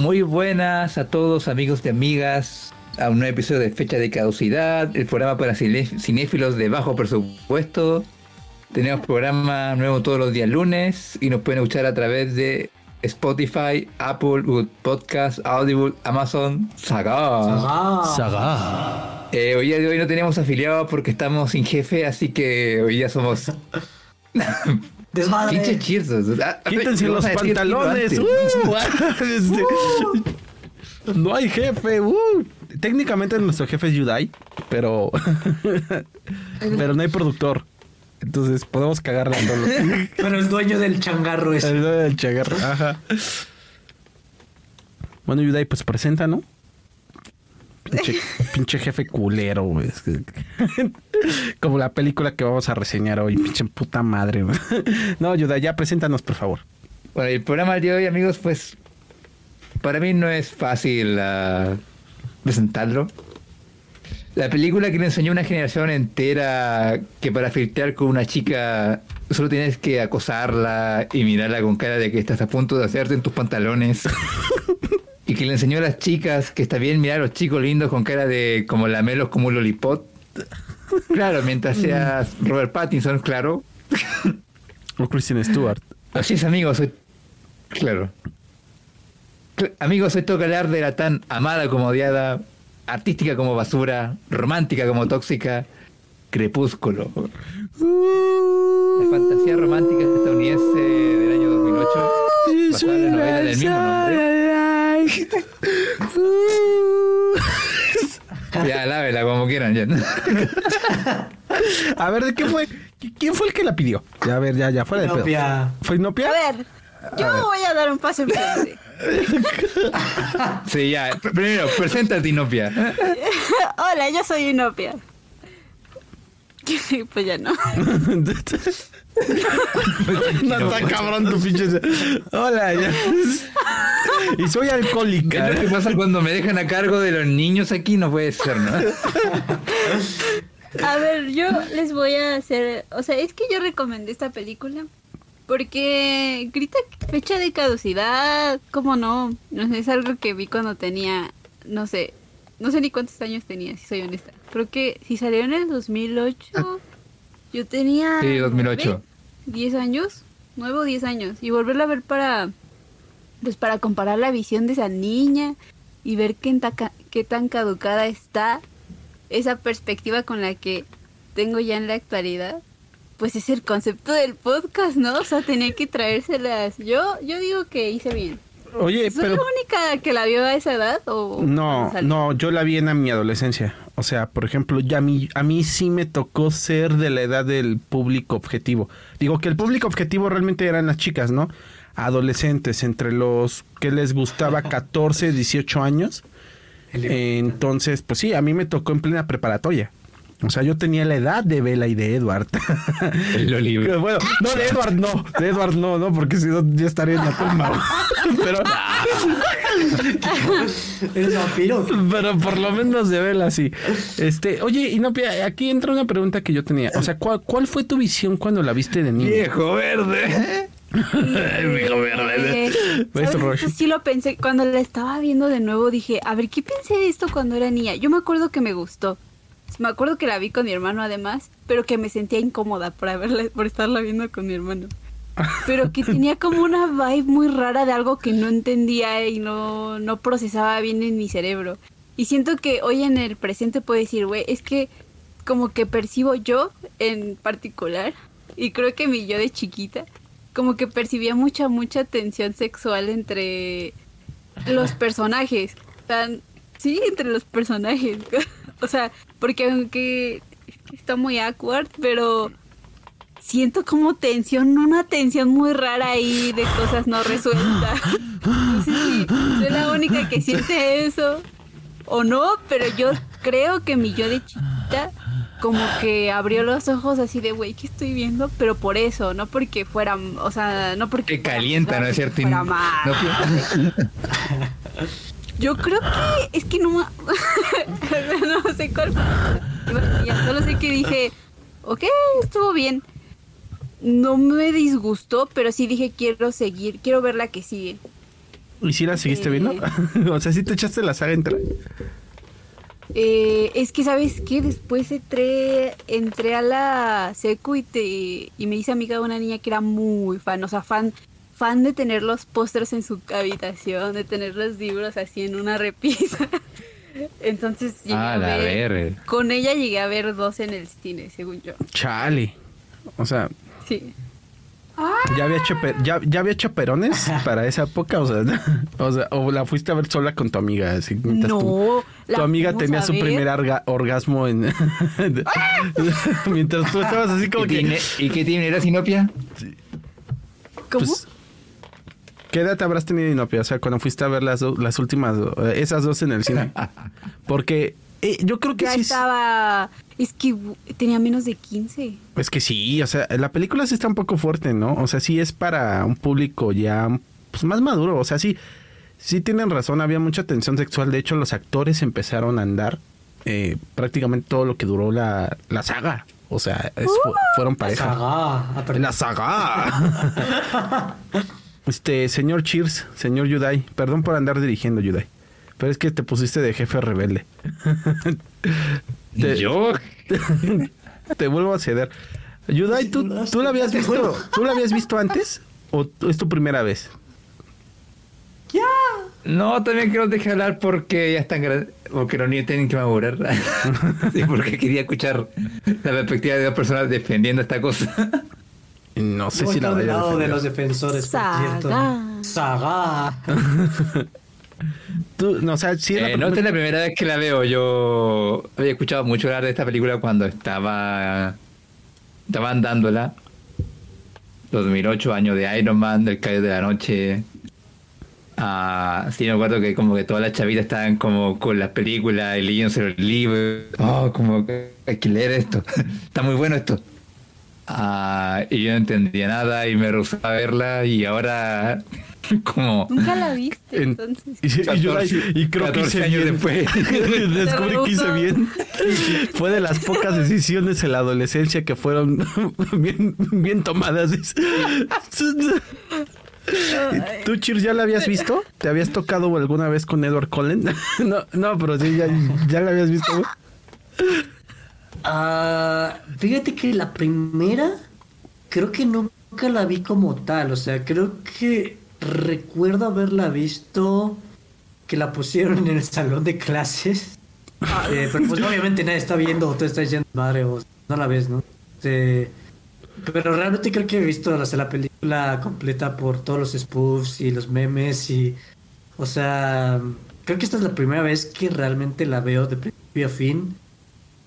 Muy buenas a todos amigos y amigas a un nuevo episodio de Fecha de Caducidad, el programa para cinéfilos de bajo presupuesto. Tenemos programa nuevo todos los días lunes y nos pueden escuchar a través de Spotify, Apple, Good Podcast, Audible, Amazon, Saga. Saga. Eh, hoy día de hoy no tenemos afiliados porque estamos sin jefe, así que hoy día somos Desmadre. pinche chirsos. Ah, Quítense los pantalones. Uh, este, No hay jefe. uh. Técnicamente nuestro jefe es Yudai, pero pero no hay productor. Entonces podemos cagarla solo. Pero el dueño del changarro es. El del chagarro. Ajá. Bueno, Yudai, pues presenta, ¿no? Pinche, pinche jefe culero, güey. Como la película que vamos a reseñar hoy, pinche puta madre. güey. No, Yudai, ya preséntanos, por favor. Bueno, el programa de hoy, amigos, pues para mí no es fácil ah, presentarlo. La película que le enseñó una generación entera que para filtrar con una chica solo tienes que acosarla y mirarla con cara de que estás a punto de hacerte en tus pantalones. y que le enseñó a las chicas que está bien mirar a los chicos lindos con cara de como lamelos como un lollipop. Claro, mientras seas Robert Pattinson, claro. O Christian Stewart. Así es, amigo, soy. Claro. Cl- Amigo, soy toca hablar de la tan amada como odiada, artística como basura, romántica como tóxica, crepúsculo. La fantasía romántica estadounidense del año 2008, basada en la novela del mismo nombre. Ya, lávela como quieran, ya. A ver, ¿de qué fue? ¿Qui- ¿Quién fue el que la pidió? Ya, a ver, ya, ya, fuera de pedo. ¿Fue Inopia? A ver, yo voy a dar un paso en frente. Sí, ya. Pr- Primero, preséntate, Inopia. Hola, yo soy Inopia. pues ya no. No está cabrón tu pinche. Hola, ya. Y soy ¿Qué alcohólica. es lo que pasa cuando me dejan a cargo de los niños aquí? No puede ser, ¿no? A ver, yo les voy a hacer. O sea, es que yo recomendé esta película porque grita fecha de caducidad. ¿Cómo no? No sé, es algo que vi cuando tenía. No sé. No sé ni cuántos años tenía, si soy honesta. Creo que si salió en el 2008, yo tenía. Sí, 2008. 10 años, 9 o 10 años, y volverla a ver para, pues para comparar la visión de esa niña y ver qué, qué tan caducada está esa perspectiva con la que tengo ya en la actualidad. Pues es el concepto del podcast, ¿no? O sea, tenía que traérselas. Yo, yo digo que hice bien. Oye, ¿Soy pero. la única que la vio a esa edad? O No, no, yo la vi en mi adolescencia. O sea, por ejemplo, ya a mí, a mí sí me tocó ser de la edad del público objetivo. Digo que el público objetivo realmente eran las chicas, ¿no? Adolescentes, entre los que les gustaba 14, 18 años. Entonces, pues sí, a mí me tocó en plena preparatoria. O sea, yo tenía la edad de Bella y de Edward. Bueno, no, de Edward no. De Edward no, no, porque si no ya estaría en la tumba. Pero... ¿Eres vampiro? Pero por lo menos de vela sí. Este, oye, Inopia, aquí entra una pregunta que yo tenía. O sea, ¿cuál, cuál fue tu visión cuando la viste de niño? Viejo verde. Viejo Eh, ¿Ves, ¿sabes? Sí lo pensé. Cuando la estaba viendo de nuevo dije, a ver, ¿qué pensé de esto cuando era niña? Yo me acuerdo que me gustó. Me acuerdo que la vi con mi hermano además, pero que me sentía incómoda por haberla, por estarla viendo con mi hermano. Pero que tenía como una vibe muy rara de algo que no entendía y no, no procesaba bien en mi cerebro. Y siento que hoy en el presente puedo decir, güey, es que como que percibo yo en particular, y creo que mi yo de chiquita, como que percibía mucha, mucha tensión sexual entre los personajes. Tan, sí, entre los personajes. o sea, porque aunque está muy awkward, pero siento como tensión, una tensión muy rara ahí de cosas no resueltas. No sé si soy la única que siente eso o no, pero yo creo que mi yo de chiquita como que abrió los ojos así de, güey, ¿qué estoy viendo? Pero por eso, no porque fuera, o sea, no porque... Te fuera calienta, ¿no es cierto? fuera mal. No, Yo creo que es que no, no sé cuál. Ya solo sé que dije, ok, estuvo bien. No me disgustó, pero sí dije quiero seguir, quiero ver la que sigue. ¿Y si la seguiste Eh. viendo? o sea, si te echaste la saga entera. Eh, es que, ¿sabes qué? Después entré, entré a la secu y, te, y me hice amiga de una niña que era muy fan, o sea, fan, fan de tener los pósters en su habitación, de tener los libros así en una repisa. Entonces llegué Ah, a la ver, ver. con ella llegué a ver dos en el cine, según yo. Chale. O sea, Sí. ¿ya había, ya, ya había chaperones para esa época? O sea, o sea, o la fuiste a ver sola con tu amiga. Así, tu, No, tu amiga tenía a su primer arga- orgasmo en... mientras tú estabas así como ¿Y, que... tiene- ¿Y qué tiene era Sinopia? ¿Cómo? Pues, ¿Qué edad habrás tenido Inopia? O sea, cuando fuiste a ver las, do- las últimas, eh, esas dos en el cine. Porque eh, yo creo que ya sí. estaba... Es que uh, tenía menos de 15. Es que sí, o sea, la película sí está un poco fuerte, ¿no? O sea, sí es para un público ya pues, más maduro. O sea, sí, sí tienen razón, había mucha tensión sexual. De hecho, los actores empezaron a andar eh, prácticamente todo lo que duró la, la saga. O sea, es- fu- fueron pareja. Saga. Ah, perdón. La saga. este, señor Cheers, señor Yudai, perdón por andar dirigiendo, Yudai. Pero es que te pusiste de jefe rebelde. Te- Yo. te vuelvo a ceder. Yudai, ¿tú, tú la habías visto. ¿tú la habías visto antes? ¿O es tu primera vez? Ya. No, también quiero dejar hablar porque ya están grandes, porque los niños tienen que madurar. sí, porque quería escuchar la perspectiva de dos personas defendiendo esta cosa. No sé Voy si la del lado de los defensores, por Saga. cierto. Saga. Tú, no, o sea, sí Eh, no, esta es la primera vez que la veo. Yo había escuchado mucho hablar de esta película cuando estaba. Estaban dándola. 2008, año de Iron Man, del Calle de la Noche. Ah, sí, me acuerdo que como que todas las chavitas estaban como con las películas y leyéndose los libros. Oh, como que hay que leer esto. Está muy bueno esto. Ah, y yo no entendía nada y me rehusaba a verla y ahora como Nunca la viste, En- entonces. y, y Yudai, 14 y creo que 14 hice años bien. después. Descubrí que hice bien. Fue de las pocas decisiones en la adolescencia que fueron bien, bien tomadas. ¿Tú, Cheers, ya la habías visto? ¿Te habías tocado alguna vez con Edward Cullen? No, no, pero sí, ya, ya la habías visto. Ah, fíjate que la primera creo que nunca la vi como tal, o sea, creo que recuerdo haberla visto que la pusieron en el salón de clases, Eh, pero pues obviamente nadie está viendo o tú estás diciendo madre o no la ves, ¿no? Este, pero realmente creo que he visto o sea, la película completa por todos los spoofs y los memes y, o sea, creo que esta es la primera vez que realmente la veo de principio a fin.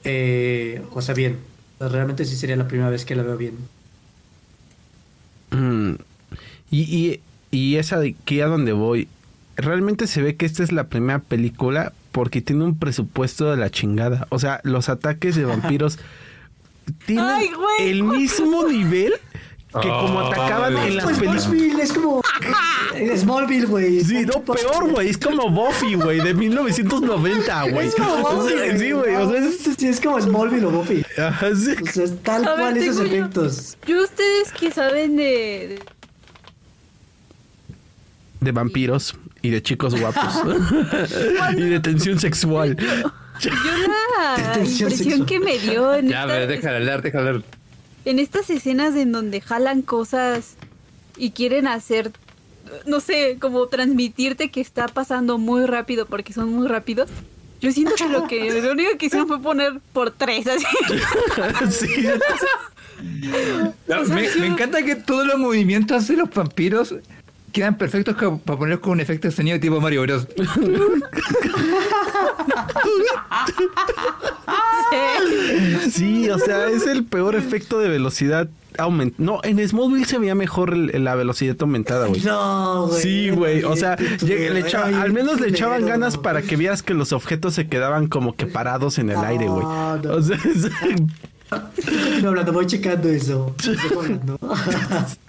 Eh, o sea, bien. Realmente sí sería la primera vez que la veo bien. Mm, y, y, y esa de aquí a donde voy, realmente se ve que esta es la primera película porque tiene un presupuesto de la chingada. O sea, los ataques de vampiros tienen Ay, güey. el mismo nivel que como Ay. atacaban en las Pues películas. Smallville es como. Smallville, güey. Sí, no, peor, güey. Es como Buffy, güey, de 1990, güey. Es como Buffy. Sí, güey. O sea, es... Sí, es como Smallville o Buffy. Ajá, sí. O sea, es tal A ver, cual esos yo- efectos. Yo ustedes que saben de, de- vampiros y de chicos guapos. y de tensión sexual. yo la impresión sexual. que me dio en, Ya, esta- pero déjala hablar, déjala hablar. En estas escenas en donde jalan cosas y quieren hacer no sé, como transmitirte que está pasando muy rápido porque son muy rápidos. Yo siento que lo que lo único que hicieron fue poner por tres así. sí. No, me, me encanta que todos los movimientos de los vampiros quedan perfectos para poner con un efecto de sonido tipo Mario Bros. Sí, o sea, es el peor efecto de velocidad aument No, en Smallville se veía mejor el- la velocidad aumentada, güey. No, güey. Sí, güey. O sea, le echaba- al menos le echaban ganas para que vieras que los objetos se quedaban como que parados en el aire, güey. No, no. O sea, es- Continúa hablando, voy checando eso.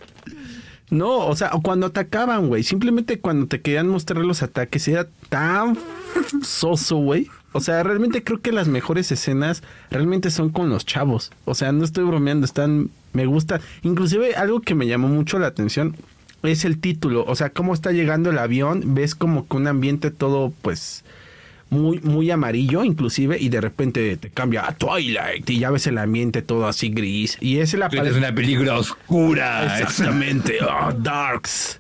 No, o sea, cuando atacaban, güey. Simplemente cuando te querían mostrar los ataques era tan soso, güey. O sea, realmente creo que las mejores escenas realmente son con los chavos. O sea, no estoy bromeando, están, me gusta. Inclusive algo que me llamó mucho la atención es el título. O sea, cómo está llegando el avión, ves como que un ambiente todo, pues, muy, muy amarillo, inclusive, y de repente te cambia a Twilight y ya ves el ambiente todo así gris. Y es la Es una película oscura. Exactamente. Oh, darks.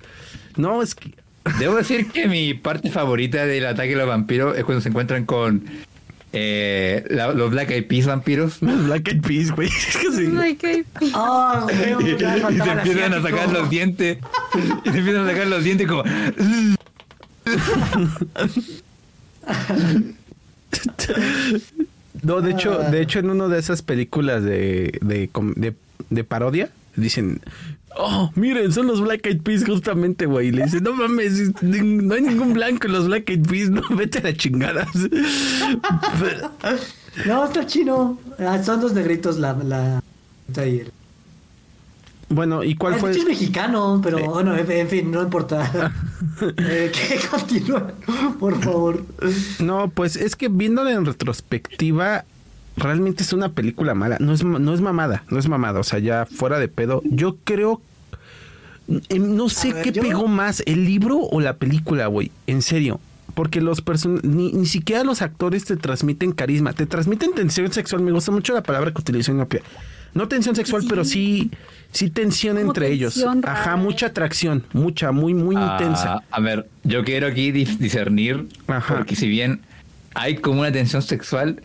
No, es que. Debo decir que mi parte favorita del ataque de los vampiros es cuando se encuentran con eh, la- los Black Eyed Peas vampiros. Black Eyed Peas, güey. Es que sí. Like, ay, Ah, güey, Y, se empiezan a sacar los dientes. Y se empiezan a sacar los dientes como. No, de hecho, de hecho, en una de esas películas de, de, com- de, de parodia, dicen, oh, miren, son los Black Eyed Peas justamente, güey. Y le dicen, no mames, no hay ningún blanco en los Black Eyed Peas, no, vete a la chingada. No, está chino. Ah, son dos negritos la... la... bueno, ¿y cuál Ah, fue? es mexicano, pero bueno, en, en fin, no importa. eh, que continúa, por favor. No, pues es que viéndola en retrospectiva, realmente es una película mala. No es, no es mamada, no es mamada. O sea, ya fuera de pedo. Yo creo. eh, No sé ver, qué yo- pegó más, el libro o la película, güey. En serio. Porque los person ni, ni siquiera los actores te transmiten carisma, te transmiten tensión sexual. Me gusta mucho la palabra que utilizó Inopia. No tensión sexual, Sí. pero sí, sí tensión Como entre ellos. Ajá, rara, mucha atracción, mucha, muy, muy intensa. Ah, a ver, yo quiero aquí dis- discernir. Ajá. Porque si bien hay como una tensión sexual,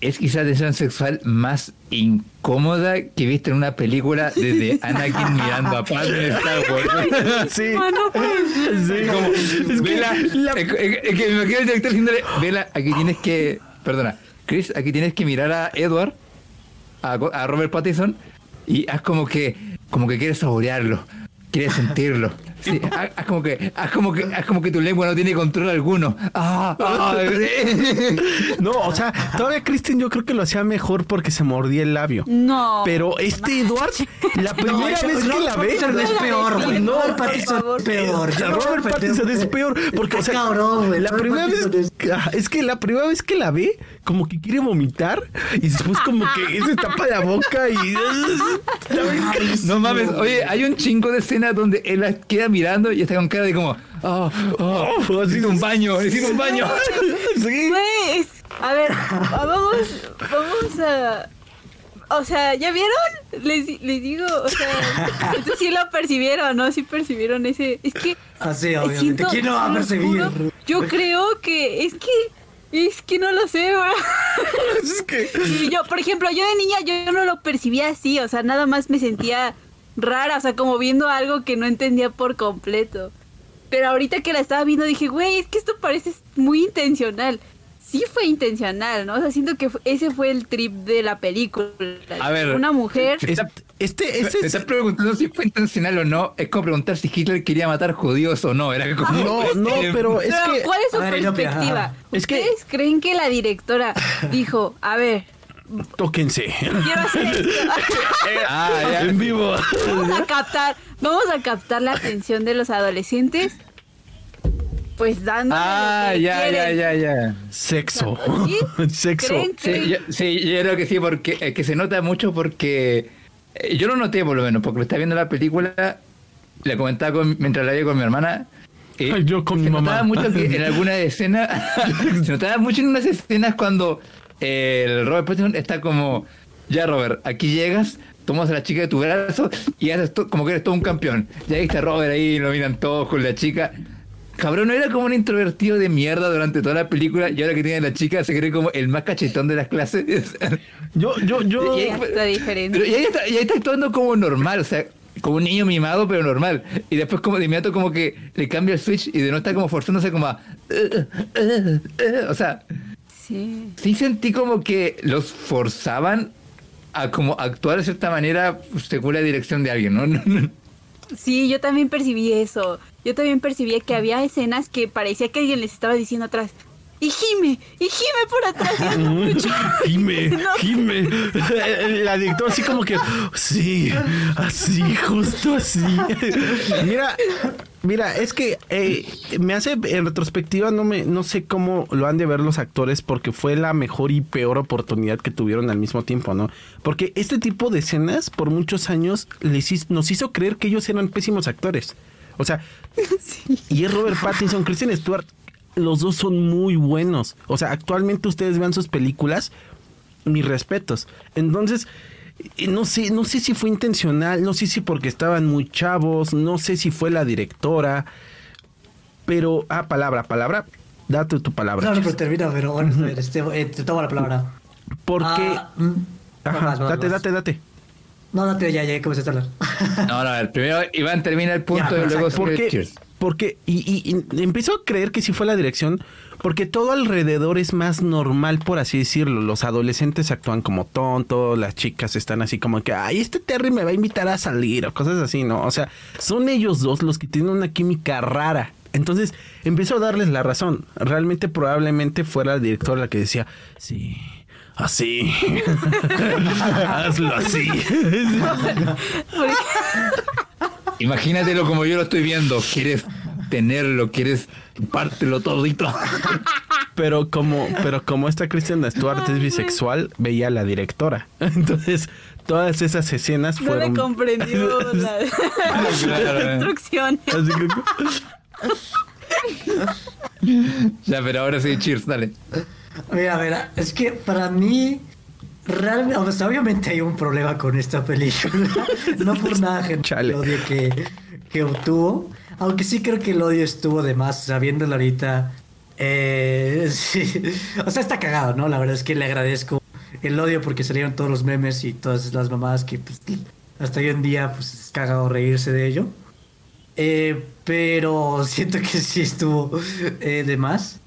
es quizá la tensión sexual más incómoda que viste en una película desde Anakin mirando a Padme en Star Wars. Sí. Es que vela, la- es, es- es que me imagino el director diciéndole, vela, aquí tienes que, perdona, Chris, aquí tienes que mirar a Edward, a, a Robert Pattinson, y haz como que, como que quieres saborearlo, quieres sentirlo. Sí, haz, haz como que, haz como que, haz como que tu lengua no tiene control alguno. Ah, ah, No, o sea, todavía Kristen yo creo que lo hacía mejor porque se mordía el labio. No. Pero este Edward, la primera No, vez que la ve, es peor, güey. No, Robert Pattinson es peor. Robert Pattinson es peor porque o sea, cabrón, güey. la Robert primera vez Pattinson es- que la primera vez que la ve como que quiere vomitar y después como que se tapa la boca y No mames, oye, hay un chingo de escenas donde él la queda mirando y está con cara de como, oh, oh, Oh, necesito un baño, necesito un baño. sí. Güey, es- a ver, ah, vamos, vamos a... O sea, ¿ya vieron? Les, les digo, o sea, entonces sí lo percibieron, ¿no? Sí percibieron ese... Es que... Ah, sí, obviamente. siento- ¿Quién no va a percibir? juro, Yo creo que... Es que... Es que no lo sé, güey. Es que Y yo, por ejemplo, yo de niña yo no lo percibía así, o sea, nada más me sentía rara, o sea, como viendo algo que no entendía por completo. Pero ahorita que la estaba viendo dije, güey, es que esto parece muy intencional. Sí fue intencional, ¿no? O sea, siento que ese fue el trip de la película. A ver, Una mujer... es- este este Te es estás preguntando si fue intencional o no. Es como preguntar si Hitler quería matar judíos o no. Era como. No, no, pero es Pero, que ¿cuál es su perspectiva? ajá. Es que- ¿Ustedes creen que la directora dijo, a ver, tóquense quiero hacer esto? Ah, ya. en vivo. vamos a captar, vamos a captar la atención de los adolescentes, pues dando Ah, ya, ya, ya, ya. Sexo. ¿Sí? Sexo. ¿Creen Sí, yo, sí, yo creo que sí, porque eh, que se nota mucho porque eh, yo lo noté por lo menos, porque lo estaba viendo la película, le comentaba con- mientras la veía con mi hermana. eh, Ay, yo con se mi mamá. notaba mucho que en algunas escenas, se notaba mucho en unas escenas cuando eh, el Robert Pattinson está como, ya Robert, aquí llegas, tomas a la chica de tu brazo y haces como que eres todo un campeón. Ya ahí está Robert ahí, lo miran todos con la chica. Cabrón, no era como un introvertido de mierda durante toda la película y ahora que tiene la chica se cree como el más cachetón de las clases. Yo yo yo Y ahí- Está diferente. Pero y ahí está, y ahí está actuando como normal, o sea, como un niño mimado, pero normal. Y después como de inmediato como que le cambia el switch y de no estar como forzándose como a... "Eh, eh, eh", o sea, Sí. sí sentí como que los forzaban a como actuar de cierta manera según la dirección de alguien, ¿no? Sí, yo también percibí eso. Yo también percibí que había escenas que parecía que alguien les estaba diciendo atrás. Y gime, y gime por atrás. mucho". Jime, No. Jime. La dictó así como que, sí, así, justo así. Mira, Mira, es que eh, me hace en retrospectiva no me no sé cómo lo han de ver los actores porque fue la mejor y peor oportunidad que tuvieron al mismo tiempo, ¿no? Porque este tipo de escenas por muchos años les nos hizo creer que ellos eran pésimos actores. O sea, y es Robert Pattinson, Christian Stewart, los dos son muy buenos. O sea, actualmente ustedes vean sus películas, mis respetos. Entonces, no sé, no sé si fue intencional, no sé si porque estaban muy chavos, no sé si fue la directora, pero ah, palabra, palabra, date tu palabra. No, no, pero termina, pero bueno, a ver, este, eh, te tomo la palabra. Porque Ah, mm, Ajá, date, date, date. No, date, ya, ya comenzaste a hablar. No, no, a ver, primero Iván termina el punto Ya, y luego Porque, porque y, y- y empiezo a creer que sí fue la dirección, porque todo alrededor es más normal, por así decirlo. Los adolescentes actúan como tontos, las chicas están así como que, ay, este Terry me va a invitar a salir, o cosas así, ¿no? O sea, son ellos dos los que tienen una química rara. Entonces, empiezo a darles la razón. Realmente, probablemente fuera la directora la que decía, sí. Así. Hazlo así. Imagínatelo como yo lo estoy viendo. Quieres tenerlo, quieres pártelo todito. Pero como, pero como esta Kristen Stewart es bisexual, veía a la directora. Entonces, todas esas escenas No le fueron. comprendió la, Claro, la instrucción. Así que- Ya, pero ahora sí, cheers, dale. Mira, mira, es que para mí, realmente, o sea, obviamente hay un problema con esta película. no por nada, gente, Chale. que, que obtuvo. Aunque sí creo que el odio estuvo de más, sabiéndolo ahorita. eh, sí. O sea, está cagado, ¿no? La verdad es que le agradezco el odio porque salieron todos los memes y todas las mamadas que pues, hasta hoy en día pues es cagado reírse de ello. Eh, pero siento que sí estuvo eh, de más.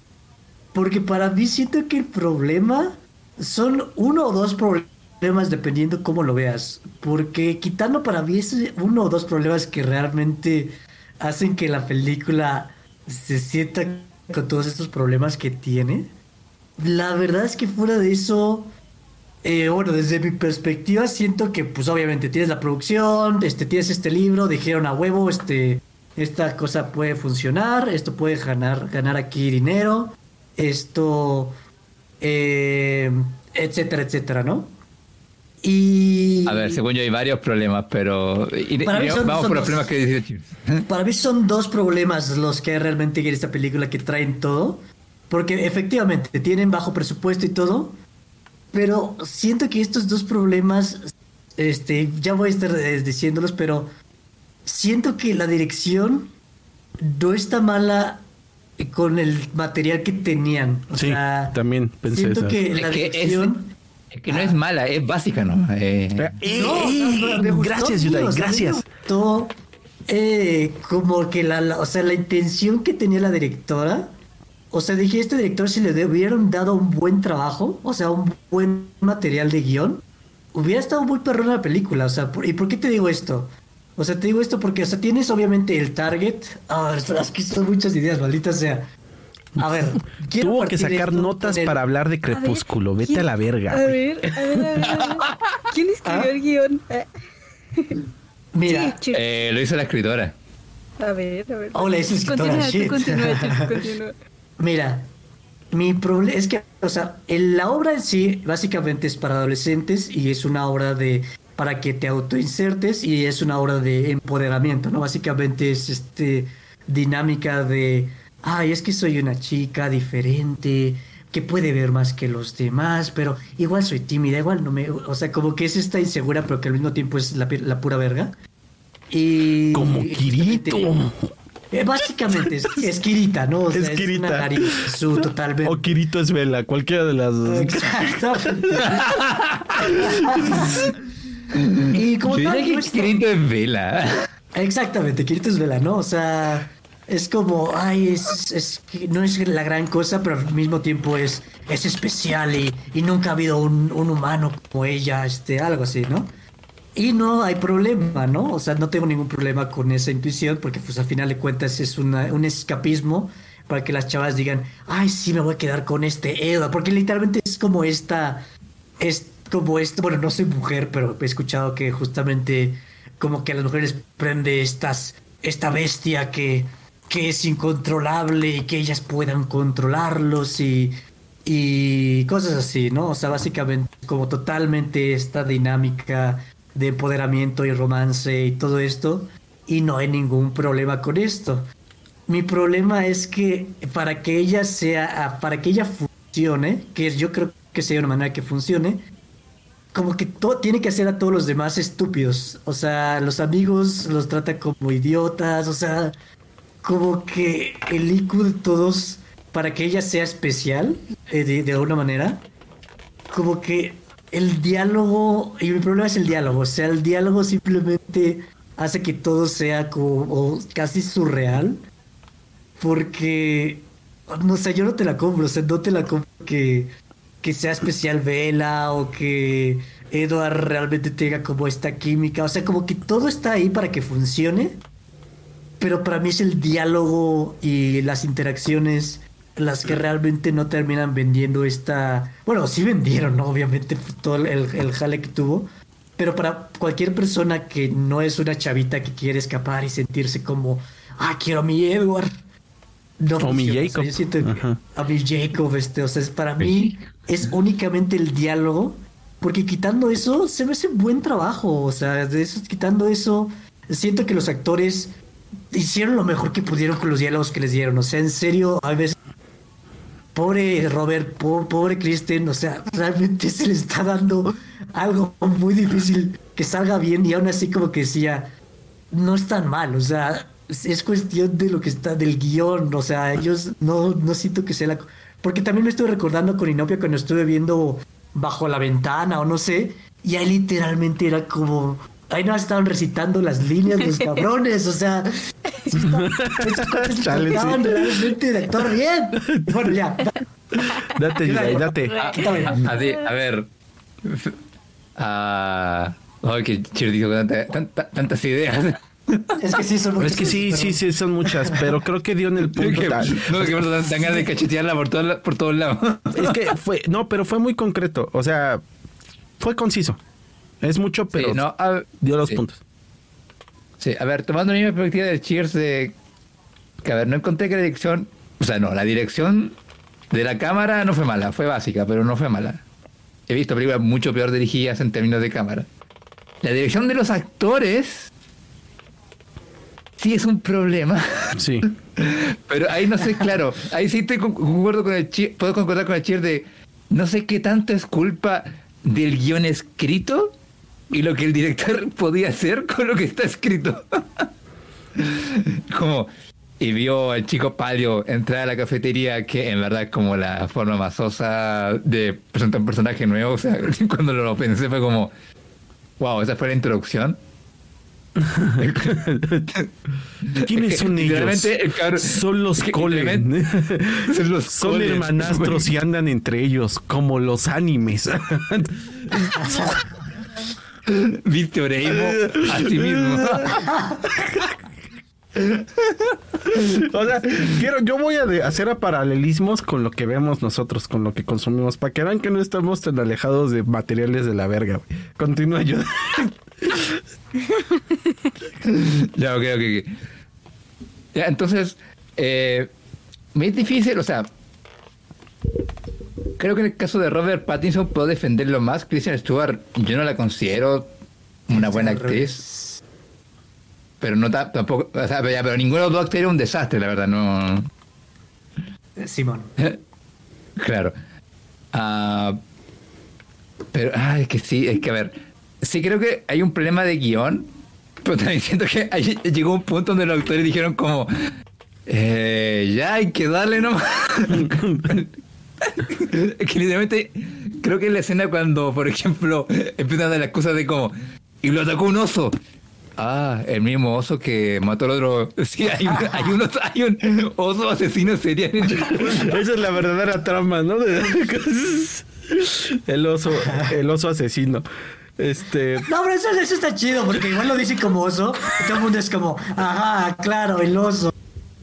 Porque para mí siento que el problema son uno o dos problemas dependiendo cómo lo veas. Porque quitando para mí es uno o dos problemas que realmente hacen que la película se sienta con todos estos problemas que tiene. La verdad es que fuera de eso, eh, bueno, desde mi perspectiva siento que pues obviamente tienes la producción, este, tienes este libro, dijeron a huevo, este, esta cosa puede funcionar, esto puede ganar, ganar aquí dinero, esto, eh, etcétera, etcétera, ¿no? Y... A ver, según yo hay varios problemas, pero Para mí iremos- son- vamos son por los dos. problemas que dice. Para mí son dos problemas los que hay realmente en esta película que traen todo. Porque efectivamente tienen bajo presupuesto y todo. Pero siento que estos dos problemas, este, ya voy a estar eh, diciéndolos, pero siento que la dirección no está mala con el material que tenían. O Sí, sea, también pensé siento eso. que la Es que es, dirección... es que no es mala, es básica, ¿no? Eh, Eh, No, o sea, me gustó, gracias, Yudai, gracias. Gustó, eh, como que la, la- o sea, la intención que tenía la directora. O sea, dije, este director si le hubieran dado un buen trabajo, o sea, un buen material de guion, hubiera estado muy perrona la película. O sea, por- ¿y por qué te digo esto? O sea, te digo esto porque, o sea, tienes obviamente el target. Ah, es que son muchas ideas, maldita sea. A ver, quiero Tuvo que sacar notas para hablar de A ver, Crepúsculo. Vete ¿quién- a la verga. A ver, a ver, a ver, a ver. ¿Quién escribió ¿Ah? el guion? Eh, Mira, sí, eh, lo hizo la escritora. A ver, a ver. Oh, la hizo escritora, Continúa, tú shit. continúa, Chir, continúa. Mira, mi problema es que, o sea, el- la obra en sí básicamente es para adolescentes y es una obra de para que te autoinsertes y es una obra de empoderamiento, ¿no? Básicamente es este dinámica de, ay, es que soy una chica diferente que puede ver más que los demás, pero igual soy tímida, igual no me, o sea, como que es esta insegura, pero que al mismo tiempo es la, pura verga. Y Como Kirito. eh, básicamente es, es Kirita, ¿no? O sea, Es es Kirita. una Narizu totalmente. O Kirito es Vela, cualquiera de las dos. Exactamente. y como Yo tal, diría no que es- Kirito es vela. Exactamente, Kirito es vela, ¿no? O sea, es como, ay, es, es- no es la gran cosa, pero al mismo tiempo es, es especial y, y nunca ha habido un, un humano como ella, este, algo así, ¿no? Y no hay problema, ¿no? O sea, no tengo ningún problema con esa intuición porque pues al final de cuentas es una- un escapismo para que las chavas digan, ay, sí, me voy a quedar con este Edward, porque literalmente es como esta, es como esto, bueno, no soy mujer, pero he escuchado que justamente como que a las mujeres prende estas esta bestia que, que es incontrolable y que ellas puedan controlarlos y, y cosas así, ¿no? O sea, básicamente como totalmente esta dinámica de empoderamiento y romance y todo esto y no hay ningún problema con esto. Mi problema es que para que ella sea, para que ella funcione, que yo creo que sea una manera que funcione, como que todo tiene que hacer a todos los demás estúpidos. O sea, los amigos los trata como idiotas. O sea, como que el IQ de todos, para que ella sea especial, eh, de, alguna manera, como que el diálogo, y mi problema es el diálogo. O sea, el diálogo simplemente hace que todo sea como casi surreal. Porque, no sé, yo no te la compro. O sea, no te la compro que que sea especial Vela o que Edward realmente tenga como esta química. O sea, como que todo está ahí para que funcione. Pero para mí es el diálogo y las interacciones las que realmente no terminan vendiendo esta... Bueno, sí vendieron, ¿no? Obviamente todo el, el jale que tuvo. Pero para cualquier persona que no es una chavita que quiere escapar y sentirse como, ah, quiero a mi Edward no o mi Jacob. yo siento a mi Jacob, este, o sea, es para mí es únicamente el diálogo, porque quitando eso se me hace buen trabajo, o sea, de eso, quitando eso, siento que los actores hicieron lo mejor que pudieron con los diálogos que les dieron, o sea, en serio, a veces pobre Robert, pobre Kristen, o sea, realmente se le está dando algo muy difícil que salga bien y aún así como que decía, no es tan mal, o sea, es cuestión de lo que está del guion, o sea, ellos no, no siento que sea la... Porque también me estoy recordando con Inopia cuando estuve viendo Bajo la Ventana o no sé, y ahí literalmente era como... Ahí no estaban recitando las líneas los cabrones, o sea... Estaban realmente de actuar bien. Bueno, ya. Date, date. Ah, a, ver. Ah... Ay, qué chido, tantas ideas. Es que sí son muchas. Es que sí, sí, sí, son muchas, pero creo que dio en el punto. no, que dan ganas de cachetearla por, todo, por todos lados. Es que fue, no, pero fue muy concreto. O sea, fue conciso. Es mucho, pero no, dio los puntos. Sí, a ver, tomando la misma perspectiva del Cheers de que a ver, no encontré que la dirección, o sea, no, la dirección de la cámara no fue mala, fue básica, pero no fue mala. He visto películas mucho peor dirigidas en términos de cámara. La dirección de los actores sí es un problema. Sí. Pero ahí no sé, claro, ahí sí estoy concuerdo con el puedo concordar con el Chier de no sé qué tanto es culpa del guion escrito y lo que el director podía hacer con lo que está escrito. como y vio al chico palio entrar a la cafetería, que en verdad como la forma más sosa de presentar un personaje nuevo. O sea, cuando lo pensé fue como, wow, esa fue la introducción. ¿Quiénes son ellos? son los Colen. Son, los son hermanastros y andan entre ellos, como los animes. Viste Oreimo a sí mismo. o sea, quiero, yo voy a hacer paralelismos con lo que vemos nosotros, con lo que consumimos, para que vean que no estamos tan alejados de materiales de la verga. Continúa yo. ya, ok, ok, Ya, entonces, eh, me es difícil, o sea, creo que en el caso de Robert Pattinson puedo defenderlo más. Christian Stewart, yo no la considero una buena actriz. Pero no tampoco, o sea, pero ninguno de los dos actores es un desastre, la verdad, no. Simón. claro. Ah, pero, ay, es que sí, es que a ver sí creo que hay un problema de guion, pero también siento que llegó un punto donde los autores dijeron como, eh, ya hay que darle nomás. que literalmente creo que en la escena cuando, por ejemplo, empiezan a dar las cosas de como, y lo atacó un oso. Ah, el mismo oso que mató al otro. Sí, hay un, hay un, oso, hay un oso asesino serial. Esa es la verdadera trama, ¿no? el oso, el oso asesino. Este. No, pero eso, eso está chido, porque igual lo dice como oso. Y todo el mundo es como, ajá, claro, el oso.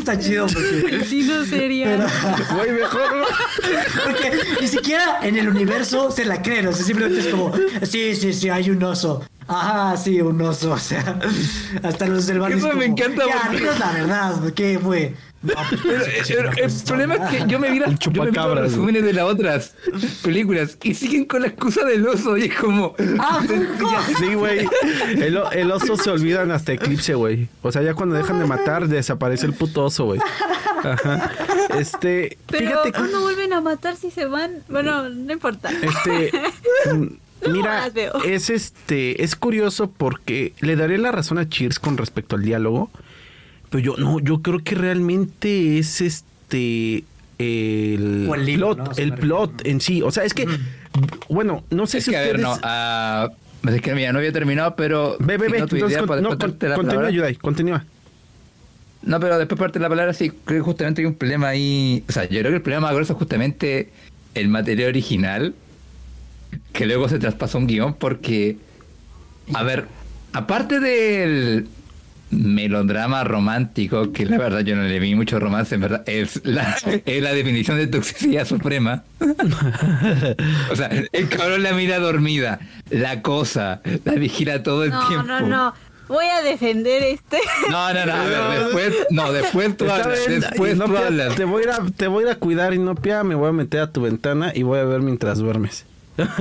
Está chido porque. Sí, no sería. Güey, mejor. Porque ni siquiera en el universo se la creen. O sea, simplemente es como, sí, sí, sí, hay un oso. Ajá, sí, un oso, o sea, hasta los del barrio. Eso es me encanta Ya, porque- dinos la verdad, ¿qué fue? No, pues, Pero, sí, sí, el, no, el pues, problema es que yo me vi, la- El yo me vi los chupacabras, güey. resúmenes de las otras películas y siguen con la excusa del oso y es como... Ah. Sí, güey. El, oso se olvidan hasta Eclipse, güey. O sea, ya cuando dejan de matar, desaparece el puto oso, güey. Ajá. Este, Pero fíjate, ¿cuándo vuelven a matar si se van? Bueno, no importa. este, mm, No mira, las es este, es curioso porque le daré la razón a Cheers con respecto al diálogo, pero yo no, yo creo que realmente es este el, O el libro, plot, el plot refiero. en sí. O sea, es que, bueno, no sé Es si que, a ver, no, ah, es que mira, no había terminado, pero... Ve, ve, ve. entonces, con- no, con- continúa. Yudai, continúa. No, pero después parte de la palabra, sí, creo que justamente hay un problema ahí. O sea, yo creo que el problema más grueso es justamente el material original, que luego se traspasó a un guion, porque, a ver, aparte del melodrama romántico, que la verdad yo no le vi mucho romance, en verdad, es la, es la definición de toxicidad suprema. o sea, el cabrón la mira dormida, la cosa, la vigila todo el No, tiempo. no, no. Voy a defender este. No, no, no, a ver, después, no, después tú hablas, después tú hablas. Te voy, a te voy a cuidar, Inopia. Me voy a meter a tu ventana y voy a ver mientras duermes. a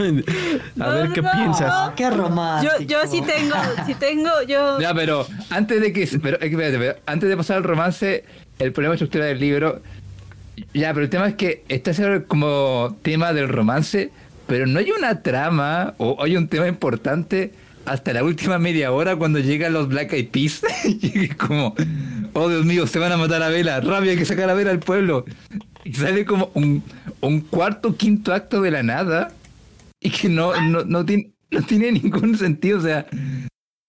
No, ver no, qué no. piensas. Ah, qué Yo, romántico. yo sí tengo, sí tengo, yo. Ya, pero antes de que, pero, eh, espérate, pero antes de pasar al romance, el problema de estructura del libro, ya, pero el tema es que está siendo como tema del romance, pero no hay una trama o hay un tema importante hasta la última media hora cuando llegan los Black Eyed Peas y es como, oh Dios mío, se van a matar a Vela, rabia hay que sacar a Vela al pueblo y sale como un, un cuarto, quinto acto de la nada y que no, no, no tiene, no tiene ningún sentido, o sea,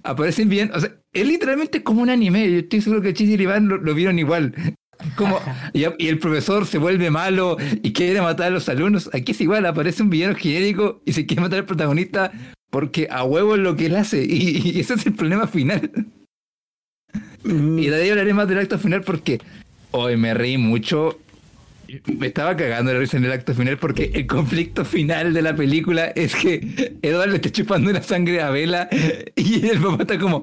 aparecen bien, o sea, es literalmente como un anime, yo estoy seguro que Chis y Iván lo, lo vieron igual. Como, y, y el profesor se vuelve malo y quiere matar a los alumnos. Aquí es igual, aparece un villano genérico y se quiere matar al protagonista porque a huevo es lo que él hace. Y, y ese es el problema final. Mm, Y de ahí hablaré más del acto final porque hoy me reí mucho. Me estaba cagando la risa en el acto final porque el conflicto final de la película es que Edward le está chupando la sangre a Vela y el papá está como,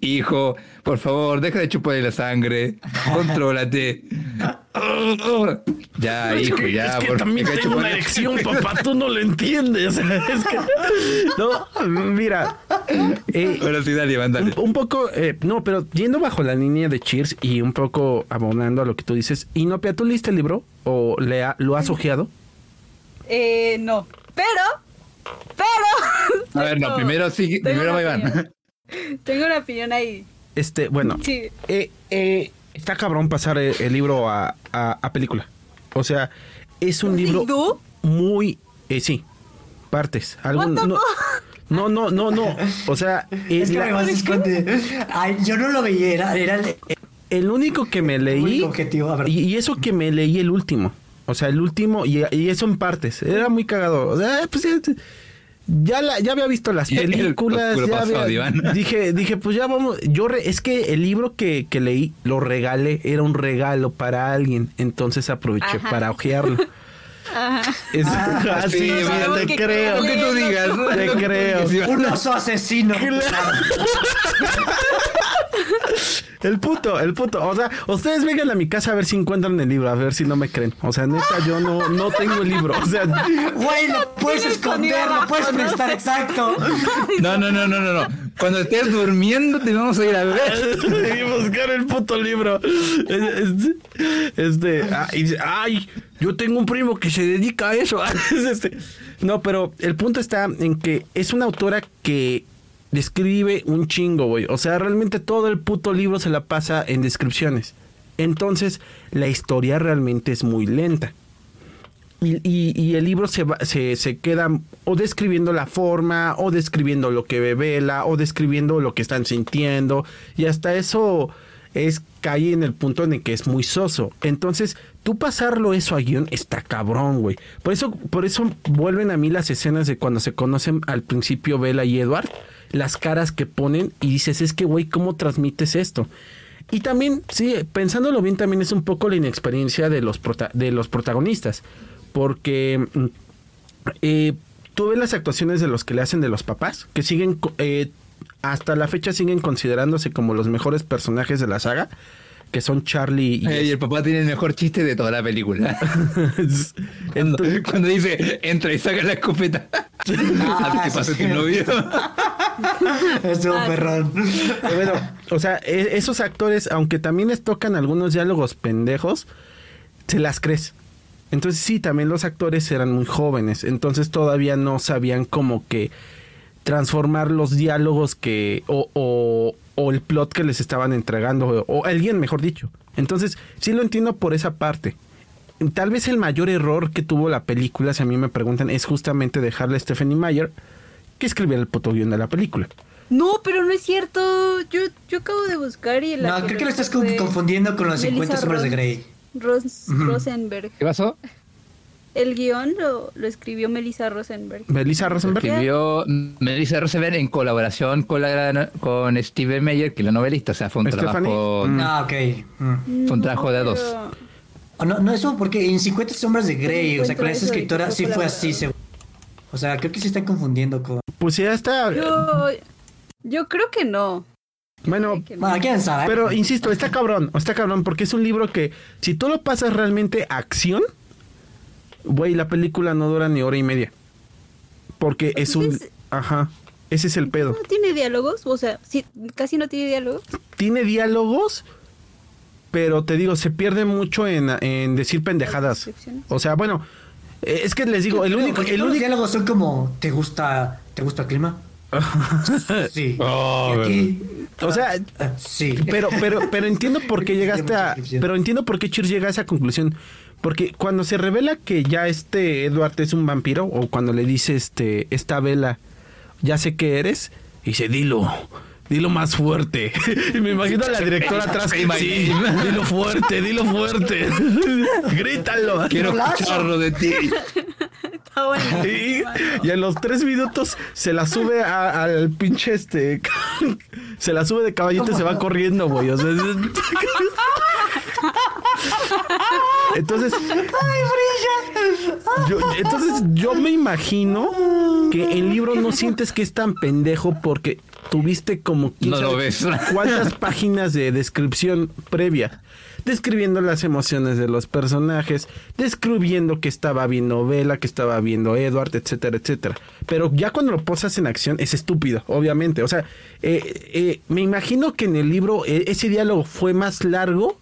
hijo, por favor, deja de chuparle la sangre, contrólate. ya, hijo, ya. es que por- también tengo una erección, papá, tú no lo entiendes. Es que, no, mira, eh, Ahora sí, dale. un, un poco, eh, no, pero yendo bajo la línea de Cheers y un poco abonando a lo que tú dices, Inopia, ¿tú leíste el libro o le ha- lo has ojeado? Eh, no. Pero, pero. A ver, no, primero sí, tengo primero una va Iván. opinión. Tengo una opinión ahí. Este, bueno, Sí. eh, eh, está cabrón pasar el, el libro a, a- a película. O sea, es un libro ¿Leído? muy, eh, sí, partes. Algún, no, no, no, no, no. O sea, eh, Es que la-. Ay, yo no lo veía, era, era el, el único que me leí único objetivo. A ver. y, y eso que me leí el último. O sea, el último y, y eso en partes. Era muy cagado. O sea, pues, ya, ya, la- ya había visto las el películas. ya había- dije, dije, pues ya vamos. Yo re- es que el libro que, que leí lo regalé, era un regalo para alguien. Entonces aproveché Ajá. para ojearlo. Ajá. Es, Ah, sí, sí, mira, no, te que- creo. Lo que tú digas, ¿no? Te creo. digas, Iván. El puto, el puto. O sea, ustedes vengan a mi casa a ver si encuentran el libro, a ver si no me creen. O sea, neta, yo no, no tengo el libro. O sea, Güey, lo puedes esconder, lo puedes prestar exacto. No, no, no, no, no, no. Cuando estés durmiendo te vamos a ir a ver. y buscar el puto libro. Este, y dice, ay, yo tengo un primo que se dedica a eso. Es este. No, pero el punto está en que es una autora que describe un chingo, güey. O sea, realmente todo el puto libro se la pasa en descripciones. Entonces, la historia realmente es muy lenta. Y, y- y el libro se, va- se, se queda o describiendo la forma, o describiendo lo que ve Vela, o describiendo lo que están sintiendo. Y hasta eso es cae en el punto en el que es muy soso. Entonces, tú pasarlo eso a guion está cabrón, güey. Por eso, por eso vuelven a mí las escenas de cuando se conocen al principio Vela y Edward, las caras que ponen y dices, es que, güey, ¿cómo transmites esto? Y también, sí, pensándolo bien, también es un poco la inexperiencia de los, de los protagonistas. Porque mm, eh, tú ves las actuaciones de los que le hacen de los papás, que siguen eh, hasta la fecha siguen considerándose como los mejores personajes de la saga, que son Charlie y... Eh, y el papá tiene el mejor chiste de toda la película. Cuando, dice, entra y saca la escopeta. Ah, ¿Qué pasa sí. tu novio? Estuvo perrón. Eh, bueno, o sea, e- esos actores, aunque también les tocan algunos diálogos pendejos, se las crees. Entonces sí, también los actores eran muy jóvenes, entonces todavía no sabían como que transformar los diálogos que o, o, o el plot que les estaban entregando o, o alguien mejor dicho. Entonces sí lo entiendo por esa parte. Tal vez el mayor error que tuvo la película, si a mí me preguntan, es justamente dejarle a Stephanie Meyer que escribiera el puto guion de la película. No, pero no es cierto. Yo, yo acabo de buscar y la No, creo que lo estás confundiendo con los Melissa 50 sombras de Grey. Ros-. Rosenberg. ¿Qué pasó? El guion lo, lo escribió Melissa Rosenberg. Melissa Rosenberg. Escribió Melissa Rosenberg en colaboración con, la, con Steven Meyer, que es la novelista. O sea, fue un Stephanie, trabajo... mm. Ah, ok. Mm. Fue un trabajo de a dos. pero- Oh, no, no, eso porque en 50 sombras de Grey, o sea, con esa escritora sí fue así. seguro. O sea, creo que se están confundiendo con... Pues ya está. Yo, yo creo que no. Bueno, Que no. Bueno, quién sabe. pero insisto, está cabrón, está cabrón, porque es un libro que si tú lo pasas realmente a acción, güey, la película no dura ni hora y media. Porque es un... Ajá, ese es el pedo. ¿No tiene diálogos? O sea, sí, casi no tiene diálogos. Tiene diálogos, pero te digo, se pierde mucho en, en decir pendejadas. O sea, bueno, eh, es que les digo, el único... porque El los único... diálogos son como, ¿te gusta, ¿te gusta el clima? sí. Oh, aquí, O sea, ah, sí. Pero, pero, pero entiendo por qué llegaste a. Pero entiendo por qué Cheers llega a esa conclusión. Porque cuando se revela que ya este Edward es un vampiro, o cuando le dice este, esta vela, ya sé que eres, dice, dilo, dilo más fuerte. Y me imagino a la directora atrás, sí, name". dilo fuerte, dilo fuerte. Grítalo. Quiero escucharlo de ti. Está bueno. Y, y a los tres minutos se la sube a- al pinche este. Se la sube de caballito y se va corriendo, güey. O sea, es- Entonces. Yo, entonces yo me imagino que el libro no sientes que es tan pendejo porque tuviste como No lo ves. cuántas páginas de descripción previa describiendo las emociones de los personajes, describiendo que estaba viendo Vela, que estaba viendo Edward, etcétera, etcétera. Pero ya cuando lo posas en acción es estúpido, obviamente. O sea, eh, eh, me imagino que en el libro eh, ese diálogo fue más largo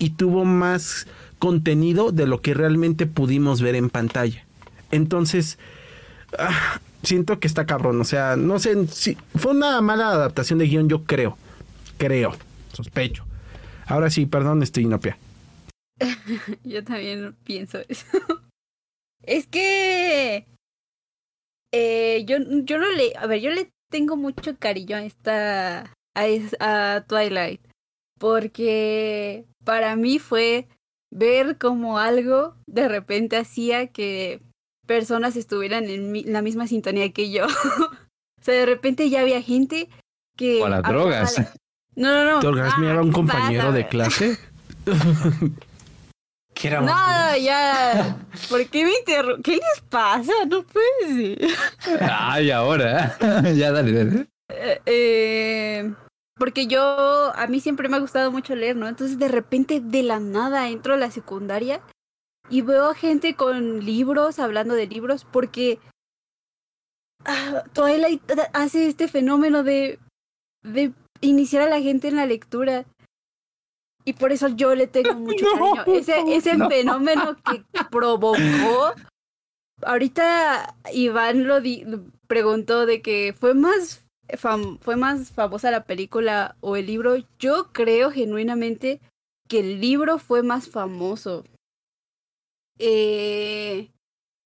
y tuvo más contenido de lo que realmente pudimos ver en pantalla. Entonces, ah, siento que está cabrón. O sea, no sé si fue una mala adaptación de guion, yo creo. Creo, sospecho. Ahora sí, perdón, estoy inopia. Yo también pienso eso. es que eh, yo, yo no le, a ver, yo le tengo mucho cariño a esta, a, a Twilight, porque para mí fue ver como algo de repente hacía que personas estuvieran en mi- la misma sintonía que yo. o sea, de repente ya había gente que... O a las drogas. No, no, no. ¿Te orgasmeaba Ah, un ¿qué compañero pasa, de clase? Que era No, vampiro. ya. ¿Por qué me interrumpen? ¿Qué les pasa? No puede ser. Ay, ahora. ya, dale, dale. Eh, eh, porque yo, a mí siempre me ha gustado mucho leer, ¿no? Entonces de repente de la nada entro a la secundaria y veo a gente con libros, hablando de libros, porque ah, Twilight hace este fenómeno de, de iniciar a la gente en la lectura. Y por eso yo le tengo mucho No, cariño. Ese, ese no. fenómeno que provocó. Ahorita Iván lo di- preguntó de que fue más fue más famosa la película o el libro. Yo creo genuinamente que el libro fue más famoso. Eh,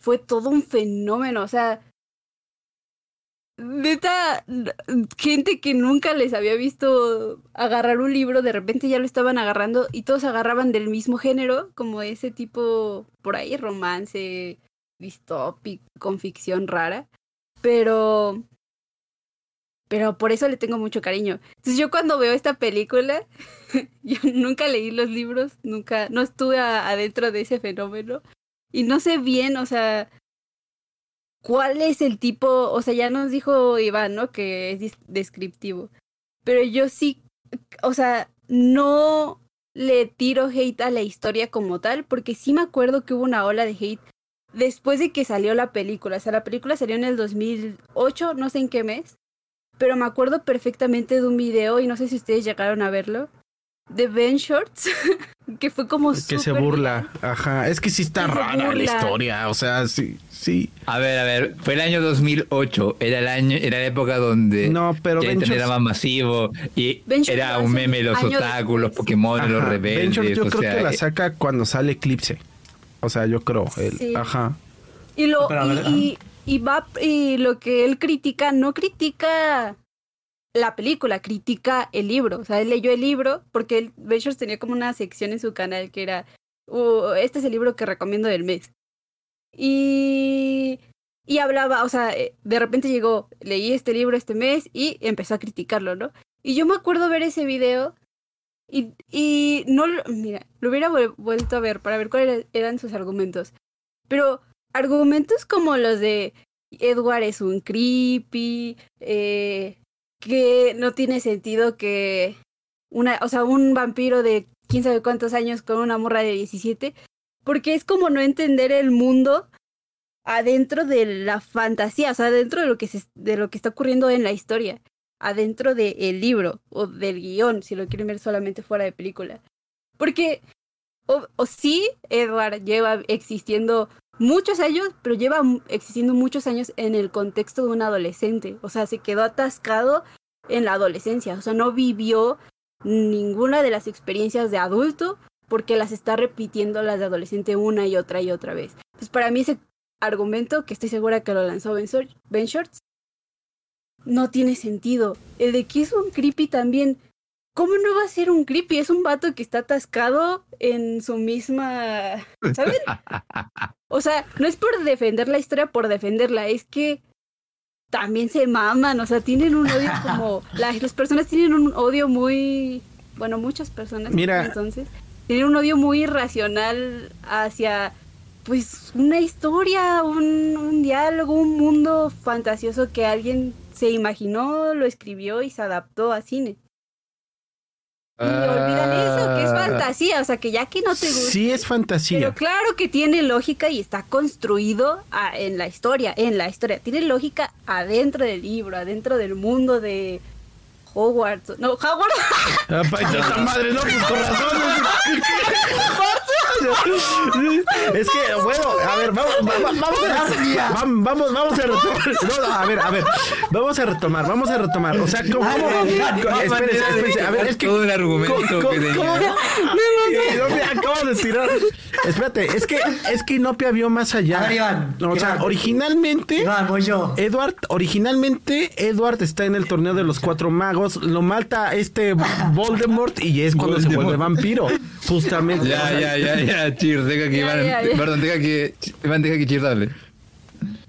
fue todo un fenómeno, o sea, neta, gente que nunca les había visto agarrar un libro, de repente ya lo estaban agarrando y todos agarraban del mismo género, como ese tipo por ahí, romance, distópico, con ficción rara, pero pero por eso le tengo mucho cariño. Entonces yo cuando veo esta película, yo nunca leí los libros, nunca, no estuve adentro de ese fenómeno y no sé bien, o sea, cuál es el tipo, o sea, ya nos dijo Iván, ¿no? Que es descriptivo. Pero yo sí, o sea, no le tiro hate a la historia como tal, porque sí me acuerdo que hubo una ola de hate después de que salió la película. O sea, la película salió en el 2008, no sé en qué mes, pero me acuerdo perfectamente de un video, y no sé si ustedes llegaron a verlo, de Ben Shorts, que fue como Que se burla. Ajá. Es que sí está rara la historia. O sea, sí, sí. A ver, a ver, fue el año 2008, era el año, era la época donde No, pero ya Ben internet era Shorts- más masivo y Ben Shorts era un meme los años otakus, los. Pokémon, los Ajá. rebeldes. Ben Shorts yo o creo sea, que la eh, saca cuando sale Eclipse. O sea, yo creo. el- Sí. Ajá. Y lo y, y va y lo que él critica no critica la película, critica el libro. O sea, él leyó el libro porque él, Ben Shorts tenía como una sección en su canal que era "Uh, este es el libro que recomiendo del mes. Y y hablaba, o sea, eh, de repente llegó, leí este libro este mes y empezó a criticarlo, ¿no? Y yo me acuerdo ver ese video y, y no, mira, lo hubiera vuel- vuelto a ver para ver cuáles eran sus argumentos. Pero argumentos como los de Edward es un creepy, eh, que no tiene sentido que una, o sea, un vampiro de quién sabe cuántos años con una morra de 17, porque es como no entender el mundo adentro de la fantasía, o sea, dentro de lo que se, de lo que está ocurriendo en la historia, adentro del libro o del guion, si lo quieren ver solamente fuera de película. Porque o, o sí, Edward lleva existiendo muchos años, pero lleva existiendo muchos años en el contexto de un adolescente. O sea, se quedó atascado en la adolescencia. O sea, no vivió ninguna de las experiencias de adulto porque las está repitiendo las de adolescente una y otra y otra vez. Entonces, para mí ese argumento, que estoy segura que lo lanzó Ben, Ben Shorts, no tiene sentido. El de que es un creepy también. ¿Cómo no va a ser un creepy? Es un vato que está atascado en su misma... ¿Saben? O sea, no es por defender la historia por defenderla, es que también se maman, o sea, tienen un odio como... Las, las personas tienen un odio muy... Bueno, muchas personas. Mira. Entonces, tienen un odio muy irracional hacia, pues, una historia, un, un diálogo, un mundo fantasioso que alguien se imaginó, lo escribió y se adaptó a cine. Y olvidan eso, que es Ah, fantasía, o sea, que ya que no te gusta. Sí es fantasía. Pero claro que tiene lógica y está construido a- en la historia, en la historia. Tiene lógica adentro del libro, adentro del mundo de Hogwarts. No, Hogwarts. Ah, esa madre, no, pues con razón. Es que, bueno, a ver, vamos, va- va- vamos, a, vam- vamos, vamos a retomar. No, no, a ver, a ver, vamos a retomar, vamos a retomar. O sea, ¿cómo? Espérense, espérense, a ver, es que. todo el argumento que tenía. ¿cómo? Sí, no, acabo de tirar. Espérate, es que, es que Inopia vio más allá. A ver, Iván, O sea, Iván. originalmente. Iván, voy yo. Edward, originalmente Edward está en el torneo de los cuatro magos, lo mata este Voldemort y es cuando se Voldemort. vuelve vampiro, justamente. Ya, ya, ya, ya, Cheers, deja que Iván, ya, ya. perdón, deja que, Iván, deja que Cheers hable.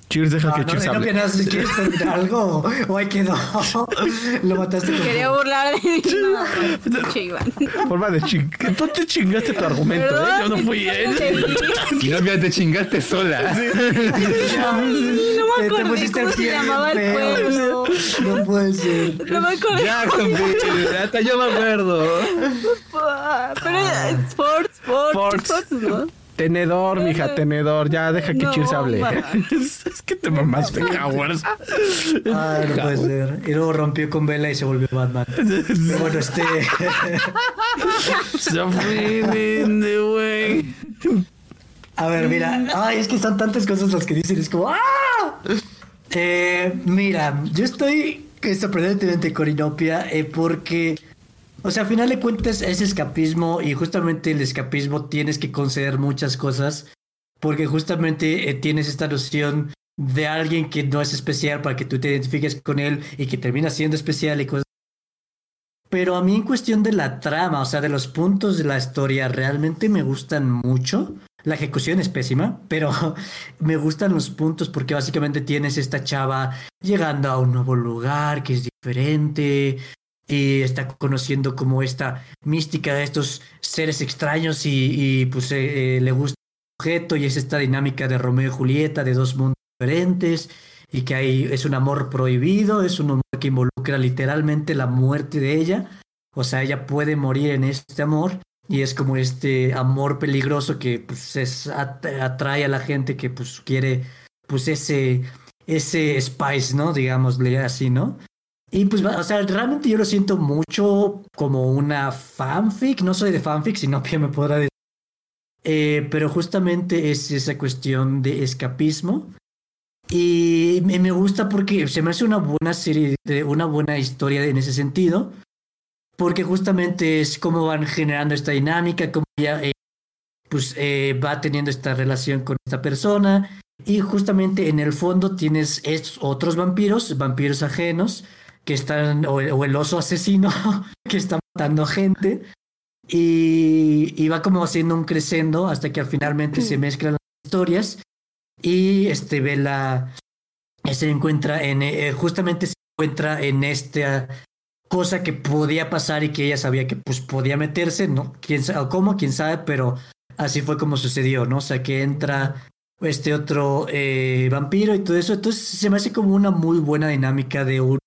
Cheers, deja No, que no, Cheers no, hable. que no, si quieres terminar algo o ahí quedó. Lo mataste con Quería burlar de. No. Forma de ching... Tú te chingaste tu argumento, ¿eh? Yo no fui él. Y no, mira, te chingaste sola. No me pusiste cómo se llamaba el pueblo. No puede ser. No me acordé. Jacksonville, hasta yo me acuerdo. Pero es Sports, Sports, Sports. Sports, ¿no? Tenedor, mija, tenedor. Ya, deja que No, Cheers hable. es que te mamaste, Howard. Ay, no puede ser. Y luego rompió con Vela y se volvió Batman. Pero bueno, este. The way. A ver, mira. Ay, es que son tantas cosas las que dicen. Es como. ¡Ah! Eh, mira, yo estoy sorprendentemente con Inopia eh, porque. O sea, a final de cuentas es escapismo y justamente el escapismo tienes que conceder muchas cosas porque justamente eh, tienes esta noción de alguien que no es especial para que tú te identifiques con él y que termina siendo especial y cosas. Pero a mí en cuestión de la trama, o sea, de los puntos de la historia, realmente me gustan mucho. La ejecución es pésima, pero me gustan los puntos porque básicamente tienes esta chava llegando a un nuevo lugar que es diferente y está conociendo como esta mística de estos seres extraños y, y, pues eh, eh, le gusta el objeto y es esta dinámica de Romeo y Julieta, de dos mundos diferentes y que hay, es un amor prohibido, es un amor que involucra literalmente la muerte de ella. O sea, ella puede morir en este amor y es como este amor peligroso que pues es, atrae a la gente que pues quiere pues ese ese spice, ¿no? Digámosle así, ¿no? Y pues, o sea, realmente yo lo siento mucho como una fanfic. No soy de fanfic, sino que me podrá decir. Eh, pero justamente es esa cuestión de escapismo. Y me gusta porque se me hace una buena serie, una buena historia en ese sentido. Porque justamente es como van generando esta dinámica, como ella eh, pues, eh, va teniendo esta relación con esta persona. Y justamente en el fondo tienes estos otros vampiros, vampiros ajenos, que están, o el, oso asesino, que está matando gente. Y, va como haciendo un crescendo hasta que finalmente se mezclan las historias. Y este Vela se encuentra en, eh, justamente se encuentra en esta cosa que podía pasar y que ella sabía que pues podía meterse, ¿no? ¿Quién sabe cómo? ¿Quién sabe? Pero así fue como sucedió, ¿no? O sea, que entra este otro eh, vampiro y todo eso. Entonces se me hace como una muy buena dinámica de un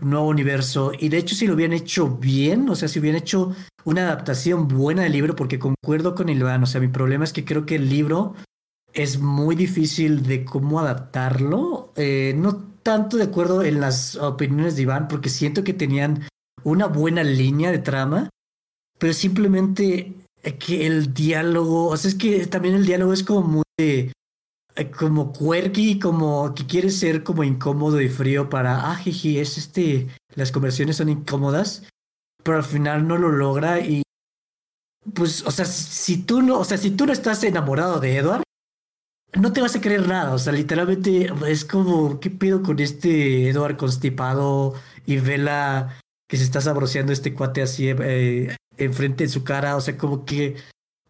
nuevo universo. Y de hecho, si lo hubieran hecho bien, o sea, si hubieran hecho una adaptación buena del libro, porque concuerdo con Iván, o sea, mi problema es que creo que el libro es muy difícil de cómo adaptarlo. Eh, no tanto de acuerdo en las opiniones de Iván, porque siento que tenían una buena línea de trama, pero simplemente que el diálogo, o sea, es que también el diálogo es como muy eh, como quirky, como que quiere ser como incómodo y frío para, ah, jiji, es este, las conversiones son incómodas, pero al final no lo logra y pues, o sea, si tú no, o sea, si tú no estás enamorado de Edward, no te vas a creer nada, o sea, literalmente es como, ¿qué pido con este Edward constipado y Vela que se está sabroseando este cuate así eh, enfrente de su cara? O sea, como que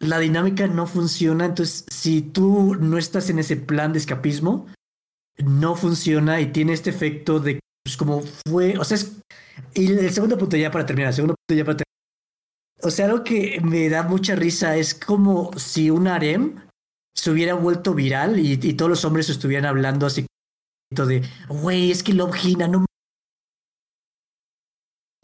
la dinámica no funciona. Entonces, si tú no estás en ese plan de escapismo, no funciona y tiene este efecto de pues, como fue. O sea, es. Y el segundo punto ya para terminar, el segundo punto ya para terminar. O sea, algo que me da mucha risa es como si un harem se hubiera vuelto viral y, todos los hombres estuvieran hablando así de, güey, es que Love Hina no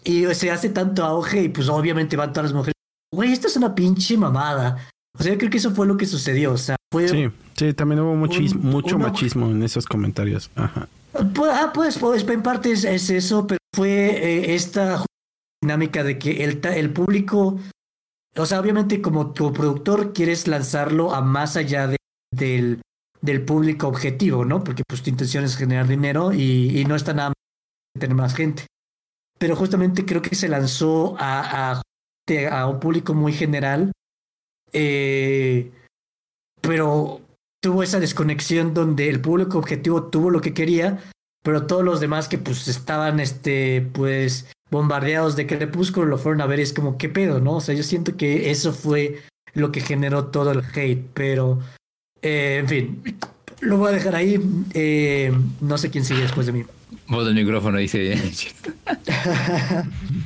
y se hace tanto auge y pues obviamente van todas las mujeres güey, esto es una pinche mamada. O sea, yo creo que eso fue lo que sucedió. O sea, fue. Sí, sí, también hubo mucho machismo en esos comentarios. Ajá. Pues, ah, pues, pues, en parte es, eso, pero fue eh, esta dinámica de que el, el público. O sea, obviamente, como tu productor, quieres lanzarlo a más allá de, del, del público objetivo, ¿no? Porque pues tu intención es generar dinero y, y no está nada más tener más gente. Pero justamente creo que se lanzó a, a a un público muy general, eh, pero tuvo esa desconexión donde el público objetivo tuvo lo que quería, pero todos los demás que pues estaban este pues bombardeados de Crepúsculo lo fueron a ver y es como qué pedo, ¿no? O sea, yo siento que eso fue lo que generó todo el hate, pero eh, en fin, lo voy a dejar ahí. Eh, no sé quién sigue después de mí. Vos el micrófono dice.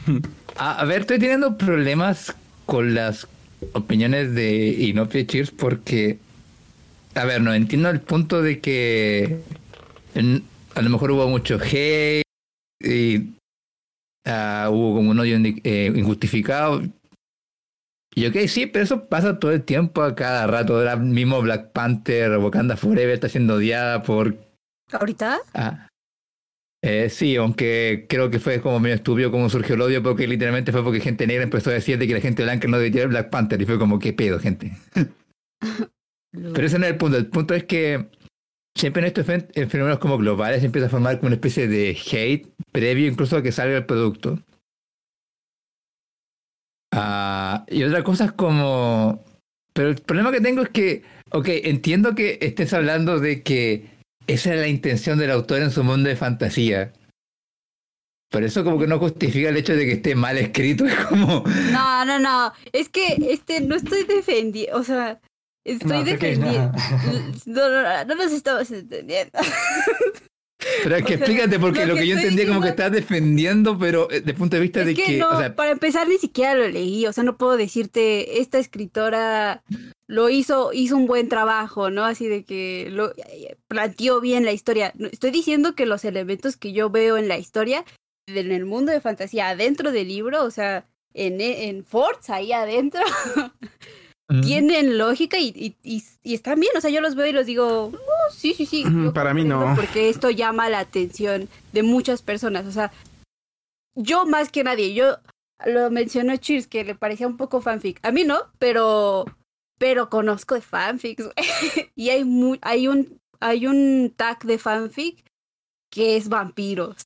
A, ver, estoy teniendo problemas con las opiniones de Inopia Cheers porque, a ver, no entiendo el punto de que a lo mejor hubo mucho hate y ah, hubo como un odio eh, injustificado. Y ok, sí, pero eso pasa todo el tiempo, a cada rato. Ahora mismo Black Panther, Wakanda Forever está siendo odiada por... ¿Ahorita? Ah, eh, sí, aunque creo que fue como medio estúpido como surgió el odio, porque literalmente fue porque gente negra empezó a decir de que la gente blanca no debía Black Panther y fue como, ¿qué pedo, gente? Pero ese no es el punto. El punto es que siempre en estos fenómenos como globales se empieza a formar como una especie de hate previo incluso a que salga el producto. Ah, y otra cosa es como... Pero el problema que tengo es que, ok, entiendo que estés hablando de que esa es la intención del autor en su mundo de fantasía. Por eso como que no justifica el hecho de que esté mal escrito, es como... No, no, no, es que este no estoy defendiendo, o sea, estoy defendiendo... No, no, no, nos estamos entendiendo. Pero es que O sea, explícate, porque lo que, que yo entendía como que diciendo- estás defendiendo, pero eh, de punto de vista Es de que, que, no, o sea, para empezar ni siquiera lo leí, o sea, no puedo decirte, esta escritora lo hizo, hizo un buen trabajo, ¿no? Así de que lo eh, planteó bien la historia. Estoy diciendo que los elementos que yo veo en la historia, en el mundo de fantasía, adentro del libro, o sea, en, en Forts, ahí adentro, mm, tienen lógica y, y, y- y están bien, o sea, yo los veo y los digo, "Oh, sí, sí, sí. Yo para mí no. Porque esto llama la atención de muchas personas, o sea, yo más que nadie, yo lo mencionó Cheers que le parecía un poco fanfic. A mí no, pero pero conozco de fanfics y hay hay un hay un tag de fanfic que es vampiros.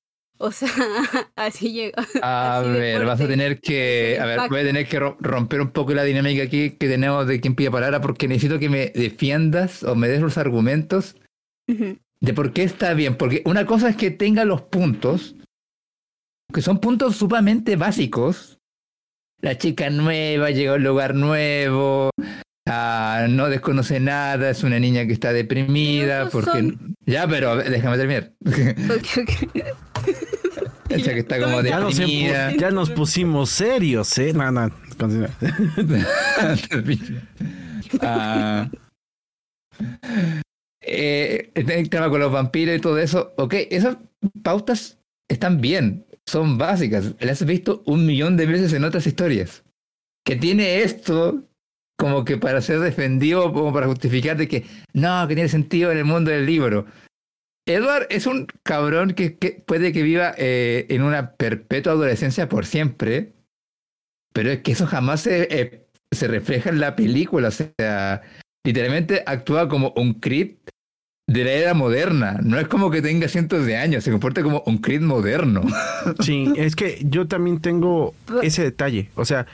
O sea, así llegó. A así ver, vas a tener que. A ver, voy a tener que ro- romper un poco la dinámica aquí que tenemos de quien pide palabra, porque necesito que me defiendas o me des los argumentos de por qué está bien. Porque una cosa es que tenga los puntos, que son puntos sumamente básicos. La chica nueva llega a un lugar nuevo, ah, no desconoce nada, es una niña que está deprimida, porque... son- Ya, pero déjame terminar. Ok, ok. Esa que está como Ya nos, ya pusimos serios, ¿eh? No, no, continúa. Ah, eh, el tema con los vampiros y todo eso, ok, esas pautas están bien, son básicas, las has visto un millón de veces en otras historias. Que tiene esto como que para ser defendido, como para justificar de que no, que tiene sentido en el mundo del libro. Edward es un cabrón que, que puede que viva eh, en una perpetua adolescencia por siempre, pero es que eso jamás se, eh, se refleja en la película. O sea, literalmente actúa como un Creed de la era moderna. No es como que tenga cientos de años, se comporta como un Creed moderno. Sí, es que yo también tengo ese detalle. O sea,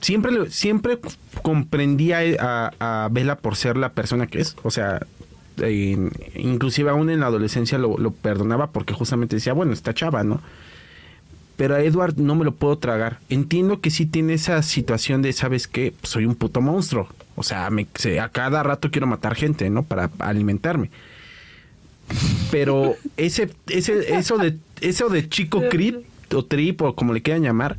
siempre, siempre comprendía a, a Bella por ser la persona que es. O sea, en- inclusive aún en la adolescencia lo, lo perdonaba porque justamente decía, bueno, está chava, ¿no? Pero a Edward no me lo puedo tragar. Entiendo que sí tiene esa situación de, ¿sabes qué? Soy un puto monstruo. O sea, me, se- a cada rato quiero matar gente, ¿no? Para alimentarme. Pero ese, ese, eso de, eso de chico creep o trip o como le quieran llamar,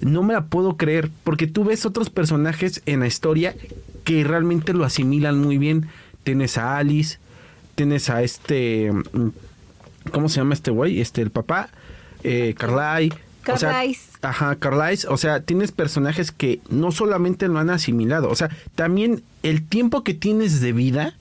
no me la puedo creer. Porque tú ves otros personajes en la historia que realmente lo asimilan muy bien. Tienes a Alice, tienes a este, mm, ¿cómo se llama este güey? Este, el papá, eh, Carly. O sea. Ajá, Carlisle, o sea, tienes personajes que no solamente lo han asimilado, o sea, también el tiempo que tienes de vida,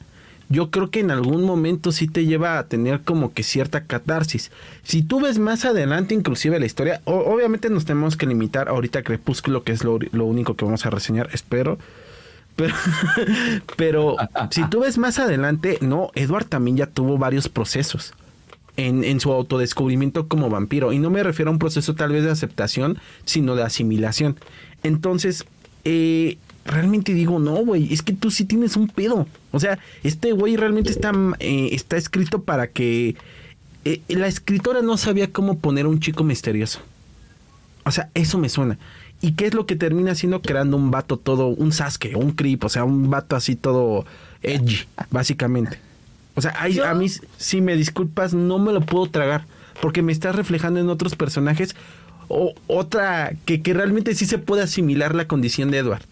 yo creo que en algún momento sí te lleva a tener como que cierta catarsis. Si tú ves más adelante inclusive la historia, obviamente nos tenemos que limitar ahorita a Crepúsculo, que es lo, único que vamos a reseñar, espero. Pero, pero si tú ves más adelante, no, Edward también ya tuvo varios procesos en, en su autodescubrimiento como vampiro. Y no me refiero a un proceso tal vez de aceptación, sino de asimilación. Entonces, eh, realmente digo, no, güey, es que tú sí tienes un pedo. O sea, este güey realmente está, eh, está escrito para que... eh, la escritora no sabía cómo poner a un chico misterioso. O sea, eso me suena. ¿Y qué es lo que termina haciendo? Creando un vato todo, un Sasuke, un creep, o sea, un vato así todo edgy, básicamente. O sea, hay- a mí, si me disculpas, no me lo puedo tragar, porque me estás reflejando en otros personajes o otra que, que realmente sí se puede asimilar la condición de Edward.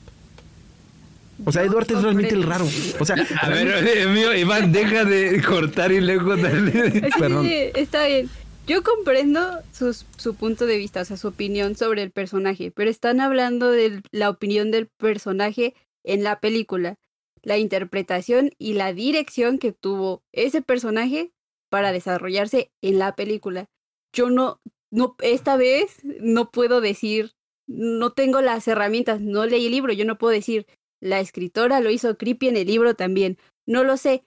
O sea, Yo Edward es realmente el raro. O sea, A ver, mío, Iván, deja de cortar y luego darle. Perdón. sí, está bien. Yo comprendo sus- su punto de vista, o sea, su opinión sobre el personaje, pero están hablando de la opinión del personaje en la película, la interpretación y la dirección que tuvo ese personaje para desarrollarse en la película. Yo no, no, esta vez no puedo decir, no tengo las herramientas, no leí el libro, yo no puedo decir, la escritora lo hizo creepy en el libro también. No lo sé,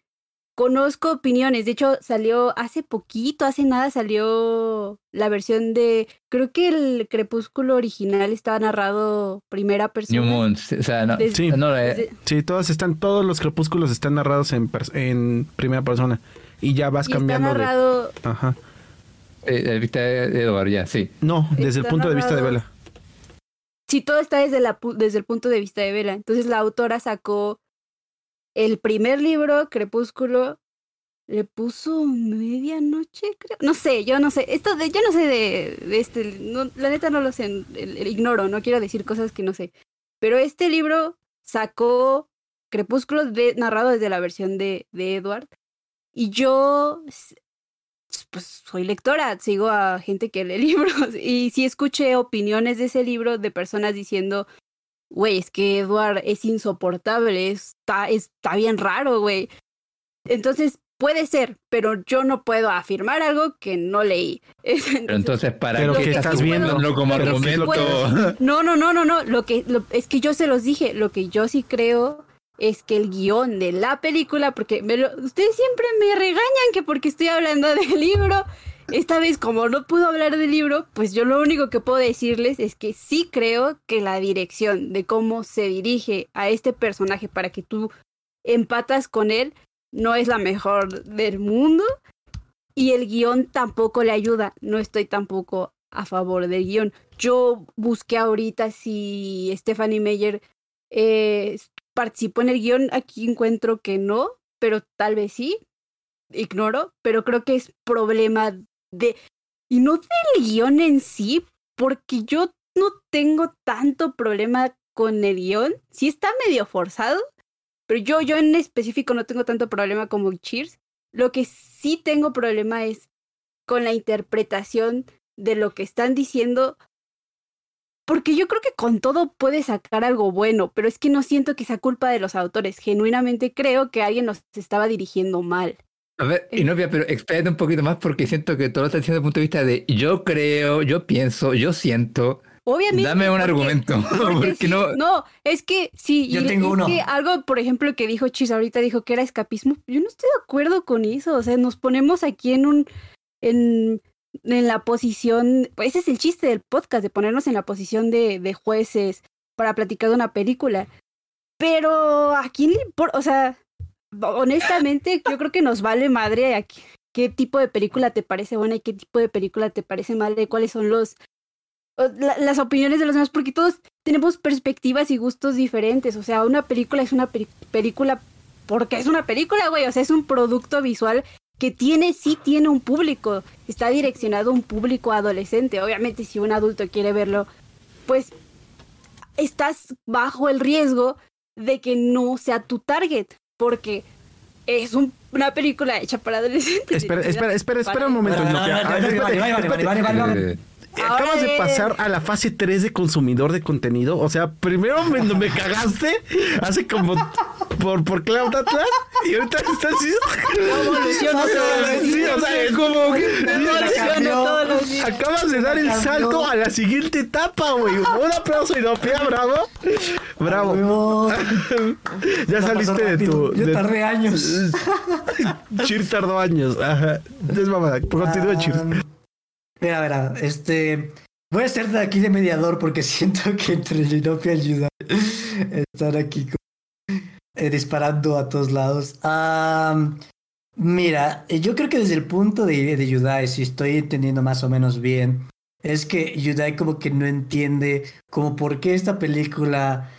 conozco opiniones. De hecho, salió hace poquito, hace nada salió la versión de. Creo que el Crepúsculo original estaba narrado primera New persona. Moon, o sea, no, Desde- Sí. no, eh, sí, todos están, todos los crepúsculos están narrados en, pers- en primera persona. Y ya vas y está cambiando de. narrado. Ajá. eh, de Edward, ya, sí. No, desde el punto de vista de narrado- Vela. Sí, todo está desde, la, desde el punto de vista de Vela. Entonces la autora sacó el primer libro, Crepúsculo, le puso medianoche, creo. No sé, yo no sé. Esto de, yo no sé de, este. la neta no lo sé. ignoro, no quiero decir cosas que no sé. Pero este libro sacó Crepúsculo de- narrado desde la versión de, de Edward. Y yo, pues soy lectora, sigo a gente que lee libros. Y sí escuché opiniones de ese libro de personas diciendo, güey, es que Edward es insoportable, está, está bien raro, güey. Entonces, puede ser, pero yo no puedo afirmar algo que no leí. Pero entonces, ¿para Pero qué ¿qué estás usándolo como Pero ¿qué es argumento? No, no, no, no, no. Lo que lo- es que yo se los dije. Lo que yo sí creo es que el guion de la película, porque ustedes siempre me regañan que porque estoy hablando del libro. Esta vez, como no puedo hablar del libro, pues yo lo único que puedo decirles es que sí creo que la dirección de cómo se dirige a este personaje para que tú empatas con él no es la mejor del mundo. Y el guion tampoco le ayuda. No estoy tampoco a favor del guion. Yo busqué ahorita si Stephanie Meyer eh, participó en el guion. Aquí encuentro que no, pero tal vez sí. Ignoro, pero creo que es problema de... Y no del guion en sí, porque yo no tengo tanto problema con el guion. Sí está medio forzado, pero yo, yo en específico no tengo tanto problema como Cheers. Lo que sí tengo problema es con la interpretación de lo que están diciendo. Porque yo creo que con todo puede sacar algo bueno, pero es que no siento que sea culpa de los autores. Genuinamente creo que alguien nos estaba dirigiendo mal. A ver, Eh. Inopia, pero expláyate un poquito más porque siento que todo lo estás diciendo desde el punto de vista de yo creo, yo pienso, yo siento. Obviamente. Dame un porque- argumento. porque Porque sí, no. no, es que sí, Yo y tengo es uno. que algo, por ejemplo, que dijo Chis ahorita, dijo que era escapismo. Yo no estoy de acuerdo con eso. O sea, nos ponemos aquí en un. en, en la posición. Pues ese es el chiste del podcast, de ponernos en la posición de, de jueces para platicar de una película. Pero a quién le importa, o sea, honestamente, yo creo que nos vale madre a qué, tipo de película te parece buena y qué tipo de película te parece mala y cuáles son los las opiniones de los demás, porque todos tenemos perspectivas y gustos diferentes. O sea, una película es una película porque es una película, güey. O sea, es un producto visual que tiene, sí tiene un público. Está direccionado a un público adolescente. Obviamente, si un adulto quiere verlo, pues estás bajo el riesgo de que no sea tu target, porque es un- una película hecha para adolescentes. Espera, espera, espera, espera un momento. Eh, Acabas de pasar a la fase 3 de consumidor de contenido. O sea, primero me, me cagaste hace como por, por Cloud Atlas y ahorita estás así. Evoluciona Sí, o sea, es como que días. acabas de dar el salto a la siguiente etapa, güey. Un aplauso, Inopia, bravo. Bravo. Huevo. Ya saliste de tu. Yo de- tardé años. Chir tardó años. Ajá. Es mamada. Continúa, Chir. Mira, mira, este. Voy a ser de aquí de mediador porque siento que entre Linopia y Yudai están aquí como, eh, disparando a todos lados. Mira, yo creo que desde el punto de, de Yudai, si estoy entendiendo más o menos bien, es que Yudai como que no entiende como por qué esta película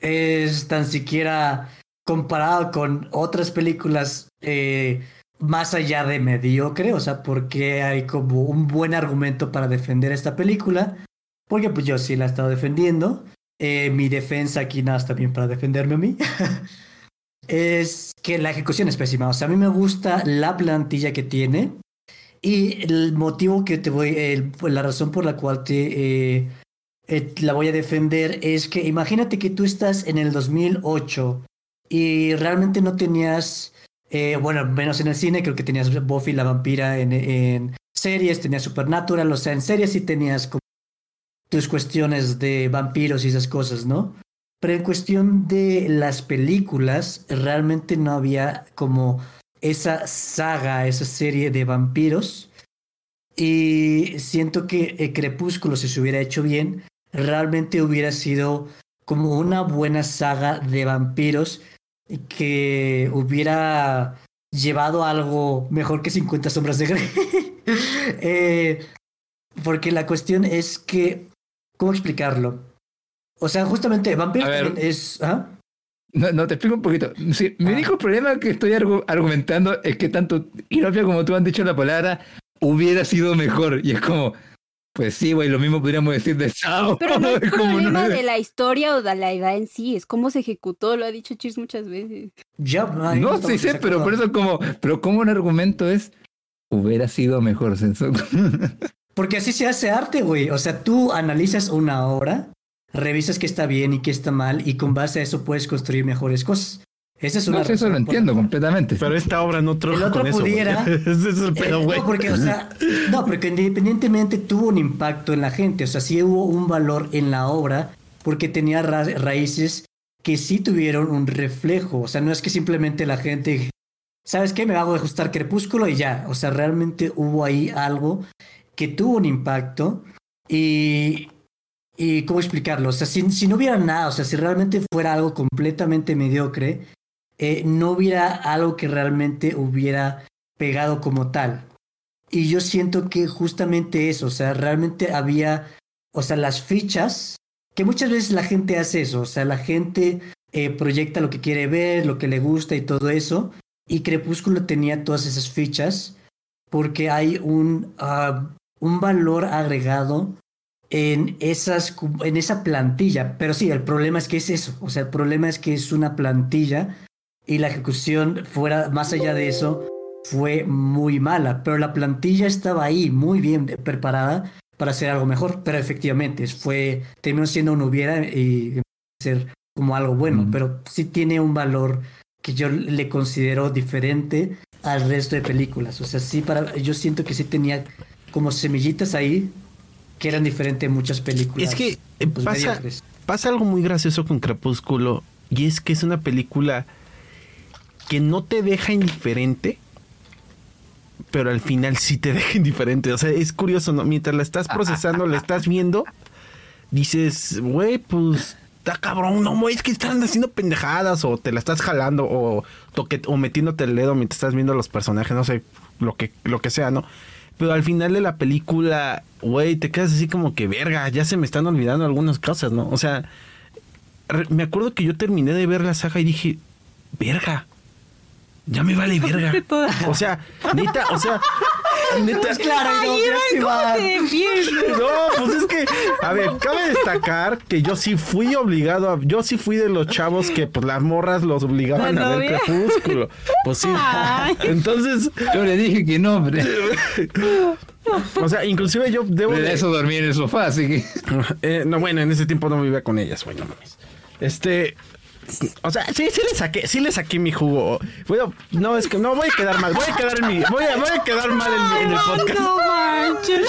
es tan siquiera comparada con otras películas eh, más allá de mediocre, o sea, porque hay como un buen argumento para defender esta película, porque pues yo sí la he estado defendiendo, Eh, mi defensa aquí nada más también para defenderme a mí, es que la ejecución es pésima, o sea, a mí me gusta la plantilla que tiene. Y el motivo que te voy, pues, la razón por la cual te... eh, eh, la voy a defender es que imagínate que tú estás en el 2008 y realmente no tenías eh, bueno, menos en el cine, creo que tenías Buffy la vampira en, series, tenías Supernatural, o sea, en series sí tenías como tus cuestiones de vampiros y esas cosas, ¿no? Pero en cuestión de las películas, realmente no había como esa saga, esa serie de vampiros. Y siento que eh, Crepúsculo, si se hubiera hecho bien, realmente hubiera sido como una buena saga de vampiros que hubiera llevado a algo mejor que 50 sombras de Grey. Eh, porque la cuestión es que, ¿cómo explicarlo? O sea, justamente ver. también es... ¿ah? No, no, te explico un poquito. Sí, mi Ah. único problema que estoy argu- argumentando es que tanto Inopia como tú han dicho la palabra hubiera sido mejor. Y es como, pues sí, güey, lo mismo podríamos decir de Sao. Pero no es problema no- de la historia o de la idea en sí, es cómo se ejecutó, lo ha dicho Cheers muchas veces. Ya, ahí No, sí sé, pero por eso como, pero como un argumento es, hubiera sido mejor. Senso. Porque así se hace arte, güey. O sea, tú analizas una obra, revisas qué está bien y qué está mal, y con base a eso puedes construir mejores cosas. Esa es una No, eso lo entiendo completamente. Pero esta obra no trabaja El otro con eso. pudiera- Ese es el Eh, pedo, güey. no, porque, o sea, no, porque independientemente tuvo un impacto en la gente, o sea, sí hubo un valor en la obra, porque tenía ra- raíces que sí tuvieron un reflejo, o sea, no es que simplemente la gente, ¿sabes qué? Me hago de ajustar crepúsculo y ya, o sea, realmente hubo ahí algo que tuvo un impacto y, y ¿cómo explicarlo? O sea, si, si no hubiera nada, o sea, si realmente fuera algo completamente mediocre, eh, no hubiera algo que realmente hubiera pegado como tal. Y yo siento que justamente eso, o sea, realmente había, o sea, las fichas, que muchas veces la gente hace eso, o sea, la gente eh, proyecta lo que quiere ver, lo que le gusta y todo eso, y Crepúsculo tenía todas esas fichas porque hay un, ah, un valor agregado en, esas, en esa plantilla. Pero sí, el problema es que es eso, o sea, el problema es que es una plantilla y la ejecución fuera más allá de eso fue muy mala, pero la plantilla estaba ahí muy bien preparada para hacer algo mejor, pero efectivamente fue terminó siendo un hubiera y ser como algo bueno, Mm. pero sí tiene un valor que yo le considero diferente al resto de películas, o sea, sí para yo siento que sí tenía como semillitas ahí que eran diferentes en muchas películas. Es que eh, pues, pasa, pasa algo muy gracioso con Crepúsculo y es que es una película que no te deja indiferente, pero al final sí te deja indiferente. O sea, es curioso, ¿no? Mientras la estás procesando, la estás viendo, dices, güey, pues está cabrón, no, es que están haciendo pendejadas o te la estás jalando o, toque, o metiéndote el dedo mientras estás viendo los personajes, no sé, lo que, lo que sea, ¿no? Pero al final de la película, güey, te quedas así como que, verga, ya se me están olvidando algunas cosas, ¿no? O sea, me acuerdo que yo terminé de ver la saga y dije, verga, ya me vale verga. O sea, neta, o sea, neta. Pues claro, Ay, no. No, pues es que, a ver, cabe destacar que yo sí fui obligado a, yo sí fui de los chavos que pues las morras los obligaban ¿La a ver crepúsculo. Pues sí. Ay. Entonces, Yo le dije que no, hombre. o sea, inclusive yo debo De eso dormí en el sofá, así que. Eh, no, bueno, en ese tiempo no vivía con ellas, güey, no mames. Este. O sea, sí, sí le saqué, sí le saqué mi jugo. Bueno, no, es que no voy a quedar mal, voy a quedar en mi, voy a, voy a quedar mal en, en el podcast. No manches.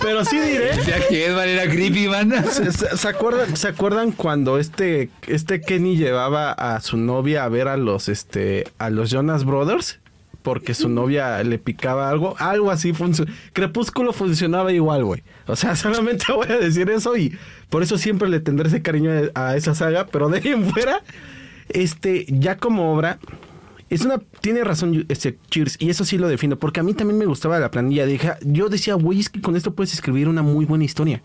Pero sí diré. Ya que Edward era creepy, man. ¿Se, se- se acuerdan, ¿Se acuerdan cuando este, este Kenny llevaba a su novia a ver a los este a los Jonas Brothers? Porque su novia le picaba algo, algo así funcionó. Crepúsculo funcionaba igual, güey. O sea, solamente voy a decir eso y por eso siempre le tendré ese cariño a esa saga, pero de fuera, este, ya como obra, es una, tiene razón este Cheers, y eso sí lo defiendo, porque a mí también me gustaba la planilla. Dije, yo decía, güey, es que con esto puedes escribir una muy buena historia.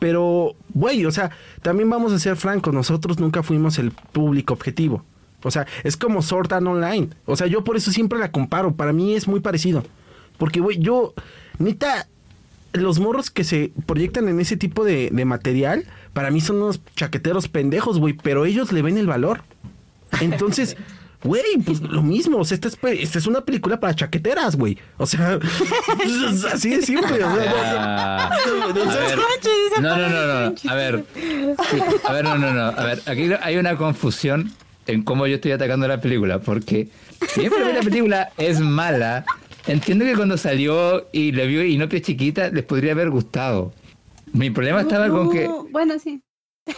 Pero, güey, o sea, también vamos a ser francos, nosotros nunca fuimos el público objetivo. O sea, es como Sword Art Online. O sea, yo por eso siempre la comparo. Para mí es muy parecido. Porque, güey, yo, neta, los morros que se proyectan en ese tipo de, de material, para mí son unos chaqueteros pendejos, güey, pero ellos le ven el valor. Entonces, güey, pues lo mismo, o sea, esta es, pe- esta es una película para chaqueteras, güey. O sea, así de simple. o sea, Ah, No, no, no, no. A ver. Sí, A ver, no, no, no. A ver, aquí hay una confusión en cómo yo estoy atacando la película. Porque siempre la película es mala, entiendo que cuando salió y la vio Inopia chiquita, les podría haber gustado. Mi problema estaba con que. No, Bueno, sí.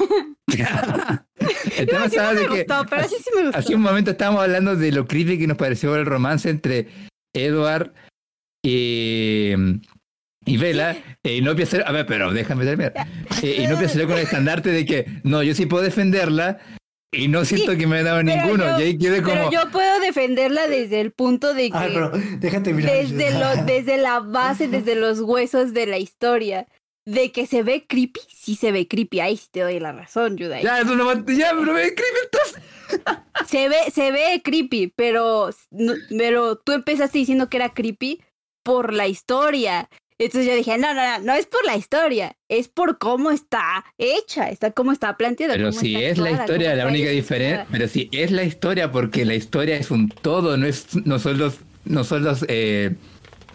El tema No, sí estaba no de me que. gustó, pero sí sí me gustó. Hace un momento estábamos hablando de lo creepy que nos pareció el romance entre Edward y, y Vela. E Inopia salió, a ver, pero déjame terminar. E Inopia salió con el estandarte de que no, yo sí puedo defenderla y no siento que me he dado ninguno. yo- y ahí quedé como. Pero yo puedo defenderla desde el punto de que Ay, pero déjate mirar. desde lo, desde la base, desde los huesos de la historia. de que se ve creepy, sí se ve creepy. Ahí sí te doy la razón, Yudai. Ya, eso no, ya, pero me escribe entonces. Se ve, se ve creepy, pero, pero tú empezaste diciendo que era creepy por la historia. Entonces yo dije, no, no, no, no es por la historia, es por cómo está hecha, está cómo está planteada. Pero si es la historia, la única diferencia. Pero si es la historia, porque la historia es un todo, no es, no son los, no son los, eh,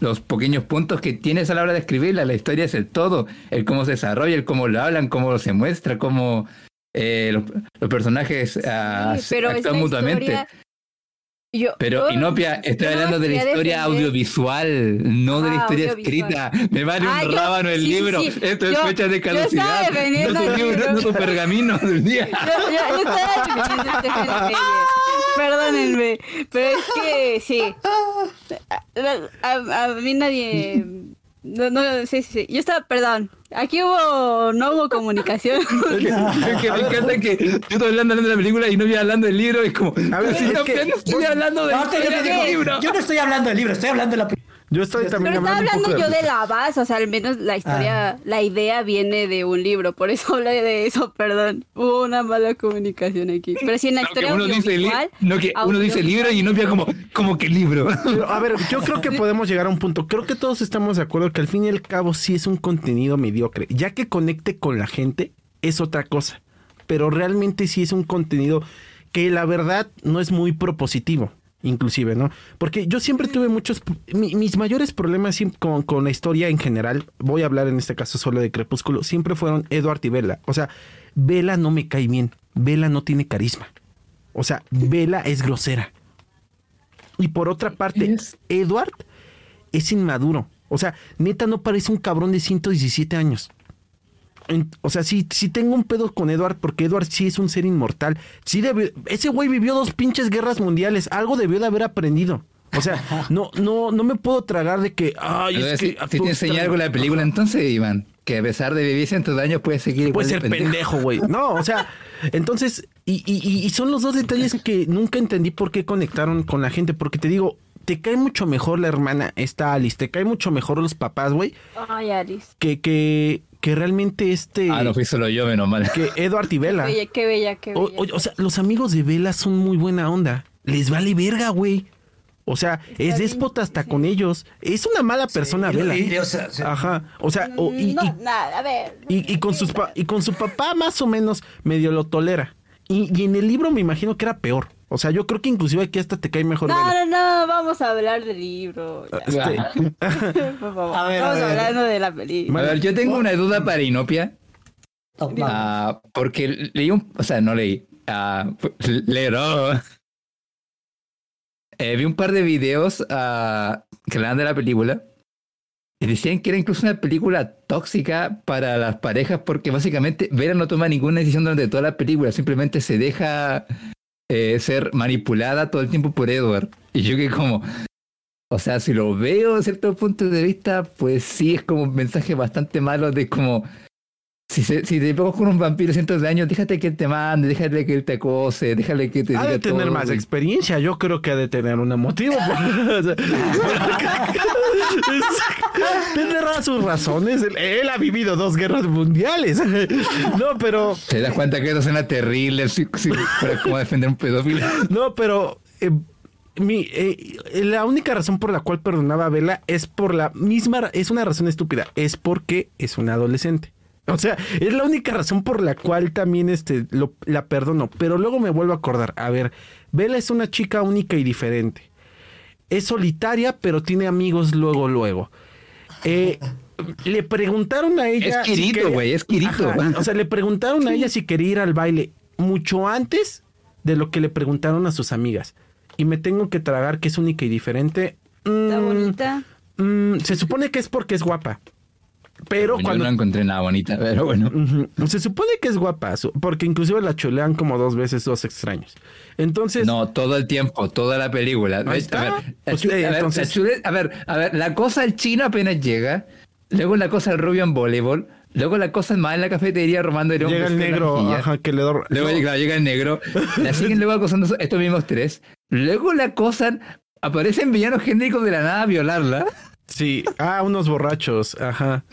los pequeños puntos que tienes a la hora de escribirla. La historia es el todo, el cómo se desarrolla, el cómo lo hablan, cómo se muestra, cómo eh, los, los personajes ah, Sí, pero es actúan mutuamente. historia- Yo- Pero yo- Inopia, estoy hablando de la historia defender- audiovisual, no de la Ah, historia escrita. Me vale Ah, un yo- rábano el sí, libro. sí. Esto es fecha de caducidad. No tu libro, no tu pergamino del día. Yo, estaba. Perdónenme, pero es que sí. A, a- a mí nadie. No, no, sí, sí, sí. Yo estaba, perdón. Aquí hubo, no hubo comunicación. Es que me encanta que yo estoy hablando de la película y no voy hablando del libro. Y como, A ver, "Sí, es no, que- no estoy hablando No, del libro. yo no estoy hablando del libro, estoy hablando de la película. Yo estoy también Pero estaba hablando un hablando poco yo de la base, o sea, al menos la historia, Ah. la idea viene de un libro, por eso hablé de eso, perdón. Hubo una mala comunicación aquí. Pero sí en la No, que historia uno dice, no, que uno dice libro y no vea como, como que libro. Pero, a ver, yo creo que podemos llegar a un punto. Creo que todos estamos de acuerdo que al fin y al cabo sí es un contenido mediocre. Ya que conecte con la gente es otra cosa. Pero realmente sí es un contenido que la verdad no es muy propositivo. Inclusive, ¿no? Porque yo siempre tuve muchos... mi- mis mayores problemas con, con la historia en general, voy a hablar en este caso solo de Crepúsculo, siempre fueron Edward y Bella. O sea, Bella no me cae bien. Bella no tiene carisma. O sea, Bella es grosera. Y por otra parte, Es- Edward es inmaduro. O sea, neta no parece un cabrón de 117 años. En- o sea, sí, sí tengo un pedo con Edward porque Edward sí es un ser inmortal. Sí debió- ese güey vivió dos pinches guerras mundiales. Algo debió de haber aprendido. O sea, no, no, no me puedo tragar de que. Ay, es si, que. si te enseña algo la película, entonces, Iván, que a pesar de vivir cientos de años, puede seguir igual Puede de ser pendejo, güey. No, o sea, entonces, y- y son los dos detalles que nunca entendí por qué conectaron con la gente. Porque te digo, te cae mucho mejor la hermana, esta Alice, te cae mucho mejor los papás, güey, Ay, Alice. que, que, que realmente este. Ah, no fui solo yo, menos mal. Que Edward y Bella. Bella, qué bella, qué bella. o- o sea, los amigos de Vela son muy buena onda. Les vale verga, güey. O sea, es déspota hasta sí. con ellos. Es una mala persona, Vela. y- o sea, se- Ajá. O sea, o- y, no, y- nada, a ver. y, y con sus pa- y con su papá más o menos medio lo tolera. Y, y en el libro me imagino que era peor. O sea, yo creo que inclusive aquí hasta te cae mejor No, Vela. no, no, vamos a hablar del libro. ya. Este, Por favor. A ver, a Estamos ver. hablando de la película. A ver, yo tengo una duda para Inopia. no, no. ah, porque leí un. O sea, no leí. ah, leer. oh. Eh, vi un par de videos ah, que hablaban de la película. Decían que era incluso una película tóxica para las parejas porque básicamente Vera no toma ninguna decisión durante toda la película, simplemente se deja eh, ser manipulada todo el tiempo por Edward. Y yo que como, o sea, si lo veo desde cierto punto de vista, pues sí es como un mensaje bastante malo de como, si, se- si te pegas con un vampiro cientos de años, déjate que él te mande, déjale que él te acose, déjale que te ha diga de tener todo, más experiencia. Yo creo que ha de tener un motivo. Tendrá sus razones. Él, él ha vivido dos guerras mundiales. No, pero. Te das cuenta que eso suena terrible, si, si fuera como defender un pedófilo. No, pero eh, mi, eh, la única razón por la cual perdonaba a Vela es por la misma, es una razón estúpida, es porque es una adolescente. O sea, es la única razón por la cual también este, lo- la perdono. Pero luego me vuelvo a acordar. A ver, Vela es una chica única y diferente. Es solitaria, pero tiene amigos luego, luego. Eh, le preguntaron a ella. Es si quería- güey, es Kirito. Ajá, O sea, le preguntaron a ella si quería ir al baile mucho antes de lo que le preguntaron a sus amigas. Y me tengo que tragar que es única y diferente. Está Mm, bonita. mm, se supone que es porque es guapa. Pero Yo cuando... no encontré nada bonita, pero bueno. Se supone que es guapa, porque inclusive la cholean como dos veces dos extraños. Entonces, No, todo el tiempo, toda la película. A ver, Pues, eh, a ver, entonces- la chule- a ver, a ver, la cosa al chino apenas llega, luego la cosa al rubio en voleibol, luego la cosa más en la cafetería robando llega el negro, ajá, que le Luego No, llega, llega el negro, la siguen luego acosando estos mismos tres, luego la acosan, aparecen villanos genéricos de la nada a violarla. Sí, ah, unos borrachos, ajá.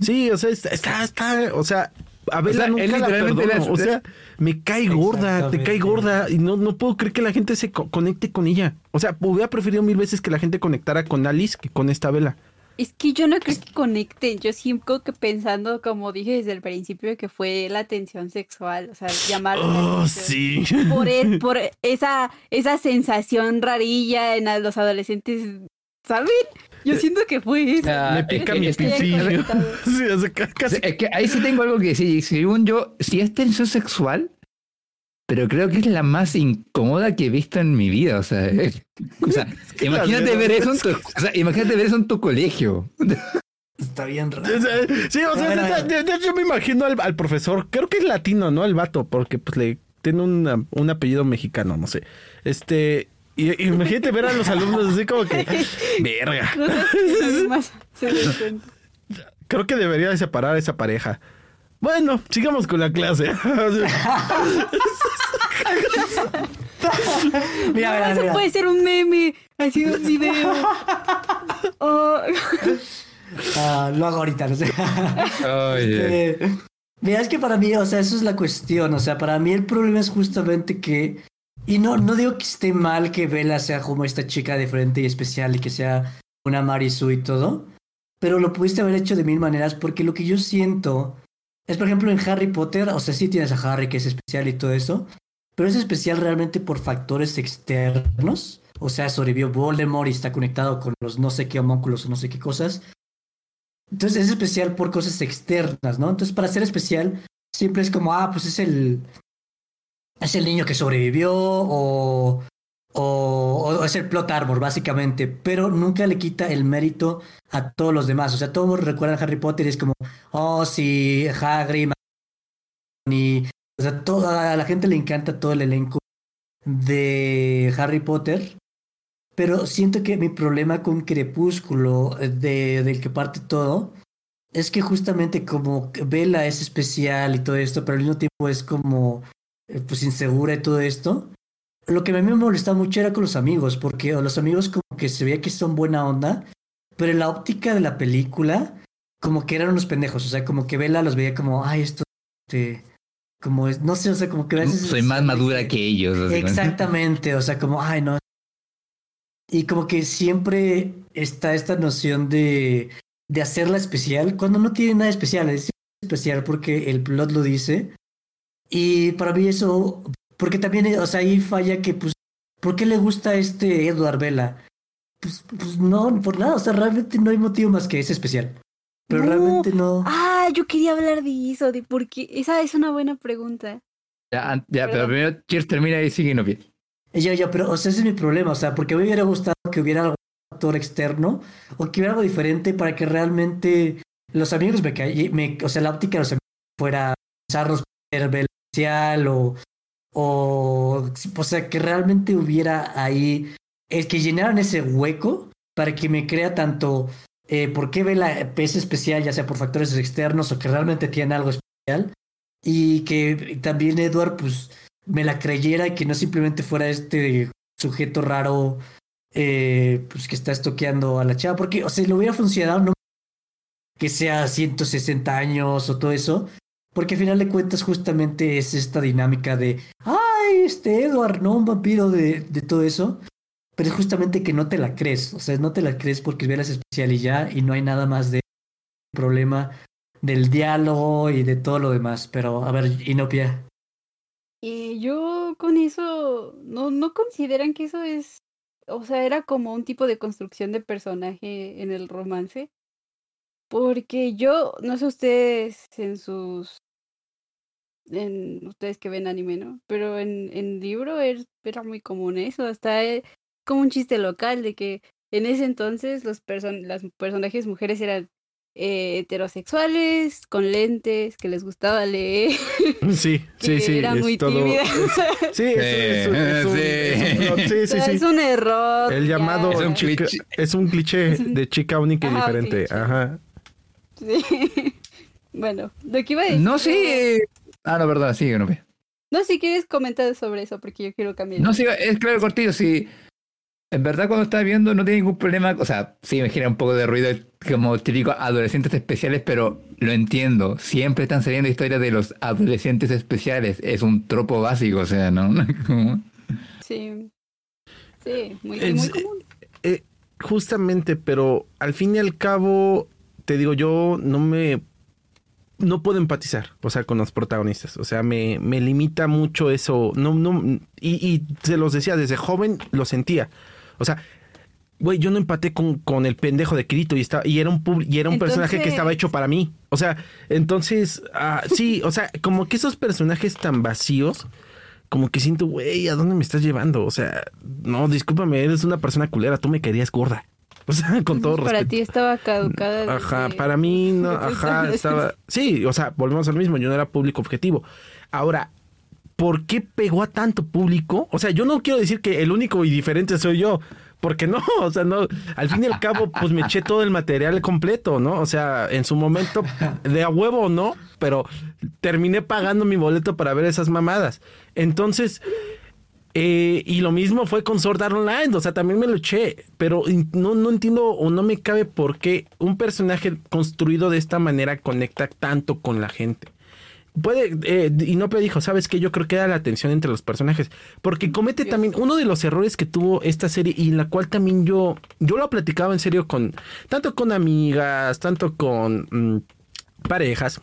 Sí, o sea, está, está, está- o sea, a Bella sea, nunca él la perdono. O sea, me cae gorda, te cae gorda y no, no puedo creer que la gente se co- conecte con ella. O sea, hubiera preferido mil veces que la gente conectara con Alice que con esta Vela. Es que yo no creo que conecten. Yo siempre que pensando, como dije desde el principio, que fue la tensión sexual. O sea, llamar. la Oh, sí. Por, e- por esa, esa sensación rarilla en los adolescentes. ¿Saben? Yo siento que fue eso. Ah, Me pica es- mi pincillo. Sí, o sea, casi. Es que ahí sí tengo algo que decir. Según yo, si es tensión sexual, pero creo que es la más incómoda que he visto en mi vida. O sea, es- o sea, que imagínate ver eso en tu, o sea, imagínate ver eso en tu colegio. Está bien raro. Sí, o sea, yo me imagino al, al profesor, creo que es latino, ¿no? El vato, porque pues le tiene una- un apellido mexicano, no sé. Este, y, y imagínate ver a los alumnos así como que, verga. Creo que debería de separar a esa pareja. Bueno, sigamos con la clase. Mira, mira, Eso mira. puede ser un meme. Así un video. Oh, Ah, lo hago ahorita, no sé. Eh, mira, es que para mí, o sea, eso es la cuestión. O sea, para mí el problema es justamente que. Y no, no digo que esté mal que Bella sea como esta chica diferente y especial y que sea una Marisu y todo. Pero lo pudiste haber hecho de mil maneras porque lo que yo siento es, por ejemplo, en Harry Potter, o sea, sí tienes a Harry que es especial y todo eso, pero es especial realmente por factores externos. O sea, sobrevivió Voldemort y está conectado con los no sé qué homúnculos o no sé qué cosas. Entonces es especial por cosas externas, ¿no? Entonces para ser especial siempre es como, ah, pues es el... Es el niño que sobrevivió o... O, o es el plot armor, básicamente, pero nunca le quita el mérito a todos los demás. O sea, todos recuerdan Harry Potter y es como, oh, sí, Hagrid, y, o sea, toda, a la gente le encanta todo el elenco de Harry Potter, pero siento que mi problema con Crepúsculo, eh, de, del que parte todo, es que justamente como Bella es especial y todo esto, pero al mismo tiempo es como pues insegura y todo esto. Lo que a mí me molestaba mucho era con los amigos, porque los amigos como que se veía que son buena onda, pero en la óptica de la película, como que eran unos pendejos, o sea, como que Bella los veía como, ay, esto, este, como es, no sé, o sea, como que veces... Soy más madura que ellos. Exactamente, o sea, como, ay, no. Y como que siempre está esta noción de, de hacerla especial cuando no tiene nada especial, es especial porque el plot lo dice. Y para mí eso, porque también, o sea, ahí falla que, pues, ¿por qué le gusta este Edward Vela? Pues, pues no, por nada, o sea, realmente no hay motivo más que es especial. Pero No. realmente no. Ah, yo quería hablar de eso, de por qué. Esa es una buena pregunta. Ya, ya, pero primero Cheers termina y sigue no bien. Ya, ya, pero, o sea, ese es mi problema, o sea, porque me hubiera gustado que hubiera algún factor externo o que hubiera algo diferente para que realmente los amigos me me, o sea, la óptica de los amigos fuera usarlos para o, o, o sea, que realmente hubiera ahí, es que llenaran ese hueco para que me crea tanto eh, por qué ve la es especial, ya sea por factores externos o que realmente tiene algo especial. Y que también Edward, pues, me la creyera y que no simplemente fuera este sujeto raro eh, pues que está estoqueando a la chava, porque, o sea, le hubiera funcionado no que sea 160 años o todo eso, porque al final de cuentas justamente es esta dinámica de, ay, este Edward, no, un vampiro de, de todo eso, pero es justamente que no te la crees, o sea, no te la crees porque veas especial y ya, y no hay nada más de problema del diálogo y de todo lo demás, pero a ver, Inopia. Eh, yo con eso, no, no consideran que eso es, o sea, era como un tipo de construcción de personaje en el romance. Porque yo, no sé ustedes en sus, en ustedes que ven anime, ¿no? Pero en, en libro er- era muy común eso, hasta eh, como un chiste local de que en ese entonces los person las personajes mujeres eran eh, heterosexuales, con lentes, que les gustaba leer. Sí, sí, que sí. Era muy todo- tímida. Sí, es, un- Sí. sí, sí, sí. error. El llamado Es un chica- cliché. es un cliché Es un- de chica única y Ajá, diferente. Ajá. Sí. Bueno, lo que iba a decir. No, sí. Ah, no, perdón, sigue no. No, si quieres comentar sobre eso, porque yo quiero cambiar. No, sí, es claro, cortillo, sí. En verdad, cuando estás viendo, no tiene ningún problema. O sea, sí me genera un poco de ruido como típico adolescentes especiales, pero lo entiendo. Siempre están saliendo historias de los adolescentes especiales. Es un tropo básico, o sea, ¿no? Sí. Sí, muy, Es- muy común. Eh, justamente, pero al fin y al cabo, te digo, yo no me. No puedo empatizar, o sea, con los protagonistas. O sea, me, me limita mucho eso. No, no, y, y se los decía, desde joven lo sentía. O sea, güey, yo no empaté con, con el pendejo de Kirito y, estaba, y era un, pub- y era un personaje que estaba hecho para mí. O sea, entonces, ah, sí, o sea, como que esos personajes tan vacíos, como que siento, güey, ¿a dónde me estás llevando? O sea, no, discúlpame, eres una persona culera, tú me querías gorda. O sea, con todo Para respeto. ti estaba caducada. Ajá, para mí, no, ajá, estaba. Sí, o sea, volvemos al mismo, yo no era público objetivo. Ahora, ¿por qué pegó a tanto público? O sea, yo no quiero decir que el único y diferente soy yo, porque no, o sea, no, al fin y al cabo, pues me eché todo el material completo, ¿no? O sea, en su momento, de a huevo, ¿no? Pero terminé pagando mi boleto para ver esas mamadas. Entonces, eh, y lo mismo fue con Sword Art Online, o sea, también me lo eché, pero no, no entiendo o no me cabe por qué un personaje construido de esta manera conecta tanto con la gente. Puede, eh, y no dijo, ¿sabes qué? Yo creo que era la tensión entre los personajes, porque comete también uno de los errores que tuvo esta serie y en la cual también yo, yo lo platicaba en serio con, tanto con amigas, tanto con mm, parejas,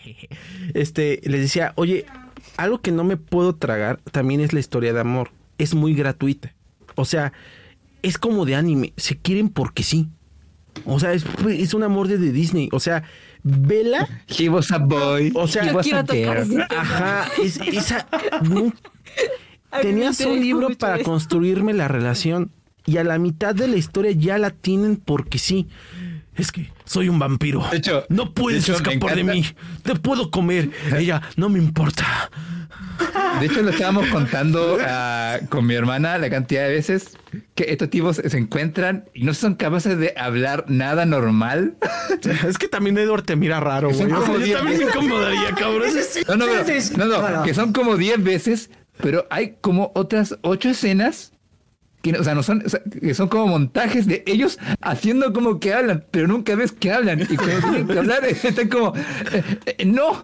este, les decía, oye, algo que no me puedo tragar también es la historia de amor. Es muy gratuita. O sea, es como de anime. Se quieren porque sí. O sea, es, es un amor de, de Disney. O sea, vela. He was a boy. O sea, he Yo was quiero a tocar girl. ese tema. Ajá, es, esa. no. Tenías un libro para construirme la relación y a la mitad de la historia ya la tienen porque sí. Es que soy un vampiro. De hecho- no puedes de hecho, me escapar de mí. Te puedo comer. Ella, no me importa. De hecho, lo estábamos contando ah, con mi hermana la cantidad de veces que estos tipos se encuentran y no son capaces de hablar nada normal. Es que también Edward te mira raro, güey. O sea, como yo también me incomodaría, cabrón. No, no, Sí, pero- sí, sí. no, no, que son como 10 veces, pero hay como otras 8 escenas que, no- o sea, no son, o sea, que son como montajes de ellos haciendo como que hablan, pero nunca ves que hablan. Y cuando tienen que hablar, están como, eh, eh, no,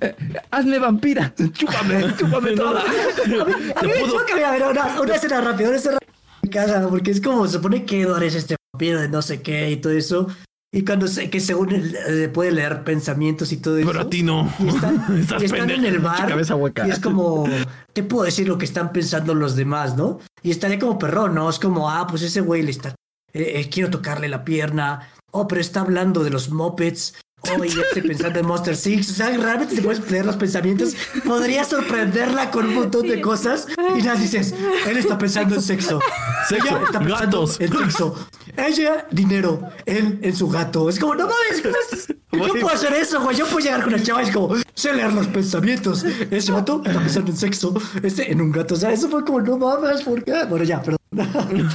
eh, hazme vampira, chúpame, chúpame toda. A mí, a mí me choca, mira, mira, una, una escena rápida, una escena en casa, porque es como, se supone que Edward es este vampiro de no sé qué y todo eso. Y cuando sé que según él eh, puede leer pensamientos y todo eso. Pero a ti no. Y están, Estás y están en el bar. cabeza hueca. Y es como, te puedo decir lo que están pensando los demás, ¿no? Y estaría como perrón, ¿no? Es como, ah, pues ese güey le está. eh, eh, quiero tocarle la pierna. Oh, pero está hablando de los mopeds. Oh, y ya estoy pensando en Monster Six. O sea, realmente te puedes leer los pensamientos. Podría sorprenderla con un montón de cosas. Y nada, dices, él está pensando en sexo. Sexo, Ella está pensando gatos. en sexo. Ella, dinero. Él en su gato. Es como, no mames, yo puedo hacer eso, güey. Yo puedo llegar con el chava y es como, sé leer los pensamientos. Ese gato está pensando en sexo. Este en un gato. O sea, eso fue como, no mames, ¿por qué? Bueno, ya, perdón.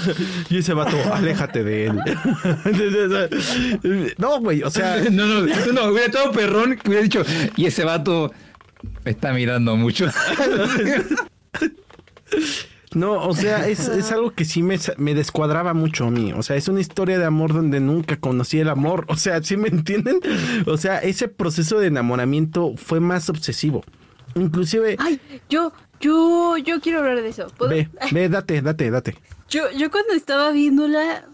Y ese vato, aléjate de él. no, güey, o sea, No, no, no, no, hubiera estado perrón que hubiera dicho, y ese vato me está mirando mucho. No, o sea, es, es algo que sí me, me descuadraba mucho a mí. O sea, es una historia de amor donde nunca conocí el amor. O sea, ¿sí me entienden? O sea, ese proceso de enamoramiento fue más obsesivo. Inclusive, Ay, yo, yo, yo quiero hablar de eso. ¿Puedo? ve, ve, date, date, date. Yo, yo cuando estaba viéndola,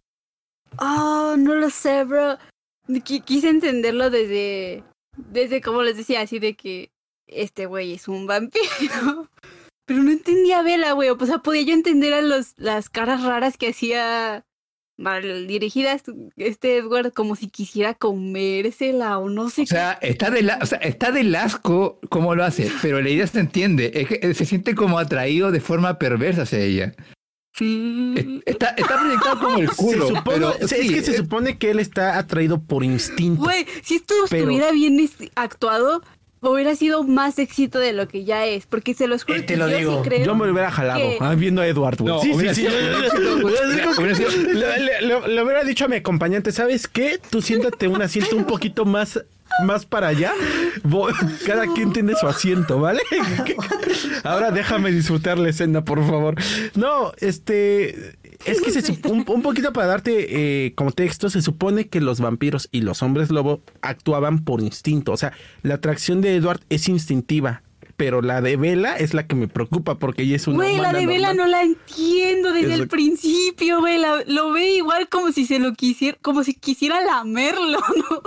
oh, no lo sé, bro. Qui- quise entenderlo desde, desde como les decía, así de que este güey es un vampiro. Pero no entendía a Bella, güey. O sea, podía yo entender a los, las caras raras que hacía mal dirigidas este Edward como si quisiera comérsela o no sé O sea, está de, la, o sea, está del asco cómo lo hace, pero la idea se entiende. Es que se siente como atraído de forma perversa hacia ella. qué. Es- Está, está proyectado como el culo. se supone, pero, es sí, que se eh, supone que él está atraído por instinto. Güey, si esto Pero- estuviera bien actuado, hubiera sido más éxito de lo que ya es. Porque se los juro Eh, te que lo yo digo. sí creo. Yo me lo hubiera jalado que- ah, viendo a Edward. No, sí, sí, Le, hubiera dicho a mi acompañante, ¿sabes qué? Tú siéntate un asiento un poquito más, más para allá. Voy- cada quien tiene su asiento, ¿vale? Ahora déjame disfrutar la escena, por favor. No, este... Es que se un, un poquito para darte eh, contexto, se supone que los vampiros y los hombres lobo actuaban por instinto. O sea, la atracción de Edward es instintiva, pero la de Bella es la que me preocupa porque ella es una Güey, la de Vela no la entiendo desde Es el principio, güey. lo ve igual como si se lo quisiera, como si quisiera lamerlo, ¿no?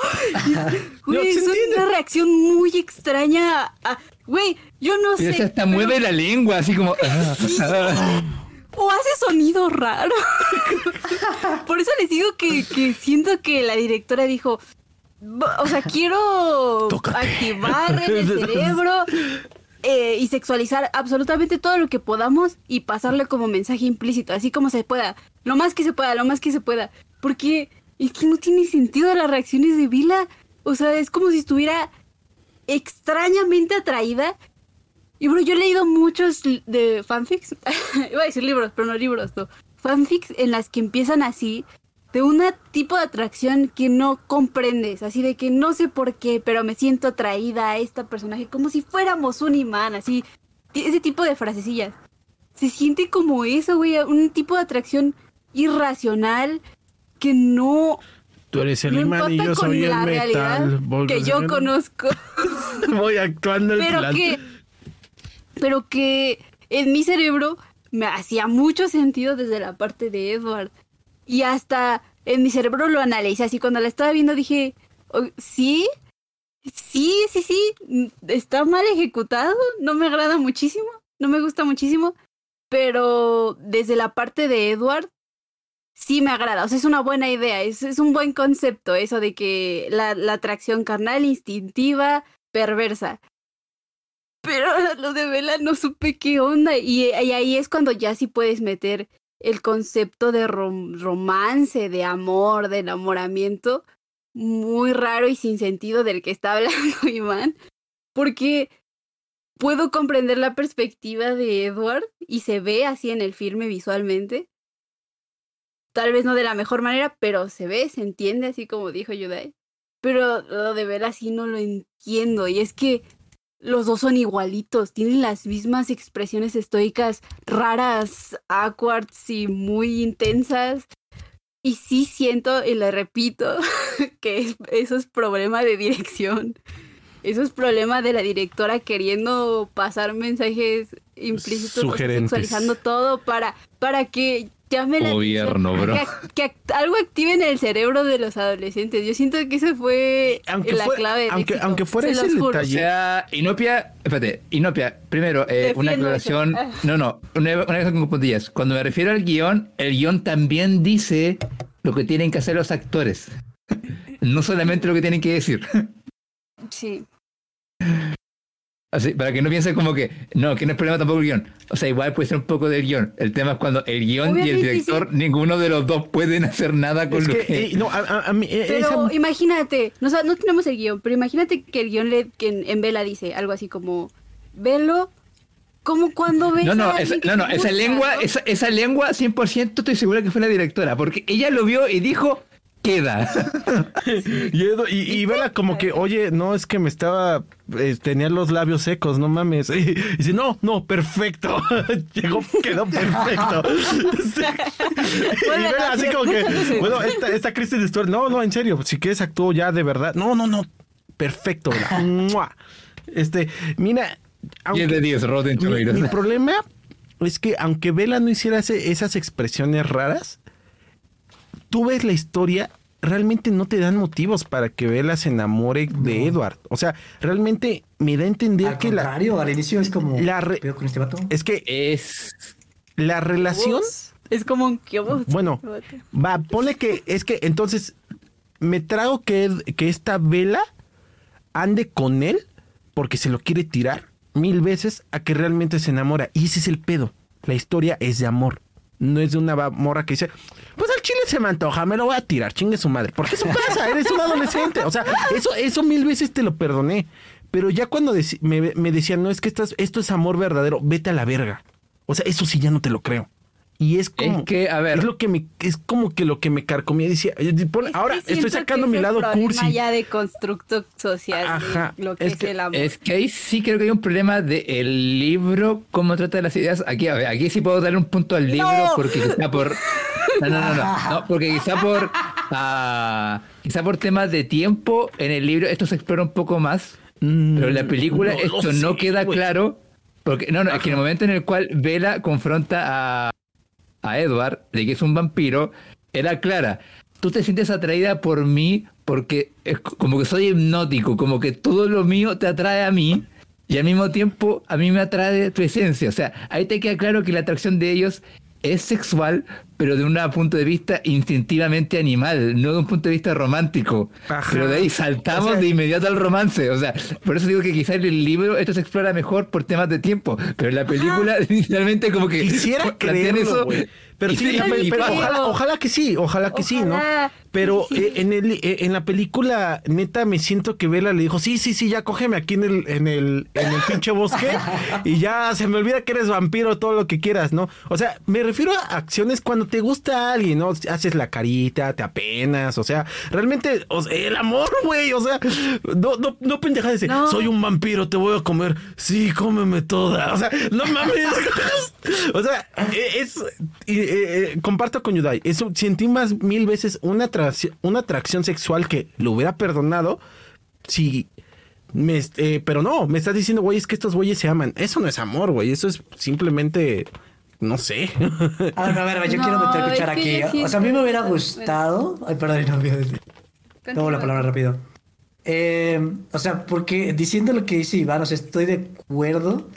Es- Güey, se es entiende. una reacción muy extraña. a- Güey, yo no Pero sé. se hasta pero- mueve la lengua, así como. O hace sonido raro. Por eso les digo que, que siento que la directora dijo. "Va- O sea, quiero Tócate". activar en el cerebro eh, y sexualizar absolutamente todo lo que podamos y pasarle como mensaje implícito, así como se pueda. Lo más que se pueda, lo más que se pueda. Porque es que no tiene sentido las reacciones de Vila. O sea, es como si estuviera extrañamente atraída. Y bueno, yo he leído muchos de fanfics, iba a decir libros, pero no libros, no. Fanfics en las que empiezan así, de un tipo de atracción que no comprendes, así de que no sé por qué, pero me siento atraída a esta personaje, como si fuéramos un imán, así, ese tipo de frasecillas. Se siente como eso, güey, un tipo de atracción irracional que no, Tú eres el no imán y yo soy el metal. Que yo conozco. Voy actuando el pero plan. que pero que en mi cerebro me hacía mucho sentido desde la parte de Edward. Y hasta en mi cerebro lo analicé así. Cuando la estaba viendo dije "Oh, sí sí sí sí. Está mal ejecutado. No me agrada muchísimo. No me gusta muchísimo. Pero desde la parte de Edward sí me agrada, o sea, es una buena idea, es, es un buen concepto eso de que la atracción carnal, instintiva, perversa. Pero lo de Vela no supe qué onda. Y, ahí es cuando ya sí puedes meter el concepto de rom- romance, de amor, de enamoramiento, muy raro y sin sentido del que está hablando Iván. Porque puedo comprender la perspectiva de Edward y se ve así en el filme visualmente. Tal vez no de la mejor manera, pero se ve, se entiende, así como dijo Yudai. Pero lo de Vela sí no lo entiendo. Y es que los dos son igualitos, tienen las mismas expresiones estoicas raras, awkwards y muy intensas. Y sí siento, y le repito, que es- eso es problema de dirección. Eso es problema de la directora queriendo pasar mensajes implícitos, sexualizando todo para, para que llame la Gobierno, bro. Que, que act- algo active en el cerebro de los adolescentes. Yo siento que eso fue Aunque la fue- clave del aunque- éxito, aunque fuera se ese el juro. O detalle. sea, Inopia, espérate, Inopia, primero, eh, una aclaración. eso. Ah. No, no, una, una cosa con puntillas. Cuando me refiero al guion, el guion también dice lo que tienen que hacer los actores. No solamente lo que tienen que decir. Sí. Así, para que no piensen como que, no, que no es problema tampoco el guion. O sea, igual puede ser un poco del guion. El tema es cuando el guion y el director, ninguno de los dos pueden hacer nada con Es lo que, que... eh, no, a, a- a mí, eh, Pero esa- imagínate, no, tenemos el guion, pero imagínate que el guion le, que en, en Vela dice algo así como, velo como cuando ves No, no, a esa, que no, no, esa lengua, ¿no? esa, esa lengua 100% estoy segura que fue la directora, porque ella lo vio y dijo, queda. Y, Edo- y, y Vela como que, oye, no, es que me estaba, eh, tenía los labios secos, no mames. Y, dice, no, no, perfecto. Llegó, quedó perfecto. Sí. y Vela así como que, bueno, esta, esta Kristen Stewart, no, no, en serio, si quieres actuó ya de verdad. No, no, no, perfecto. Vela. Este, mira, 10 de 10, Rotten mi, Tomatoes. mi problema es que aunque Vela no hiciera ese- esas expresiones raras, tú ves la historia, realmente no te dan motivos para que Vela se enamore de Edward. O sea, realmente me da a entender Al que la, contrario, al inicio es como. la re- ¿qué pedo con este vato? es que Es... la relación, Es como un bueno, va, ponle que es que entonces me trago que, que esta Vela ande con él porque se lo quiere tirar mil veces a que realmente se enamora. Y ese es el pedo. La historia es de amor. No es de una morra que dice, pues al chile se me antoja, me lo voy a tirar, chingue su madre. Porque eso pasa, eres un adolescente. O sea, eso, eso mil veces te lo perdoné. Pero ya cuando me, me decían, no, es que estás, esto es amor verdadero, vete a la verga. O sea, eso sí ya no te lo creo. Y es como Es que, a ver. es lo que me es como que lo que me carcomía decía, pon- Es que ahora estoy sacando que mi lado cursi. ya de constructo social, de Ajá, lo que es es, que- el amor. Es que ahí sí creo que hay un problema del libro, cómo trata las ideas. Aquí, a ver, aquí sí puedo darle un punto al libro ¡No! porque quizá por. No, no, no, no, no, porque quizá por. ah, quizá por temas de tiempo en el libro esto se explora un poco más. Mm, Pero en la película no esto no sé, queda güey. claro. Porque, no, no, es que en el momento en el cual Bella confronta a, a Edward de que es un vampiro, era clara. Tú te sientes atraída por mí porque es co- como que soy hipnótico, como que todo lo mío te atrae a mí y al mismo tiempo a mí me atrae tu esencia. O sea, ahí te queda claro que la atracción de ellos es sexual, pero de un punto de vista instintivamente animal, no de un punto de vista romántico. Ajá. Pero de ahí saltamos O sea- de inmediato al romance. O sea, por eso digo que quizás en el libro esto se explora mejor por temas de tiempo. Pero en la película, inicialmente, como que Quisiera creerlo, güey. Pero sí, pero- ojalá, ojalá que sí, ojalá que sí, ¿no? Pero sí. eh, en el eh, en la película, neta, me siento que Vela le dijo, sí, sí, sí, ya cógeme aquí en el, en el, en el pinche bosque y ya se me olvida que eres vampiro, todo lo que quieras, ¿no? O sea, me refiero a acciones cuando te gusta a alguien, ¿no? Haces la carita, te apenas, o sea, realmente, o sea, el amor, güey, o sea, no, no, no pendejadas de, No. soy un vampiro, te voy a comer, sí, cómeme toda, o sea, no mames, o sea, eh, es, y, eh, eh, comparto con Yudai, eso sentí más mil veces una atracción, una atracción sexual que lo hubiera perdonado si me, eh, pero no, me estás diciendo, güey, es que estos güeyes se aman. Eso no es amor, güey, eso es simplemente, no sé. A ver, a ver, a ver, yo No, quiero meter cuchara aquí. yo O sea, a mí me hubiera gustado. Ay, perdón, no voy a decir. Tomo la palabra rápido. Eh, o sea, porque diciendo lo que dice Iván, o sea, estoy de acuerdo.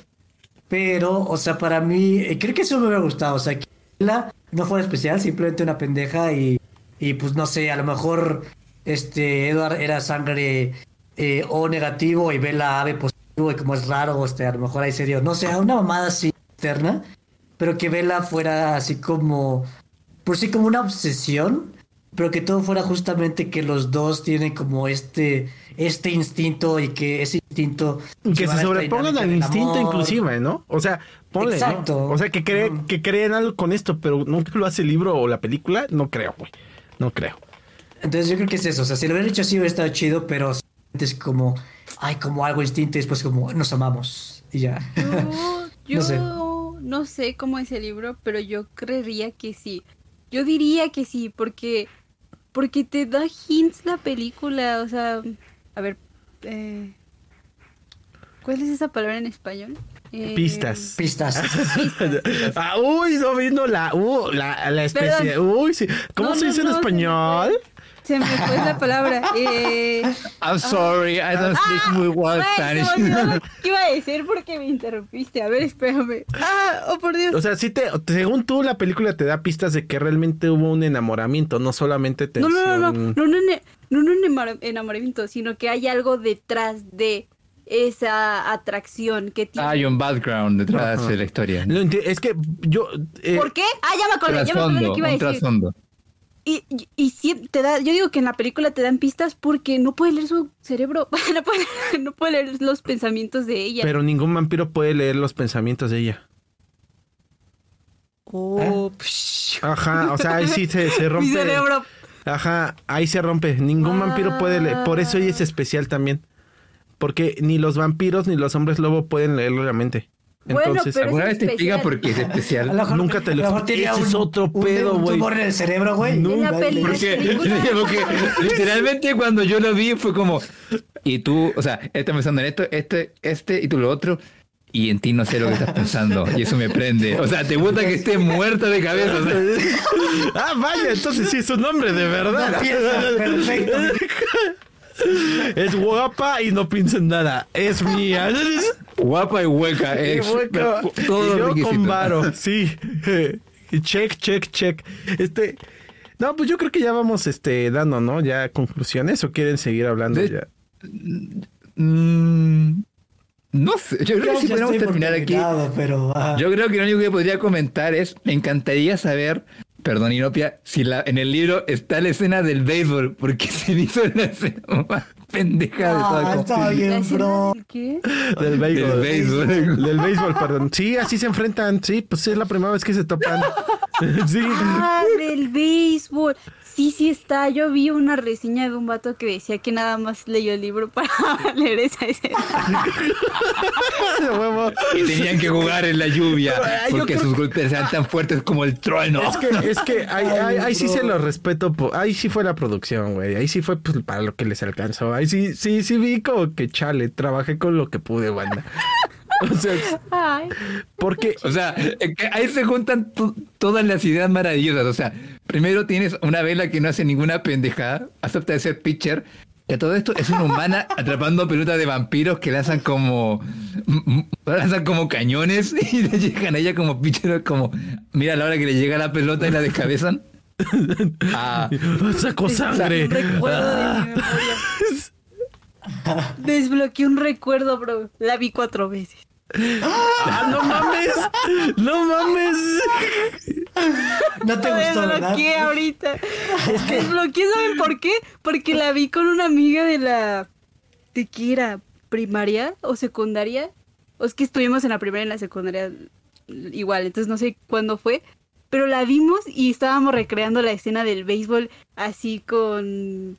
Pero, o sea, para mí, eh, creo que eso me hubiera gustado. O sea, que la no fuera especial, simplemente una pendeja y, y pues no sé, a lo mejor este Edward era sangre eh, O negativo y Bella ave positivo y como es raro, este, a lo mejor hay serio, no sé, una mamada así externa, pero que Bella fuera así como, por sí como una obsesión, pero que todo fuera justamente que los dos tienen como este, este instinto y que ese instinto que se sobrepongan al instinto inclusive, ¿no? O sea, ponle, ¿no? Exacto. O sea, que creen, que creen algo con esto, pero nunca lo hace el libro o la película, no creo, güey. No creo. Entonces yo creo que es eso, o sea, si lo hubieran hecho así hubiera estado chido, pero es como, ay, como algo instinto y después como, nos amamos y ya. Yo, yo No sé. no sé cómo es el libro, pero yo creería que sí. Yo diría que sí, porque porque te da hints la película, o sea, a ver, eh, ¿cuál es esa palabra en español? Eh, Pistas. Pistas. ah, uy, no vino la, uh, la, la especie. Perdón. Uy, sí. ¿Cómo No, se no, dice en no, se me español? Se me fue la palabra. Eh, I'm sorry, I don't speak muy well ay, Spanish. lo que iba a decir porque me interrumpiste. A ver, espérame. Ah, oh por Dios. O sea, sí te, según tú, la película te da pistas de que realmente hubo un enamoramiento, no solamente No, tensión. no, no, no, no, no, no, no, no enamor- enamoramiento, sino que hay algo detrás de esa atracción que tiene. Hay un background detrás Ajá. de la historia. Es que yo. eh, ¿Por qué? Ah, ya me acordé, ya me acordé lo que iba a decir. trasfondo. Y, y, y sí, te da, yo digo que en la película te dan pistas porque no puede leer su cerebro, no puede, no puede leer los pensamientos de ella. Pero ningún vampiro puede leer los pensamientos de ella. Oh, psh. Ajá, o sea, ahí sí se, se rompe. Mi cerebro. Ajá, ahí se rompe. Ningún vampiro puede leer. Por eso ella es especial también. Porque ni los vampiros ni los hombres lobo pueden leerle la mente. Bueno, Entonces, pero- ¿Alguna vez te explica especial. por qué es A lo especial? mejor- Nunca te lo explico. Ese es otro un- pedo, un güey. tumor en el cerebro, güey. Peli- Porque, porque literalmente cuando yo lo vi fue como, y tú, o sea, estás pensando en esto, este, este y tú lo otro, y en ti no sé lo que estás pensando, y eso me prende. O sea, te gusta que esté muerta de cabeza. o sea, ah, vaya, entonces sí es un hombre de verdad. No piensa, perfecto. Es guapa y no piensa en nada. Es mía. guapa y hueca. Y Es, hueca. todos Y yo con varo. Sí. Check, check, check. Este. No, pues yo creo que ya vamos este, dando, ¿no? Ya conclusiones o quieren seguir hablando De- ya. Mm, no sé, yo creo que si podemos terminar aquí. pero, ah. Yo creo que lo único que podría comentar es, me encantaría saber, perdón Inopia, si la, en el libro está la escena del béisbol, porque se hizo la escena pendeja de todo el Ah, está bien, ¿La escena bro. del qué? Del béisbol. Del béisbol. Del béisbol, perdón. Sí, así se enfrentan. Sí, pues es la primera vez que se topan. Sí. Ah, del béisbol. Sí, sí está. Yo vi una reseña de un vato que decía que nada más leyó el libro para leer esa escena. Y tenían que jugar en la lluvia Ay, porque sus golpes eran tan fuertes como el trueno. Es que, es que ahí, ahí- ahí sí se lo respeto. Ahí sí fue la producción, güey. Ahí sí fue pues, para lo que les alcanzó. Ahí sí, sí, sí vi como que chale, trabajé con lo que pude, banda. O sea, Ay. porque O sea, ahí se juntan to- todas las ideas maravillosas. O sea, primero tienes una vela que no hace ninguna pendejada, acepta de ser pitcher. Que todo esto es una humana atrapando pelotas de vampiros que lanzan como lanzan como cañones y le llegan a ella como pitcher como mira a la hora que le llega la pelota y la descabezan. Ah, sacó sangre. Un recuerdo de mi memoria. Desbloqueé un recuerdo, bro. La vi cuatro veces. Ah, no mames. No mames. No te gustó, ¿verdad? desbloqueé ahorita. Desbloqueé, ¿saben por qué? Porque la vi con una amiga de la... ¿De qué era? ¿Primaria o secundaria? O es que estuvimos en la primaria y en la secundaria igual, entonces no sé cuándo fue. Pero la vimos y estábamos recreando la escena del béisbol así con...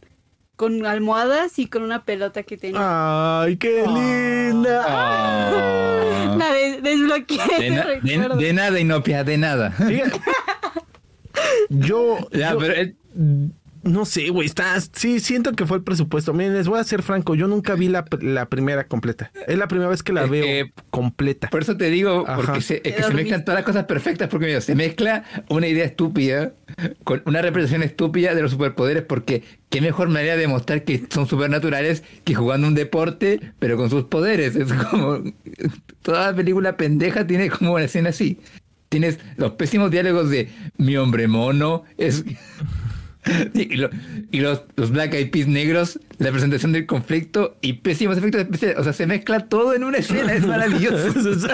Con almohadas y con una pelota que tenía. Ay, qué linda. ah. La des- desbloqueé de, na- de- recuerdo. de nada, Inopia, de nada. Yo, Ya, yo- pero eh, no sé, güey, está, sí, siento que fue el presupuesto. Miren, les voy a ser franco, yo nunca vi la, la primera completa. Es la primera vez que la Es veo que- completa. Por eso te digo, Ajá. porque se, es que se mezclan todas las cosas perfectas, porque mira, se mezcla una idea estúpida con una representación estúpida de los superpoderes, porque qué mejor manera de demostrar que son supernaturales que jugando un deporte, pero con sus poderes. Es como, toda la película pendeja tiene como una escena así. Tienes los pésimos diálogos de mi hombre mono, es... Y, lo- y los, los Black Eyed Peas negros, la presentación del conflicto y pésimos efectos especiales. O sea, se mezcla todo en una escena, es maravilloso.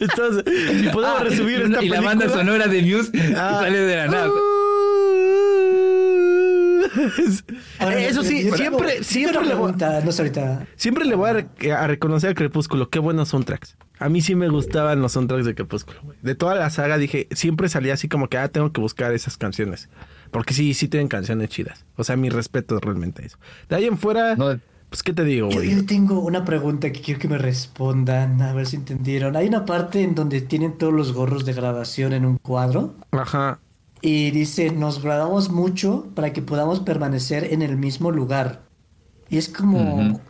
Entonces, si podemos Ah, resumir y, y la banda sonora de Muse Ah. sale de la nada. Ahora, Eso sí, yo siempre, siempre una le voy, pregunta, no sé ahorita. siempre le voy a, re- a reconocer a Crepúsculo. Qué buenos soundtracks. A mí sí me gustaban los soundtracks de Crepúsculo. güey. De toda la saga dije, siempre salía así como que, ah, tengo que buscar esas canciones. Porque sí, sí tienen canciones chidas. O sea, mi respeto realmente a eso. De ahí en fuera, No, pues, ¿qué te digo, Yo, güey? yo tengo una pregunta que quiero que me respondan, a ver si entendieron. Hay una parte en donde tienen todos los gorros de graduación en un cuadro Ajá. y dice, nos graduamos mucho para que podamos permanecer en el mismo lugar. Y es como.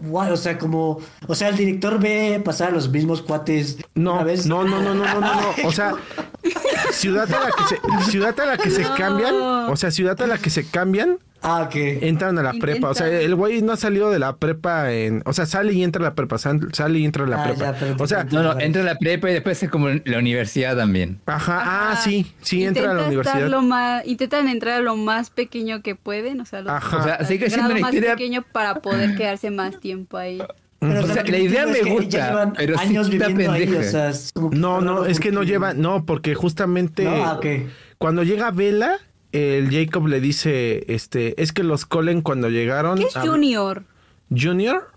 Guay, o sea, como, o sea, el director ve pasar a los mismos cuates No, una vez. no, no, no, no, no, no, no. O sea, ciudad a la que se, ciudad a la que se cambian, o sea, ciudad a la que se cambian, Ah, ok. entran a la prepa. O sea, el güey no ha salido de la prepa en, o sea, sale y entra a la prepa, sal- sale y entra a la Ah, prepa. ya, o sea, no, no, entra a la prepa y después es como la universidad también. ajá, ah, sí, sí entra a la universidad. lo más- intentan entrar a lo más pequeño que pueden, o sea, lo- Ajá. O sea, sigue siendo una más historia. pequeño para poder quedarse más tiempo ahí. Pero O sea, lo la idea me gusta, pero sí años está viviendo ahí, pendeja. o sea, es como que No, no, es que no lleva, no, porque justamente No, ah, ok. cuando llega Vela, el Jacob le dice, este, es que los Colen cuando llegaron. ¿Qué es a- Junior? Junior,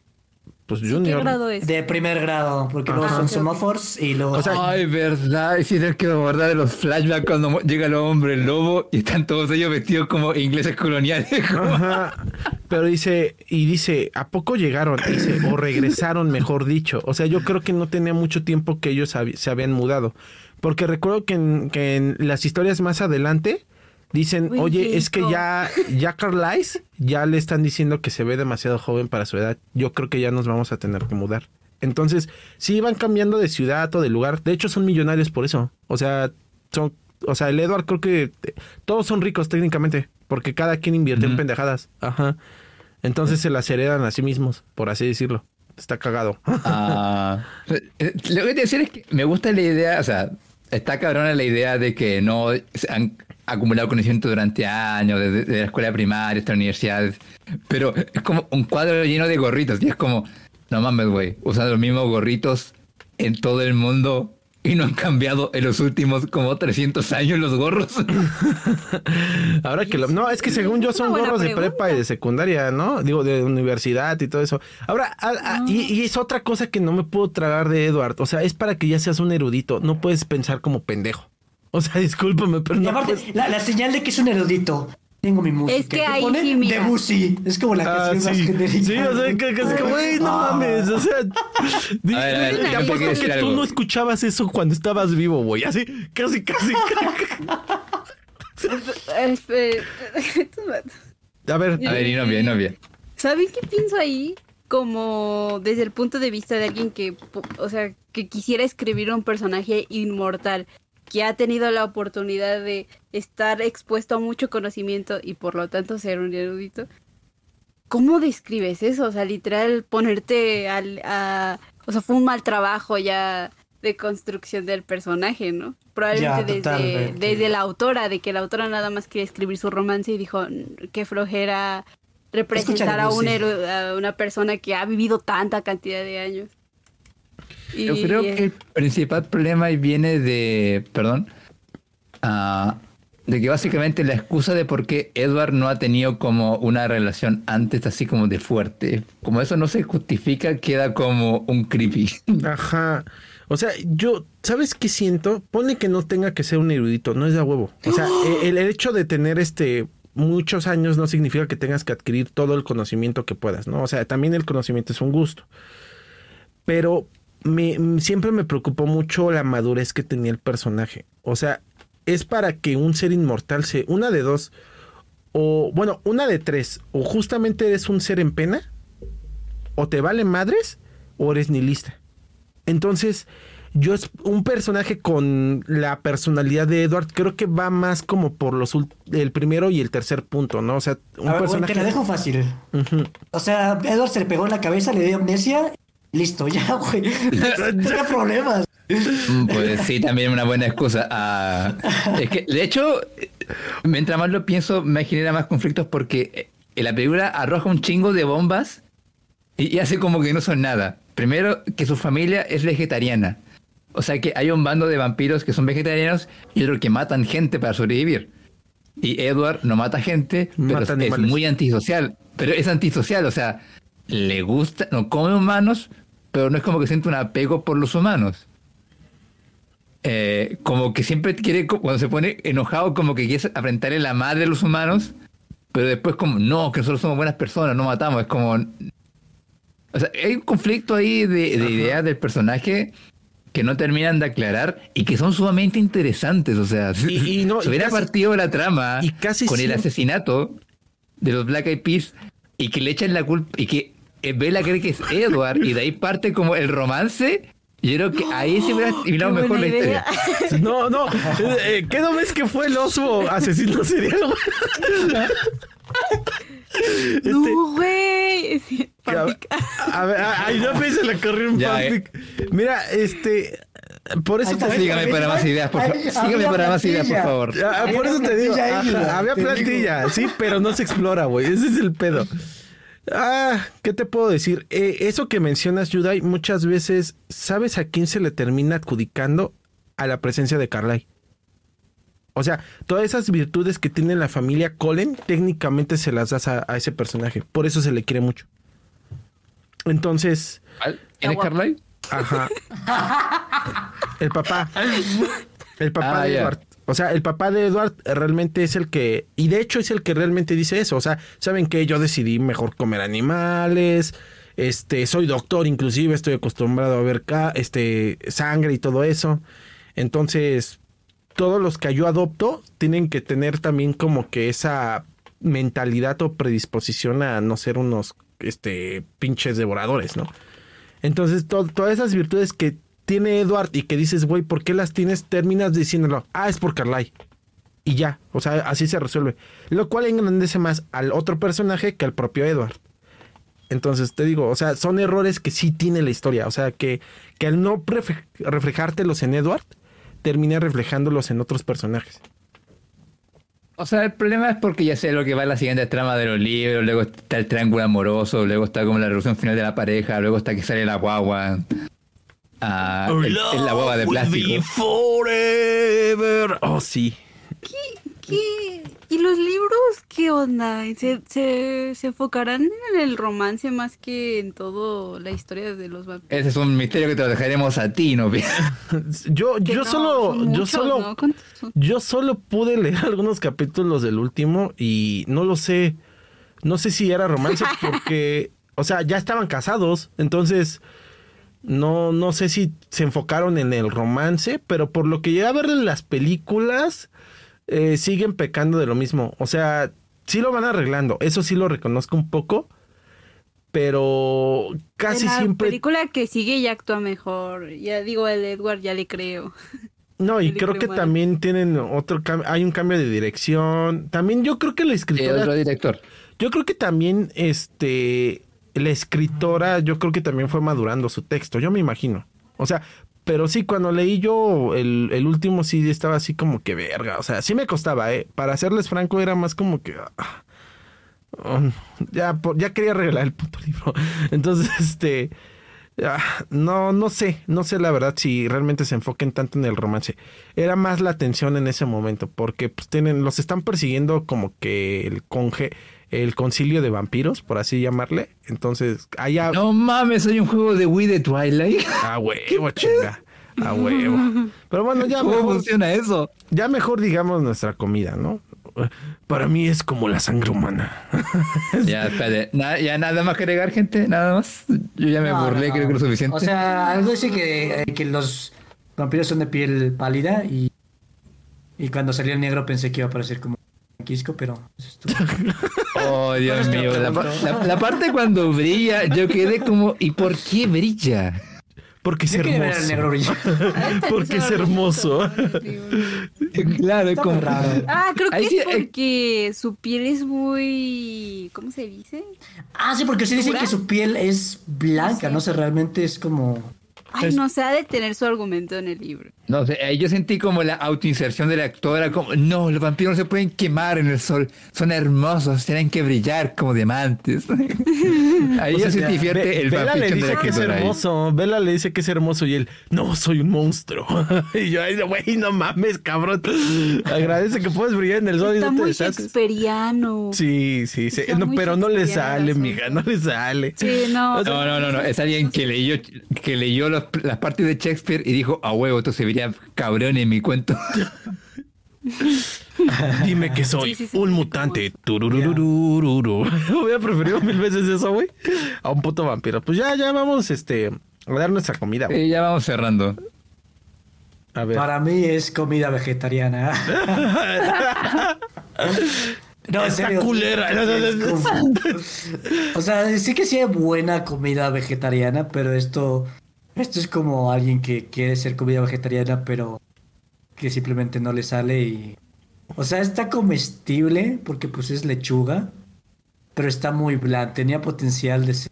pues Sí, ¿Qué Junior. grado es? De primer grado, porque luego Ajá. son Ok, ok. semáforos y luego... O sea, Ay, verdad. Y sí, tienes que guardar de los flashbacks cuando llega el hombre lobo y están todos ellos vestidos como ingleses coloniales. como- Ajá. Pero dice, y dice, ¿a poco llegaron? Dice, o regresaron, mejor dicho. O sea, yo creo que no tenía mucho tiempo que ellos hab- se habían mudado. Porque recuerdo que en, que en las historias más adelante dicen, oye, es que ya, ya Carlisle, ya le están diciendo que se ve demasiado joven para su edad. Yo creo que ya nos vamos a tener que mudar. Entonces, sí van cambiando de ciudad o de lugar. De hecho, son millonarios por eso. O sea, son, o sea, el Edward creo que todos son ricos técnicamente, porque cada quien invierte en pendejadas. Ajá. Entonces se las heredan a sí mismos, por así decirlo. Está cagado. Ah, eh, lo que te decir es que me gusta la idea, o sea, está cabrona la idea de que no se han acumulado conocimiento durante años, desde, desde la escuela primaria hasta la universidad, pero es como un cuadro lleno de gorritos y es como, no mames, güey, usando los mismos gorritos en todo el mundo y no han cambiado en los últimos como 300 años los gorros. Ahora que lo... No, es que según yo son gorros de prepa y de secundaria, ¿no? Digo, de universidad y todo eso. Ahora, a- a- y, y es otra cosa que no me puedo tragar de Edward. O sea, es para que ya seas un erudito. No puedes pensar como pendejo. O sea, discúlpame, pero Y no aparte, la, la señal de que es un erudito. Tengo mi música. Es que ¿Qué ahí sí, mira. Debussy. Es como la Ah, canción más sí. genérica. Sí, o sea, que, que es que, güey, no Ah. mames, o sea, di- A ver, a que tú no escuchabas eso cuando estabas vivo, güey, así, casi, casi. Este, A ver, A ver, y no bien, no bien. ¿Saben qué pienso ahí? Como desde el punto de vista de alguien que, o sea, que quisiera escribir un personaje inmortal, que ha tenido la oportunidad de estar expuesto a mucho conocimiento y por lo tanto ser un erudito. ¿Cómo describes eso? O sea, literal, ponerte al... A, o sea, fue un mal trabajo ya de construcción del personaje, ¿no? Probablemente Ya, desde, desde la autora, de que la autora nada más quería escribir su romance y dijo, "Mm, qué flojera representar Escucha a, un a una persona que ha vivido tanta cantidad de años. Y, Yo creo que el principal problema ahí viene de, perdón, ah, de que básicamente la excusa de por qué Edward no ha tenido como una relación antes así como de fuerte, como eso no se justifica, queda como un creepy. Ajá. O sea, yo, ¿sabes qué siento? Pone que no tenga que ser un erudito, no es de huevo. O sea, el, el hecho de tener este muchos años no significa que tengas que adquirir todo el conocimiento que puedas, ¿no? O sea, también el conocimiento es un gusto. Pero me, siempre me preocupó mucho la madurez que tenía el personaje. O sea, es para que un ser inmortal se... Una de dos. O, bueno, una de tres. O justamente eres un ser en pena. O te vale madres. O eres nihilista. Entonces, yo es un personaje con la personalidad de Edward, creo que va más como por los el primero y el tercer punto, ¿no? O sea, un A ver, personaje. te la dejo fácil. O sea, Edward se le pegó en la cabeza, le dio amnesia. Listo, ya, güey. No tenía problemas. Mm, Pues sí, también una buena excusa. Ah, es que, de hecho, mientras más lo pienso, me genera más conflictos porque en la película arroja un chingo de bombas y, y hace como que no son nada. Primero, que su familia es vegetariana. O sea que hay un bando de vampiros que son vegetarianos y otro que matan gente para sobrevivir. Y Edward no mata gente, pero Mata es muy antisocial. Pero es antisocial, o sea, le gusta, no come humanos, pero no es como que siente un apego por los humanos. Eh, como que siempre quiere, cuando se pone enojado, como que quiere afrentarle la madre a los humanos, pero después como, no, que nosotros somos buenas personas, no matamos, es como... O sea, hay un conflicto ahí de, de ideas del personaje que no terminan de aclarar y que son sumamente interesantes, o sea, Y- y no, se y hubiera casi- partido la trama y casi con el asesinato de los Black Eyed Peas y que le echan la culpa y que Bella cree que es Edward y de ahí parte como el romance. Yo creo que ahí se hubiera terminado qué mejor la historia. idea. No, no. eh, eh, ¿Qué no ves que fue el oso asesino serial? Este, No, güey. Sí, a, ver, a- ay, ya me se le corrió un eh. fanfic. Mira, este. Por eso Ahí te. Sígame para más ideas, por favor. Sígame para más ideas, por favor. Ah, por eso te digo, ahí, ajá, había plantilla, sí, pero no se explora, güey. Ese es el pedo. Ah, ¿qué te puedo decir? Eh, eso que mencionas, Yudai, muchas veces, ¿sabes a quién se le termina adjudicando? A la presencia de Carly. O sea, todas esas virtudes que tiene la familia Colin, técnicamente se las das a, a ese personaje. Por eso se le quiere mucho. Entonces, ¿Cuál? ¿Quién es Carlyle? Ajá. El papá. El papá Ah, de. Edward. O sea, el papá de Edward realmente es el que. Y de hecho es el que realmente dice eso. O sea, ¿saben qué? Yo decidí mejor comer animales. Este, soy doctor, inclusive, estoy acostumbrado a ver este, sangre y todo eso. Entonces, todos los que yo adopto tienen que tener también como que esa mentalidad o predisposición a no ser unos este pinches devoradores, ¿no? Entonces, to- todas esas virtudes que tiene Edward y que dices, güey, ¿por qué las tienes? Terminas diciéndolo, ah, es por Carly. Y ya, o sea, así se resuelve. Lo cual engrandece más al otro personaje que al propio Edward. Entonces, te digo, o sea, son errores que sí tiene la historia. O sea, que, que al no reflejártelos en Edward, termina reflejándolos en otros personajes. O sea, el problema es porque ya sé lo que va en la siguiente trama de los libros, luego está el triángulo amoroso, luego está como la resolución final de la pareja, luego está que sale la guagua. Ah, el- el- la boba de Will be plástico. forever. Oh, sí. ¿Qué? ¿Y los libros qué onda? ¿Se, se, se enfocarán en el romance más que en todo la historia de los vampiros? Ese es un misterio que te lo dejaremos a ti, ¿no? Yo, yo no, solo, yo solo, yo solo pude leer algunos capítulos del último y no lo sé. No sé si era romance porque, o sea, ya estaban casados, entonces no, no sé si se enfocaron en el romance, pero por lo que llegué a ver en las películas, eh, siguen pecando de lo mismo. O sea, sí lo van arreglando, eso sí lo reconozco un poco, pero casi En la siempre película que sigue ya actúa mejor. Ya digo, el Edward ya le creo. No, y creo que también tienen otro cambio, hay un cambio de dirección. También yo creo que la El escritora, otro director. yo creo que también este la escritora, yo creo que también fue madurando su texto, yo me imagino. O sea, pero sí, cuando leí yo el, el último sí estaba así como que verga, o sea, sí me costaba, eh. Para serles franco era más como que ah, um, ya, ya quería regalar el puto libro. Entonces, este Ah, no, no sé, no sé la verdad si realmente se enfoquen tanto en el romance. Era más la tensión en ese momento, porque pues tienen, los están persiguiendo como que el conge, el concilio de vampiros, por así llamarle. Entonces, allá, No mames, hay un juego de Wii de Twilight. a huevo, chinga, a huevo. Pero bueno, ya ¿Cómo mejor, funciona eso? ya mejor digamos nuestra comida, ¿no? Para mí es como la sangre humana. Ya, espérate. Na- ya nada más que agregar, gente. Nada más. Yo ya me No, burlé, no. creo que lo suficiente. O sea, algo dice que, eh, que los vampiros son de piel pálida y, y cuando salió el negro pensé que iba a parecer como Quisco, pero eso es todo. Oh, Dios mío. La, parte cuando brilla, yo quedé como, ¿y por qué brilla? Porque es Yo quería ver al negro hermoso. Porque es hermoso. Claro, es como. raro. Ah, creo que Ahí es sí, eh, porque su piel es muy... ¿Cómo se dice? Ah, sí, porque sí dicen que su piel es blanca, Sí. no sé, realmente es como... Ay, no se ha de tener su argumento en el libro. No sé, ahí yo sentí como la autoinserción de la actora, como, no, los vampiros no se pueden quemar en el sol, son hermosos, tienen que brillar como diamantes. ahí O yo sea, sentí fuerte Ve- el Bella le fanfiction de dice la que es ahí. hermoso. Bella le dice que es hermoso y él, no, soy un monstruo. y yo, ay, güey, no mames, cabrón. Agradece que puedes brillar en el sol y Está no te muy deshaces. shakespeariano. Sí, sí, sí. Está No, pero no le sale, mija, no le sale. Sí, no. O sea, No, no, no, no, es alguien que leyó, que leyó los- las partes de Shakespeare y dijo, a huevo, esto se vería cabrón en mi cuento. Dime que soy Sí, sí, sí, un sí, mutante. Tururururururu. Hubiera preferido mil veces eso, güey. A un puto vampiro. Pues ya, ya vamos, este, a dar nuestra comida, ya vamos cerrando. A ver. Para mí es comida vegetariana. No, en Esta serio. culera. Es como- O sea, sí que sí hay buena comida vegetariana, pero esto, esto es como alguien que quiere ser comida vegetariana, pero que simplemente no le sale y... O sea, está comestible porque pues es lechuga, pero está muy bland. Tenía potencial de ser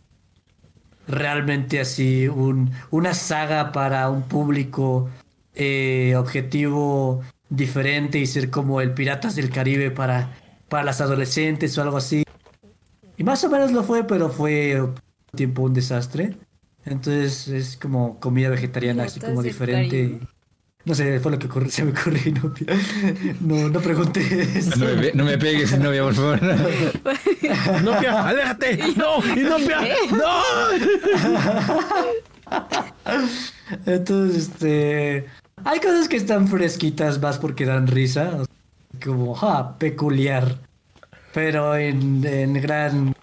realmente así un, una saga para un público eh, objetivo diferente y ser como el Piratas del Caribe para, para las adolescentes o algo así. Y más o menos lo fue, pero fue tiempo un desastre. Entonces es como comida vegetariana, así como diferente. No sé, fue lo que se me ocurrió y no, no, no pregunté eso. No me, no me pegues, novia, por favor. Inopia, aléjate. No, Inopia. No. Entonces, este. Hay cosas que están fresquitas más porque dan risa. Como, ja, peculiar. Pero en, en gran.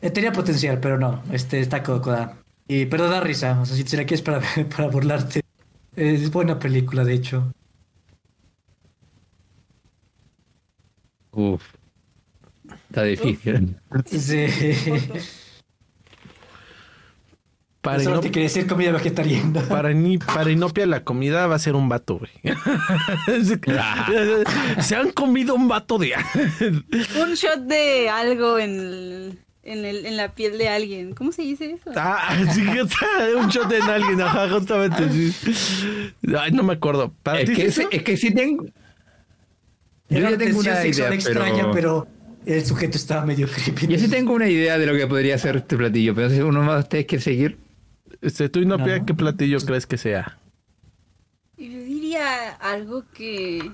eh, tenía potencial, pero no. Este está coda. Y, pero da risa. O sea, si te la quieres para, para burlarte. Es buena película, de hecho. Uf. Está difícil. Sí. Para, Solo Inop- te quería decir comida vegetariana. para, Ni- para Inopia la comida va a ser un vato, güey. Se han comido un vato de... Un shot de algo en, el- en, el- en la piel de alguien. ¿Cómo se dice eso? Ah, sí que está un shot en alguien, ajá, justamente, sí. Ay, no me acuerdo. ¿Para Es que, es eso? es que sí tengo. Yo ya tengo una idea, extraña, pero... pero el sujeto estaba medio creepy. Yo sí tengo una idea de lo que podría ser este platillo, pero si uno más de ustedes quiere seguir. Este, tú, Inopia, No. ¿qué platillo crees que sea? Yo diría algo que.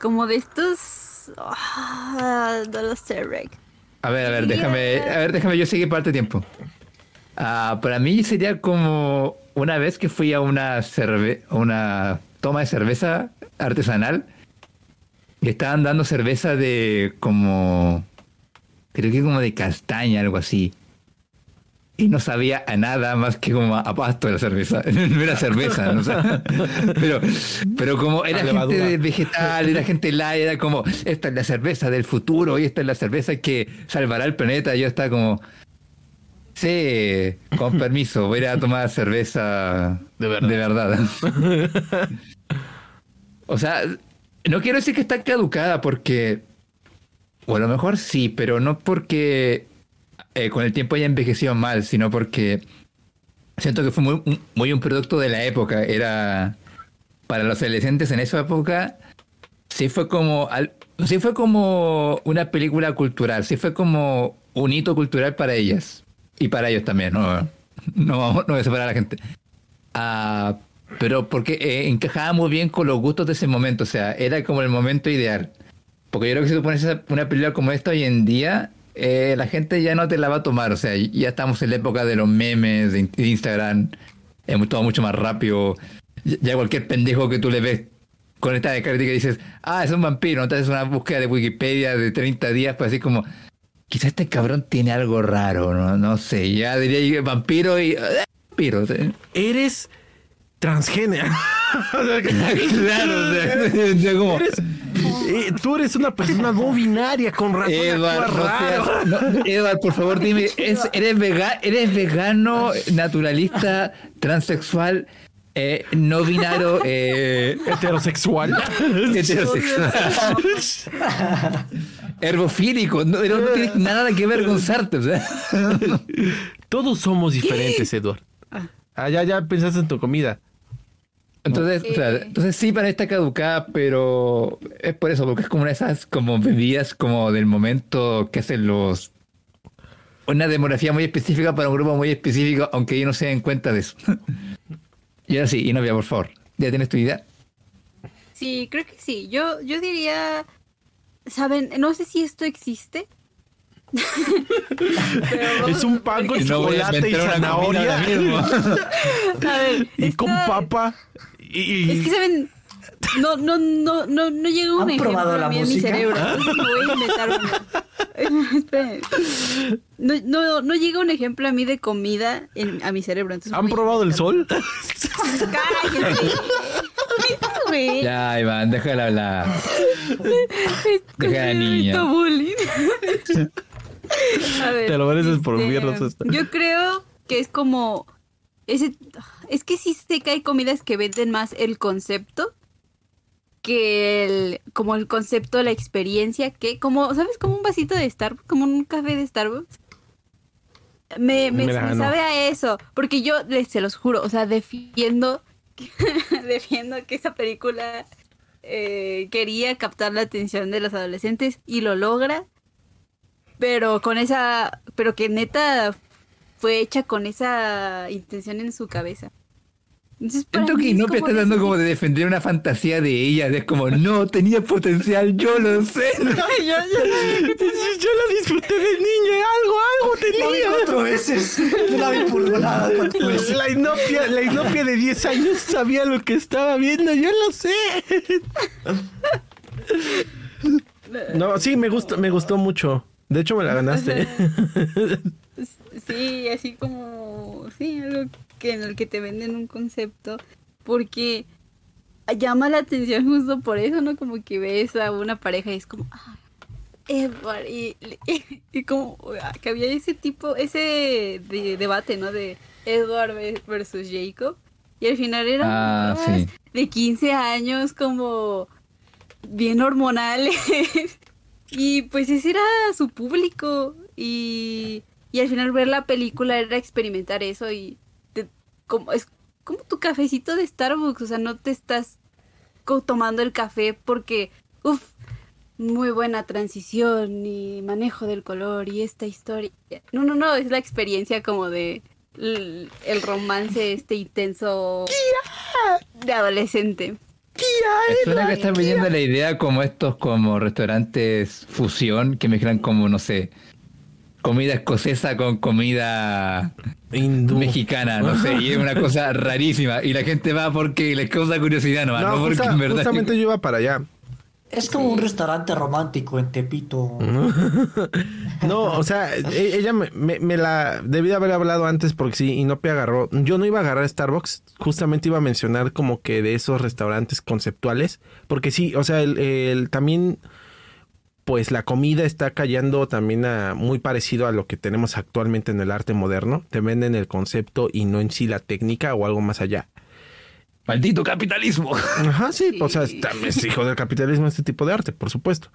Como de estos. ah, no lo sé, Rick. A ver, a ver, déjame, a ver, déjame, yo seguir parte de tiempo. Ah, para mí sería como una vez que fui a una cerve una toma de cerveza artesanal y estaban dando cerveza de como creo que como de castaña, algo así. Y no sabía a nada más que como a pasto de la cerveza. No era cerveza, ¿no? O sea, pero, pero como era gente de vegetal, era gente light, era como, esta es la cerveza del futuro y esta es la cerveza que salvará el planeta. Yo estaba como, sí, con permiso, voy a ir a tomar cerveza De verdad. verdad. o sea, no quiero decir que está caducada porque, o a lo mejor sí, pero no porque eh, con el tiempo haya envejecido mal, sino porque siento que fue muy, un- producto de la época. Era para los adolescentes en esa época, sí fue como, sí fue como una película cultural, sí fue como un hito cultural para ellas y para ellos también. No, no, no voy a separar a la gente. Ah, pero porque eh, encajaba muy bien con los gustos de ese momento, o sea, era como el momento ideal. Porque yo creo que si tú pones una película como esta hoy en día, eh, la gente ya no te la va a tomar, o sea, ya estamos en la época de los memes, de, in- de Instagram, es todo mucho más rápido. Ya- cualquier pendejo que tú le ves con esta de crítica y dices, ah, es un vampiro, entonces una búsqueda de Wikipedia de 30 días, pues así como, quizás este cabrón tiene algo raro, no, no sé, ya diría yo, vampiro y... eh, vampiro. Eres transgénero. claro, o sea, o sea, como... Eres- eh, tú eres una persona no binaria con razón. Raro. no, Edward, por favor, dime, ¿es- eres, vega- ¿eres vegano, naturalista, transexual, eh, no binario, eh, heterosexual. heterosexual, herbofílico? No, no tienes nada que avergonzarte, o sea. Todos somos diferentes, Edward. Ah, ya, ya pensaste en tu comida. Entonces, o sea, entonces sí para esta caducada, pero es por eso, porque es como una de esas como bebidas como del momento que hacen los una demografía muy específica para un grupo muy específico, aunque ellos no se den cuenta de eso. y ahora sí, Inovia, por favor. ¿Ya tienes tu idea? Sí, creo que sí. Yo, yo diría. ¿Saben? No sé si esto existe. Es un pan con No chocolate y zanahoria. A ver, Y con papa. Y, Es que saben, no, no, no, no, no llega un ¿Han ejemplo probado la a mí en mi cerebro. Entonces me voy a inventar uno. No, no, no llega un ejemplo a mí de comida en- a mi cerebro. Entonces ¿Han probado el sol? ¡Cállate! Ya, Iván, déjala hablar. Es- Deja a la he niña. visto bullying. A ver, Te lo mereces por este, mierdas esta. Yo creo que es como ese es que sí sé que hay comidas que venden más el concepto que el como el concepto, la experiencia, que como, ¿sabes? Como un vasito de Starbucks, como un café de Starbucks. Me, me, Mira, me no. sabe a eso, porque yo les se los juro, o sea, defiendo defiendo que esa película eh, quería captar la atención de los adolescentes y lo logra, pero con esa, pero que neta fue hecha con esa intención en su cabeza. Entonces, que Inopia está ese como de defender una fantasía de ella. Es como, no, tenía potencial, yo lo sé. yo, la disfruté de niño. Algo, algo La vi tenía. cuatro veces. Yo la vi por volada cuatro veces. La inopia, la inopia de 10 años sabía lo que estaba viendo, yo lo sé. No, sí, me gusta, me gustó mucho. De hecho, me la ganaste. Sí, así como, sí, algo que en el que te venden un concepto, porque llama la atención justo por eso, ¿no? Como que ves a una pareja y es como, ah, Edward, y, y, y como ah, que había ese tipo, ese de- debate, ¿no? De Edward ve- versus Jacob, y al final eran Ah, sí. de 15 años como bien hormonales. Y pues ese era su público. Y, y al final ver la película era experimentar eso y como, es como tu cafecito de Starbucks. O sea, no te estás tomando el café porque, uff, muy buena transición y manejo del color y esta historia. No, no, no, es la experiencia como de, el, el romance este intenso de adolescente. Suena que estás vendiendo la idea como estos como restaurantes fusión que mezclan como, no sé, comida escocesa con comida Hindú. mexicana, no sé, y es una cosa rarísima. Y la gente va porque les causa curiosidad nomás, no, No, porque justa- en verdad. justamente yo iba para allá. Es como un restaurante romántico en Tepito. No, o sea, e- ella me, me- me la debí de haber hablado antes porque sí, y no me agarró. Yo no iba a agarrar Starbucks, justamente iba a mencionar como que de esos restaurantes conceptuales, porque sí, o sea, el, el- también, pues la comida está cayendo también a, muy parecido a lo que tenemos actualmente en el arte moderno. Te venden el concepto y no en sí la técnica o algo más allá. Maldito capitalismo. Ajá, sí, Sí. o sea, también es hijo del capitalismo este tipo de arte, por supuesto.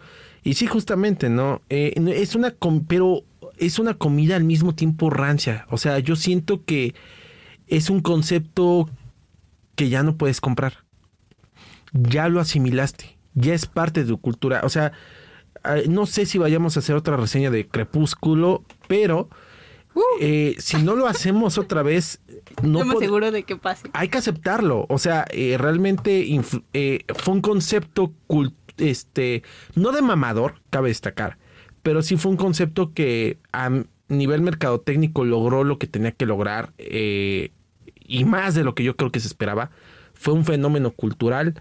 Y sí, justamente, ¿no? Eh, es una, com- pero es una comida al mismo tiempo rancia. O sea, yo siento que es un concepto que ya no puedes comprar. Ya lo asimilaste, ya es parte de tu cultura. O sea, no sé si vayamos a hacer otra reseña de Crepúsculo, pero eh, si no lo hacemos otra vez, no pod- aseguro de que pase. hay que aceptarlo. O sea, eh, realmente eh, fue un concepto cult- este, no de mamador, cabe destacar, pero sí fue un concepto que a nivel mercadotécnico logró lo que tenía que lograr eh, y más de lo que yo creo que se esperaba. Fue un fenómeno cultural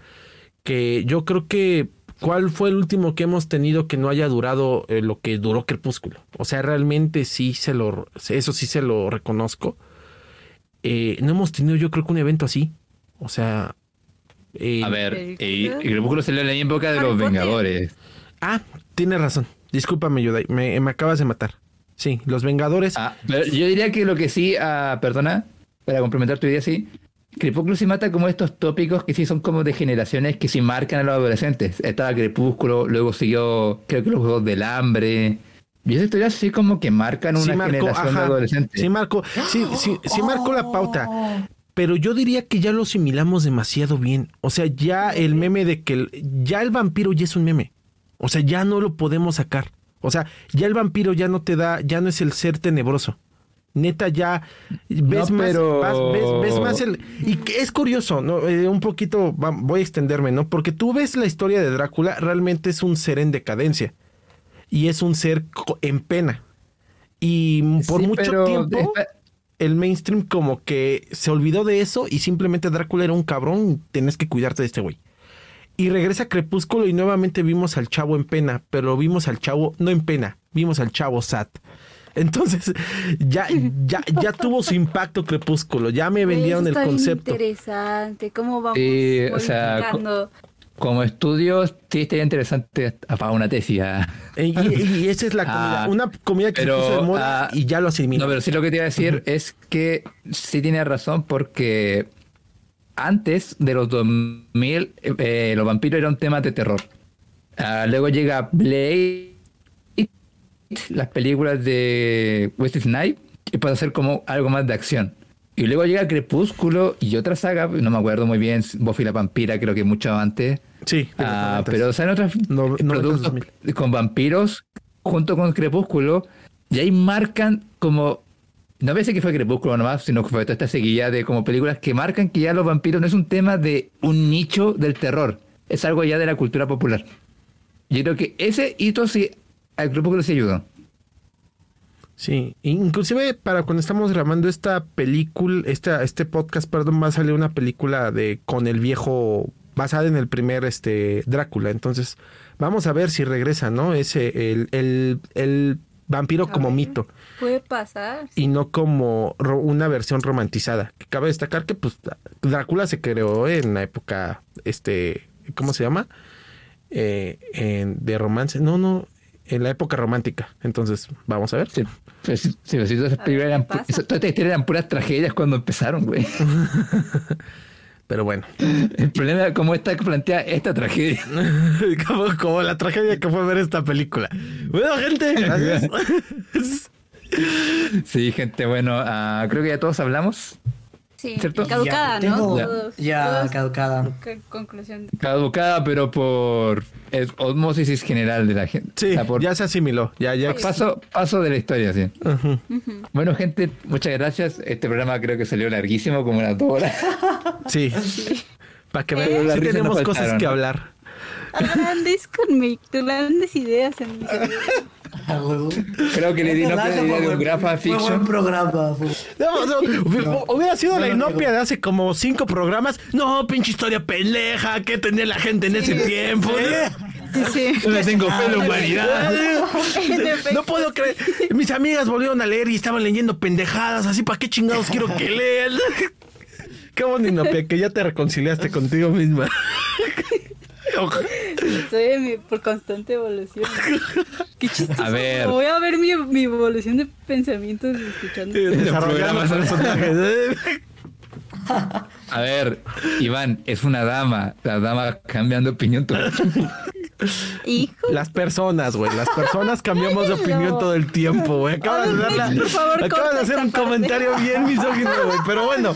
que yo creo que ¿Cuál fue el último que hemos tenido que no haya durado eh, lo que duró Crepúsculo? O sea, realmente sí se lo, eso sí se lo reconozco. Eh, no hemos tenido yo creo que un evento así. O sea... eh, A ver, Crepúsculo salió en la época de los Potter. Vengadores. Ah, tienes razón. Discúlpame, Yudai. Me, me acabas de matar. Sí, los Vengadores. Ah, pero yo diría que lo que sí, ah, perdona, para complementar tu idea, sí. Crepúsculo sí mata como estos tópicos que sí son como de generaciones que sí marcan a los adolescentes. Estaba Crepúsculo, luego siguió, creo que los Juegos del Hambre. Y esas historias sí como que marcan una sí marcó, generación de adolescentes. sí marcó, sí, sí, sí marcó la pauta. Pero yo diría que ya lo asimilamos demasiado bien. O sea, ya el meme de que el- ya el vampiro ya es un meme. O sea, ya no lo podemos sacar. O sea, ya el vampiro ya no te da, ya no es el ser tenebroso. Neta, ya ves No, más, pero- vas- ves, ves más el. Y es curioso, ¿no? Eh, un poquito, va- voy a extenderme, ¿no? Porque tú ves la historia de Drácula, realmente es un ser en decadencia. Y es un ser en pena. Y por Sí, mucho pero tiempo el mainstream como que se olvidó de eso y simplemente Drácula era un cabrón tenés que cuidarte de este güey. Y regresa Crepúsculo y nuevamente vimos al chavo en pena, pero vimos al chavo no en pena, vimos al chavo sat. Entonces, ya, ya, ya tuvo su impacto Crepúsculo, ya me vendieron Eso el bien concepto. interesante. ¿Cómo vamos Sí, o sea? Como estudios, sí estaría interesante para una tesis. ah. Y, y- y esa es la comida, Ah, una comida que se puso de moda ah, y ya lo asimiló. No, pero sí lo que te iba a decir es que sí tiene razón porque antes de los 2000 eh, los vampiros eran un tema de terror. Luego llega Blade, las películas de Wesley Snipes y pasa a ser como algo más de acción. Y luego llega Crepúsculo y otra saga, no me acuerdo muy bien, Buffy la Vampira, creo que mucho antes. sí, de los Ah, pero salen otros No- productos 2000. con vampiros junto con Crepúsculo y ahí marcan como no decir que fue Crepúsculo nomás, sino que fue toda esta seguilla de como películas que marcan que ya los vampiros no es un tema de un nicho del terror, es algo ya de la cultura popular. Yo creo que ese hito sí al Crepúsculo sí ayudó. Sí, inclusive para cuando estamos grabando esta película, esta, este podcast, perdón, va a salir una película de con el viejo basada en el primer este Drácula. Entonces, vamos a ver si regresa, ¿no? Ese el, el, el vampiro A como ver. mito Puede pasar. y no como ro- una versión romantizada. Que cabe destacar que pues Drácula se creó en la época este ¿cómo se llama? Eh, en- de romance. No, no, en la época romántica. Entonces, vamos a ver. Sí, sí, sí, pues, sí, todas esas películas ¿qué eran, esas- todas estas eran puras tragedias cuando empezaron, güey. Pero bueno. El problema es cómo está plantea esta tragedia. como, como la tragedia que fue ver esta película. Bueno, gente, gracias. Sí, gente, bueno, ah, creo que ya todos hablamos. Sí, ¿Cierto? caducada, Ya, ¿no? tengo- ya, todos- caducada. ¿Qué conclusión? Caducada, pero por es- osmosis general de la gente. Sí, O sea, por ya se asimiló. Ya, ya. paso, paso de la historia, sí. Bueno, gente, muchas gracias. Este programa creo que salió larguísimo, como unas dos horas. Sí. Para que vean, las sí tenemos no cosas que ¿no? hablar. Grandes conmigo, grandes ideas en mi. A. Creo que no di fue de un buen- gran Fue buen programa. fue- No, no, hubiera sido no la inopia de hace como cinco programas. No, pinche historia pendeja. ¿Qué tenía la gente en ese tiempo? Sí, sí. Yo le tengo fe en la humanidad. En efecto. No puedo creer. Mis amigas volvieron a leer y estaban leyendo pendejadas. Así, ¿para qué chingados quiero que lean? Qué bonito, Inopia, que ya te reconciliaste contigo misma. Estoy en mi, por constante evolución. Qué chistoso. A ver. Voy a ver mi, mi evolución de pensamientos escuchando. Desarrollando programas. personajes. A ver, Iván, es una dama. La dama cambian de opinión todo el tiempo. Hijo. Las personas, güey. Las personas cambiamos de opinión todo el tiempo, güey. Acabas de, A ver, dar la- por favor, acabas de hacer un parte. comentario bien misógino, güey. Pero bueno,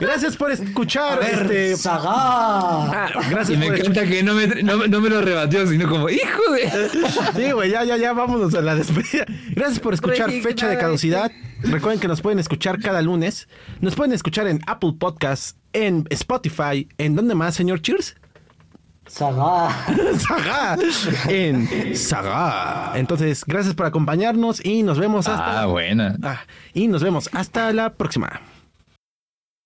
gracias por escuchar. ver, este... Saga. Ah, Y gracias me por encanta que no me, no, no me lo rebatió, sino como, hijo de... Sí, güey, ya, ya, ya, vámonos a la despedida. Gracias por escuchar. Fecha de Caducidad. Recuerden que nos pueden escuchar cada lunes. Nos pueden escuchar en Apple Podcasts, en Spotify, ¿en dónde más, señor Cheers? Saga. Saga. En Saga. Entonces, gracias por acompañarnos y nos vemos hasta... Ah, buena. Ah, y nos vemos hasta la próxima.